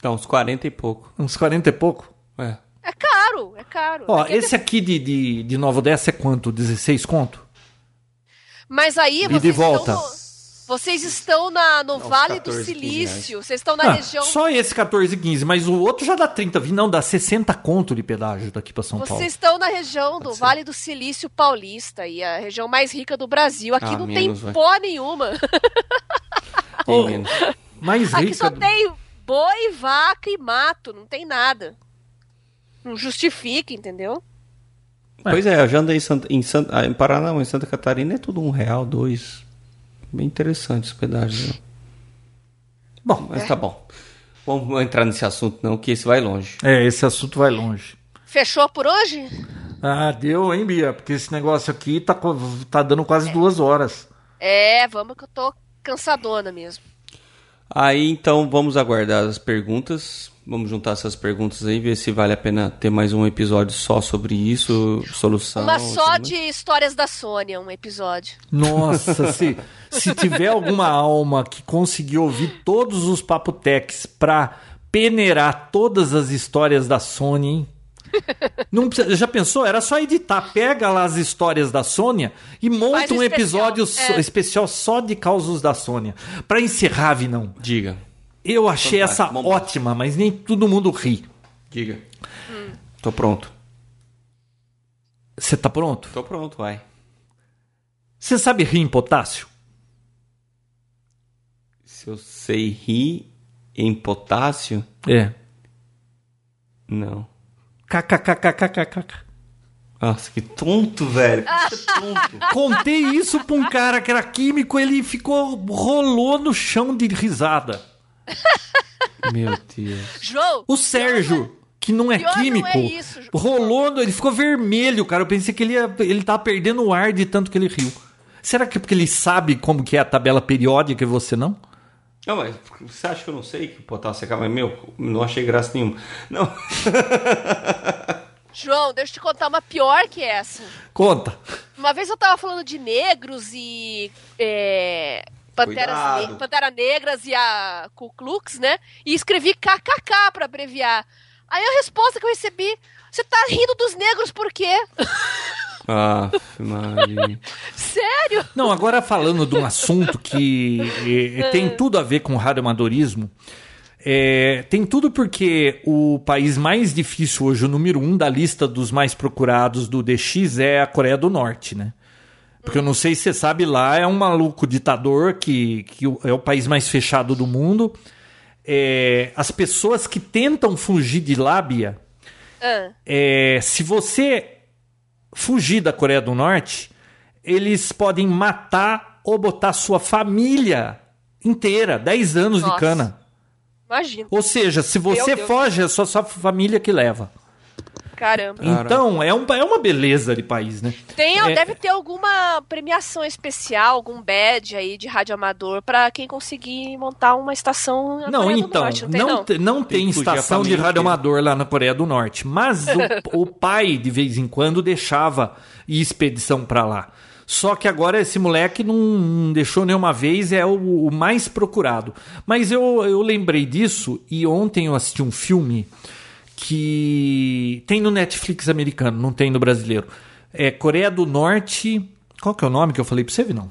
Dá uns 40 e pouco. Uns 40 e pouco. É. É caro, é caro. Ó, Aqui é esse aqui de, de, de Nova Odessa é quanto? 16 conto? Mas aí E vocês de volta? estão, no, vocês estão na, no uns Vale do 14, 15 Silício, vocês estão na Ah, região. Só esse 14, 15, mas o outro já dá 30, vi- não, dá 60 conto de pedágio daqui pra São Paulo. Vocês estão na região do ser. Vale do Silício Paulista, e a região mais rica do Brasil. Aqui Ah, não menos, tem vai. pó nenhuma. Tem menos. Mais Aqui rica. só tem boi, vaca e mato, não tem nada. Não justifica, entendeu? Pois é, já andei em, Santa, em, Santa, ah, em Paraná, em Santa Catarina é tudo um real, dois. Bem interessante esse pedágio. né? Bom, mas tá bom. Vamos entrar nesse assunto não, que esse vai longe. É, esse assunto vai longe. Fechou por hoje? Ah, deu, hein, Bia? Porque esse negócio aqui tá, tá dando quase duas horas. É, vamos que eu tô cansadona mesmo. Aí então vamos aguardar as perguntas. Vamos juntar essas perguntas aí, ver se vale a pena ter mais um episódio só sobre isso, solução. Uma só mais. de histórias da Sônia, um episódio. Nossa, [LAUGHS] se, se tiver alguma alma que conseguir ouvir todos os papotex pra peneirar todas as histórias da Sony, hein? Não precisa- já pensou? Era só editar. Pega lá as histórias da Sônia e monta Faz um episódio especial, só- é. especial só de causos da Sônia. Pra encerrar, Vinão. Diga, Eu achei Fantástico, essa vamos ótima, mas nem todo mundo ri. diga. Tô pronto. Você tá pronto? Tô pronto, vai. Você sabe rir em potássio? Se eu sei rir em potássio, É. não. KKKKKKK. Nossa, que tonto, velho. Que tonto. [LAUGHS] Contei isso pra um cara que era químico, ele ficou, rolou no chão de risada. [LAUGHS] Meu Deus. João! O Sérgio, que não é pior não químico, é isso, João. rolou, ele ficou vermelho, cara. Eu pensei que ele, ia, ele tava perdendo o ar de tanto que ele riu. Será que é porque ele sabe como que é a tabela periódica e você não? Não, mas você acha que eu não sei que potássio acaba? Meu, não achei graça nenhuma. Não. [LAUGHS] João, deixa eu te contar uma pior que essa. Conta. Uma vez eu tava falando de negros e. É, Panteras ne Pantera Negras e a Ku Klux, né? E escrevi KKK pra abreviar. Aí a resposta que eu recebi: Você tá rindo dos negros por quê? [LAUGHS] Ah, Maria. Sério? Não, agora falando de um assunto que eh, [LAUGHS] tem tudo a ver com o radioamadorismo. É, tem tudo porque o país mais difícil hoje, o número um da lista dos mais procurados do DX é a Coreia do Norte, né? Porque eu não sei se você sabe, lá é um maluco ditador que, que é o país mais fechado do mundo. É, as pessoas que tentam fugir de lábia, Ah, é, se você fugir da Coreia do Norte, eles podem matar ou botar sua família inteira, 10 anos de Nossa. cana. imagina. Ou seja, se você foge, é só sua família que leva. Caramba. Cara. Então, é, um, é uma beleza de país, né? Tem, É- Deve ter alguma premiação especial, algum badge aí de radioamador pra quem conseguir montar uma estação na Não, Coreia do então, Norte, não tem, não, não? te- não Tem tem estação de família radioamador lá na Coreia do Norte, mas o, [LAUGHS] o pai, de vez em quando, deixava ir expedição pra lá. Só que agora esse moleque não, não deixou nenhuma vez, é o, o mais procurado. Mas eu, eu lembrei disso e ontem eu assisti um filme que tem no Netflix americano, não tem no brasileiro. É Coreia do Norte. Qual que é o nome que eu falei pra você, não?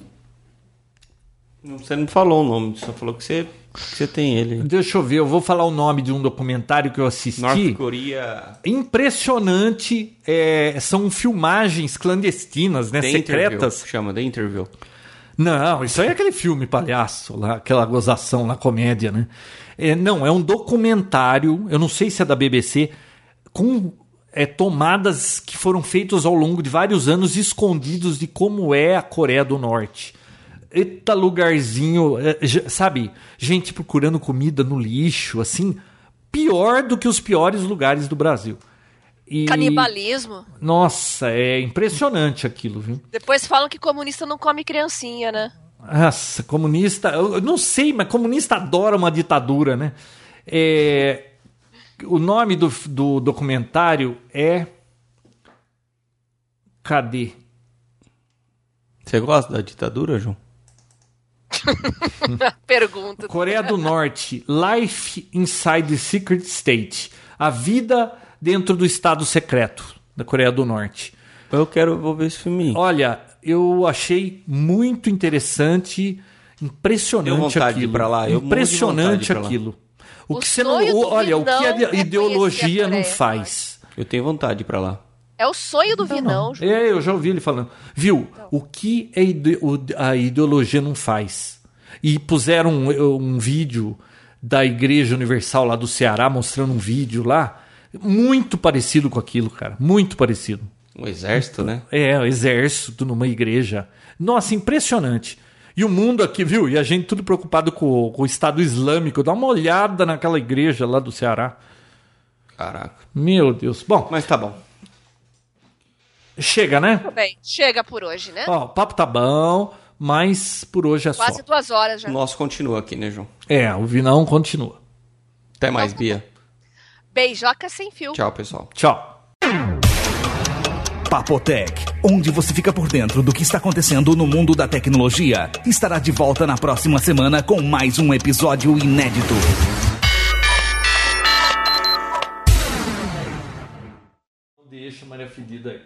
Não, Você não falou o nome, só falou que você, que você tem ele. Deixa eu ver, eu vou falar o nome de um documentário que eu assisti. North Korea. Impressionante, é, são filmagens clandestinas, né, The secretas. Interview, chama The Interview. Não, isso aí é aquele filme palhaço, lá, aquela gozação lá, comédia, né? É, não, é um documentário, eu não sei se é da BBC, com é, tomadas que foram feitas ao longo de vários anos escondidos de como é a Coreia do Norte. Eita lugarzinho, é, sabe? Gente procurando comida no lixo, assim, pior do que os piores lugares do Brasil. E- Canibalismo. Nossa, é impressionante aquilo, viu? Depois falam que comunista não come criancinha, né? Nossa, comunista. Eu não sei, mas comunista adora uma ditadura, né? É, o nome do, do documentário é. Cadê? Você gosta da ditadura, João? [LAUGHS] Pergunta. Coreia do Norte, Life Inside the Secret State. A vida dentro do Estado secreto da Coreia do Norte. Eu quero vou ver esse filme. Olha, eu achei muito interessante, impressionante aquilo. pra lá, eu impressionante aquilo. O, O que você não, olha, o que é a a ideologia não faz. Eu tenho vontade de ir pra lá. É o sonho do Vinão, Ju. É, eu já ouvi ele falando. Viu? O que o- a ideologia não faz? E puseram um, um vídeo da Igreja Universal lá do Ceará, mostrando um vídeo lá, muito parecido com aquilo, cara. Muito parecido. O exército, né? É, o exército numa igreja. Nossa, impressionante. E o mundo aqui, viu? E a gente tudo preocupado com, com o Estado Islâmico. Dá uma olhada naquela igreja lá do Ceará. Caraca. Meu Deus. Bom, Mas tá bom. chega, né? Tudo bem, chega por hoje, né? Ó, o papo tá bom, mas por hoje é só. Quase duas horas já. O nosso continua aqui, né, João? É, o Vinão continua. Até mais, Bia. Beijoca sem fio. Tchau, pessoal. Tchau. Papotec, onde você fica por dentro do que está acontecendo no mundo da tecnologia, estará de volta na próxima semana com mais um episódio inédito. Deixa Maria Fedida aí.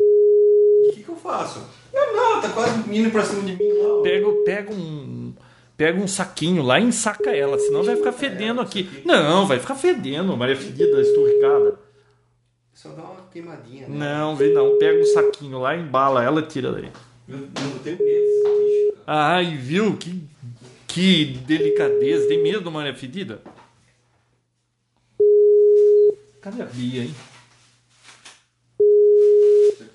O que, que eu faço? Não, não, tá quase indo pra cima de mim. Não. Pega, pega um. Pega um saquinho lá e ensaca ela, senão vai ficar fedendo aqui. Não, vai ficar fedendo, Maria Fedida esturricada. Só dá uma queimadinha. né? Não, vem não. Pega um saquinho lá, embala ela e tira daí. Eu, eu tenho medo desse bicho, cara. Ai, viu? Que, que delicadeza. Tem medo, Maria Fedida? Cadê a Bia, hein?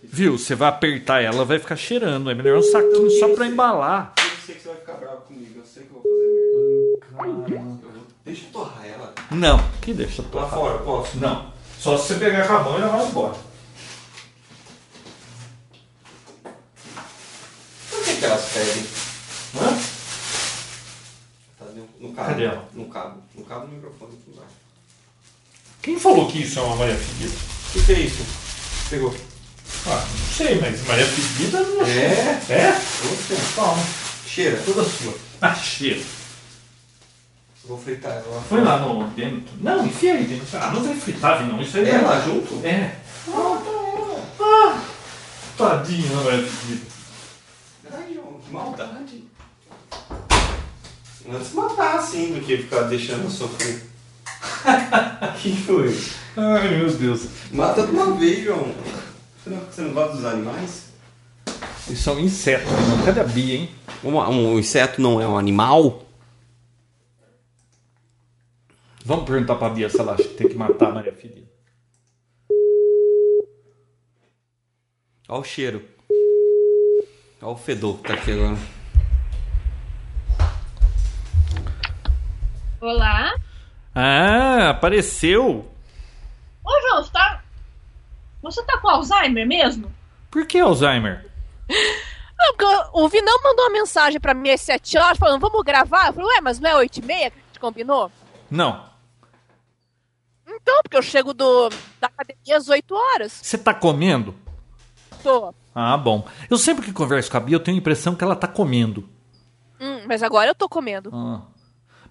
Viu? Você vai apertar ela, vai ficar cheirando. É melhor um saquinho só pra embalar. Eu sei que você vai ficar bravo comigo. Eu sei que eu vou fazer merda. Eu vou... Deixa eu torrar ela. Não, que deixa Lá torrar. fora, posso? Não. Só se você pegar com a mão e ela vai embora. Por que, que elas pedem? Hã? Tá no, no cabo. Cadê ela? No cabo. No cabo do microfone aqui embaixo. Quem falou que isso é uma Maria Fedida? O que, que é isso? Pegou. Ah, não sei, mas Maria Fedida não É? É? Você. Toma. Cheira. Toda sua. Ah, cheiro. Vou fritar ela. Foi lá no dentro. Não, enfia aí dentro. Ah, não vai fritar, não. Isso aí É lá junto? É. Ah, tadinho, não vai Fedida. Ai, João, que maldade. Antes matar assim do que ficar deixando eu sofrer. [LAUGHS] que foi? Ai, meu Deus. Mata de uma vez, João. Você não, você não gosta dos animais? Isso é um inseto. Não. Cadê a Bia, hein? Um, um inseto não é um animal? Vamos perguntar pra Bia se ela acha que tem que matar a Maria Fedida. Olha o cheiro. Olha o fedor que tá aqui agora. Olá. Ah, apareceu. Ô, João, você tá. Você tá com Alzheimer mesmo? Por que Alzheimer? [LAUGHS] Não, porque o Vinão mandou uma mensagem pra mim às 7 horas falando, vamos gravar? Eu falei, ué, mas não é 8 e meia que a gente combinou? Não. Então, porque eu chego do, da academia às 8 horas. Você tá comendo? Tô. Ah, bom. Eu sempre que converso com a Bia, eu tenho a impressão que ela tá comendo. Hum, mas agora eu tô comendo. Ah.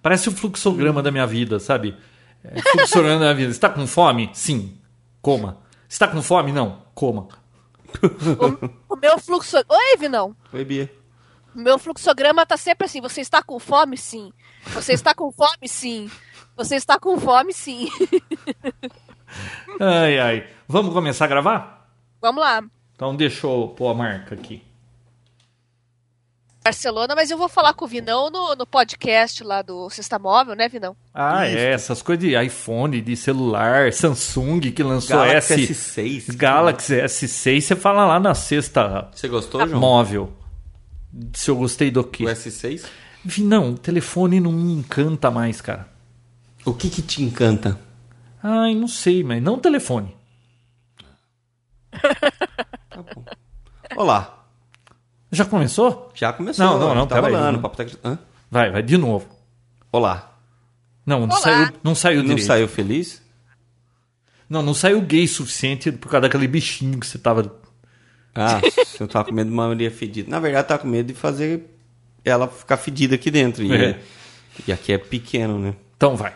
Parece o fluxograma da minha vida, sabe? É, fluxograma da minha vida. Você tá com fome? Sim. Coma. Você tá com fome? Não. Coma. O, o meu fluxo... Oi, Vinão. Oi, Bia. O meu fluxograma tá sempre assim, você está com fome? Sim. Você está com fome? Sim. Você está com fome? Sim. [LAUGHS] Ai, ai. Vamos começar a gravar? Vamos lá. Então deixa eu pôr a marca aqui. Barcelona, mas eu vou falar com o Vinão no, no podcast lá do Sexta Móvel, né, Vinão? Ah, Isso. é. Essas coisas de iPhone, de celular, Samsung que lançou Galaxy S... S6. Galaxy S6. Você fala lá na sexta Você gostou, João? móvel. Se eu gostei do O quê? S6? Vi, Não, o telefone não me encanta mais, cara. O que que te encanta? Ai, não sei, mas não o telefone. Tá bom. Olá. Já começou? Já começou. Não, não, não, Tá peraí. rolando. Não. o papo tá... Hã? Vai, vai de novo. Olá. Não, não Olá. saiu, não saiu Não direito. saiu feliz? Não, não saiu gay o suficiente por causa daquele bichinho que você tava. Ah, [LAUGHS] eu tava com medo de uma Maria fedida. Na verdade, eu tava com medo de fazer ela ficar fedida aqui dentro. E, É. e aqui é pequeno, né? Então vai.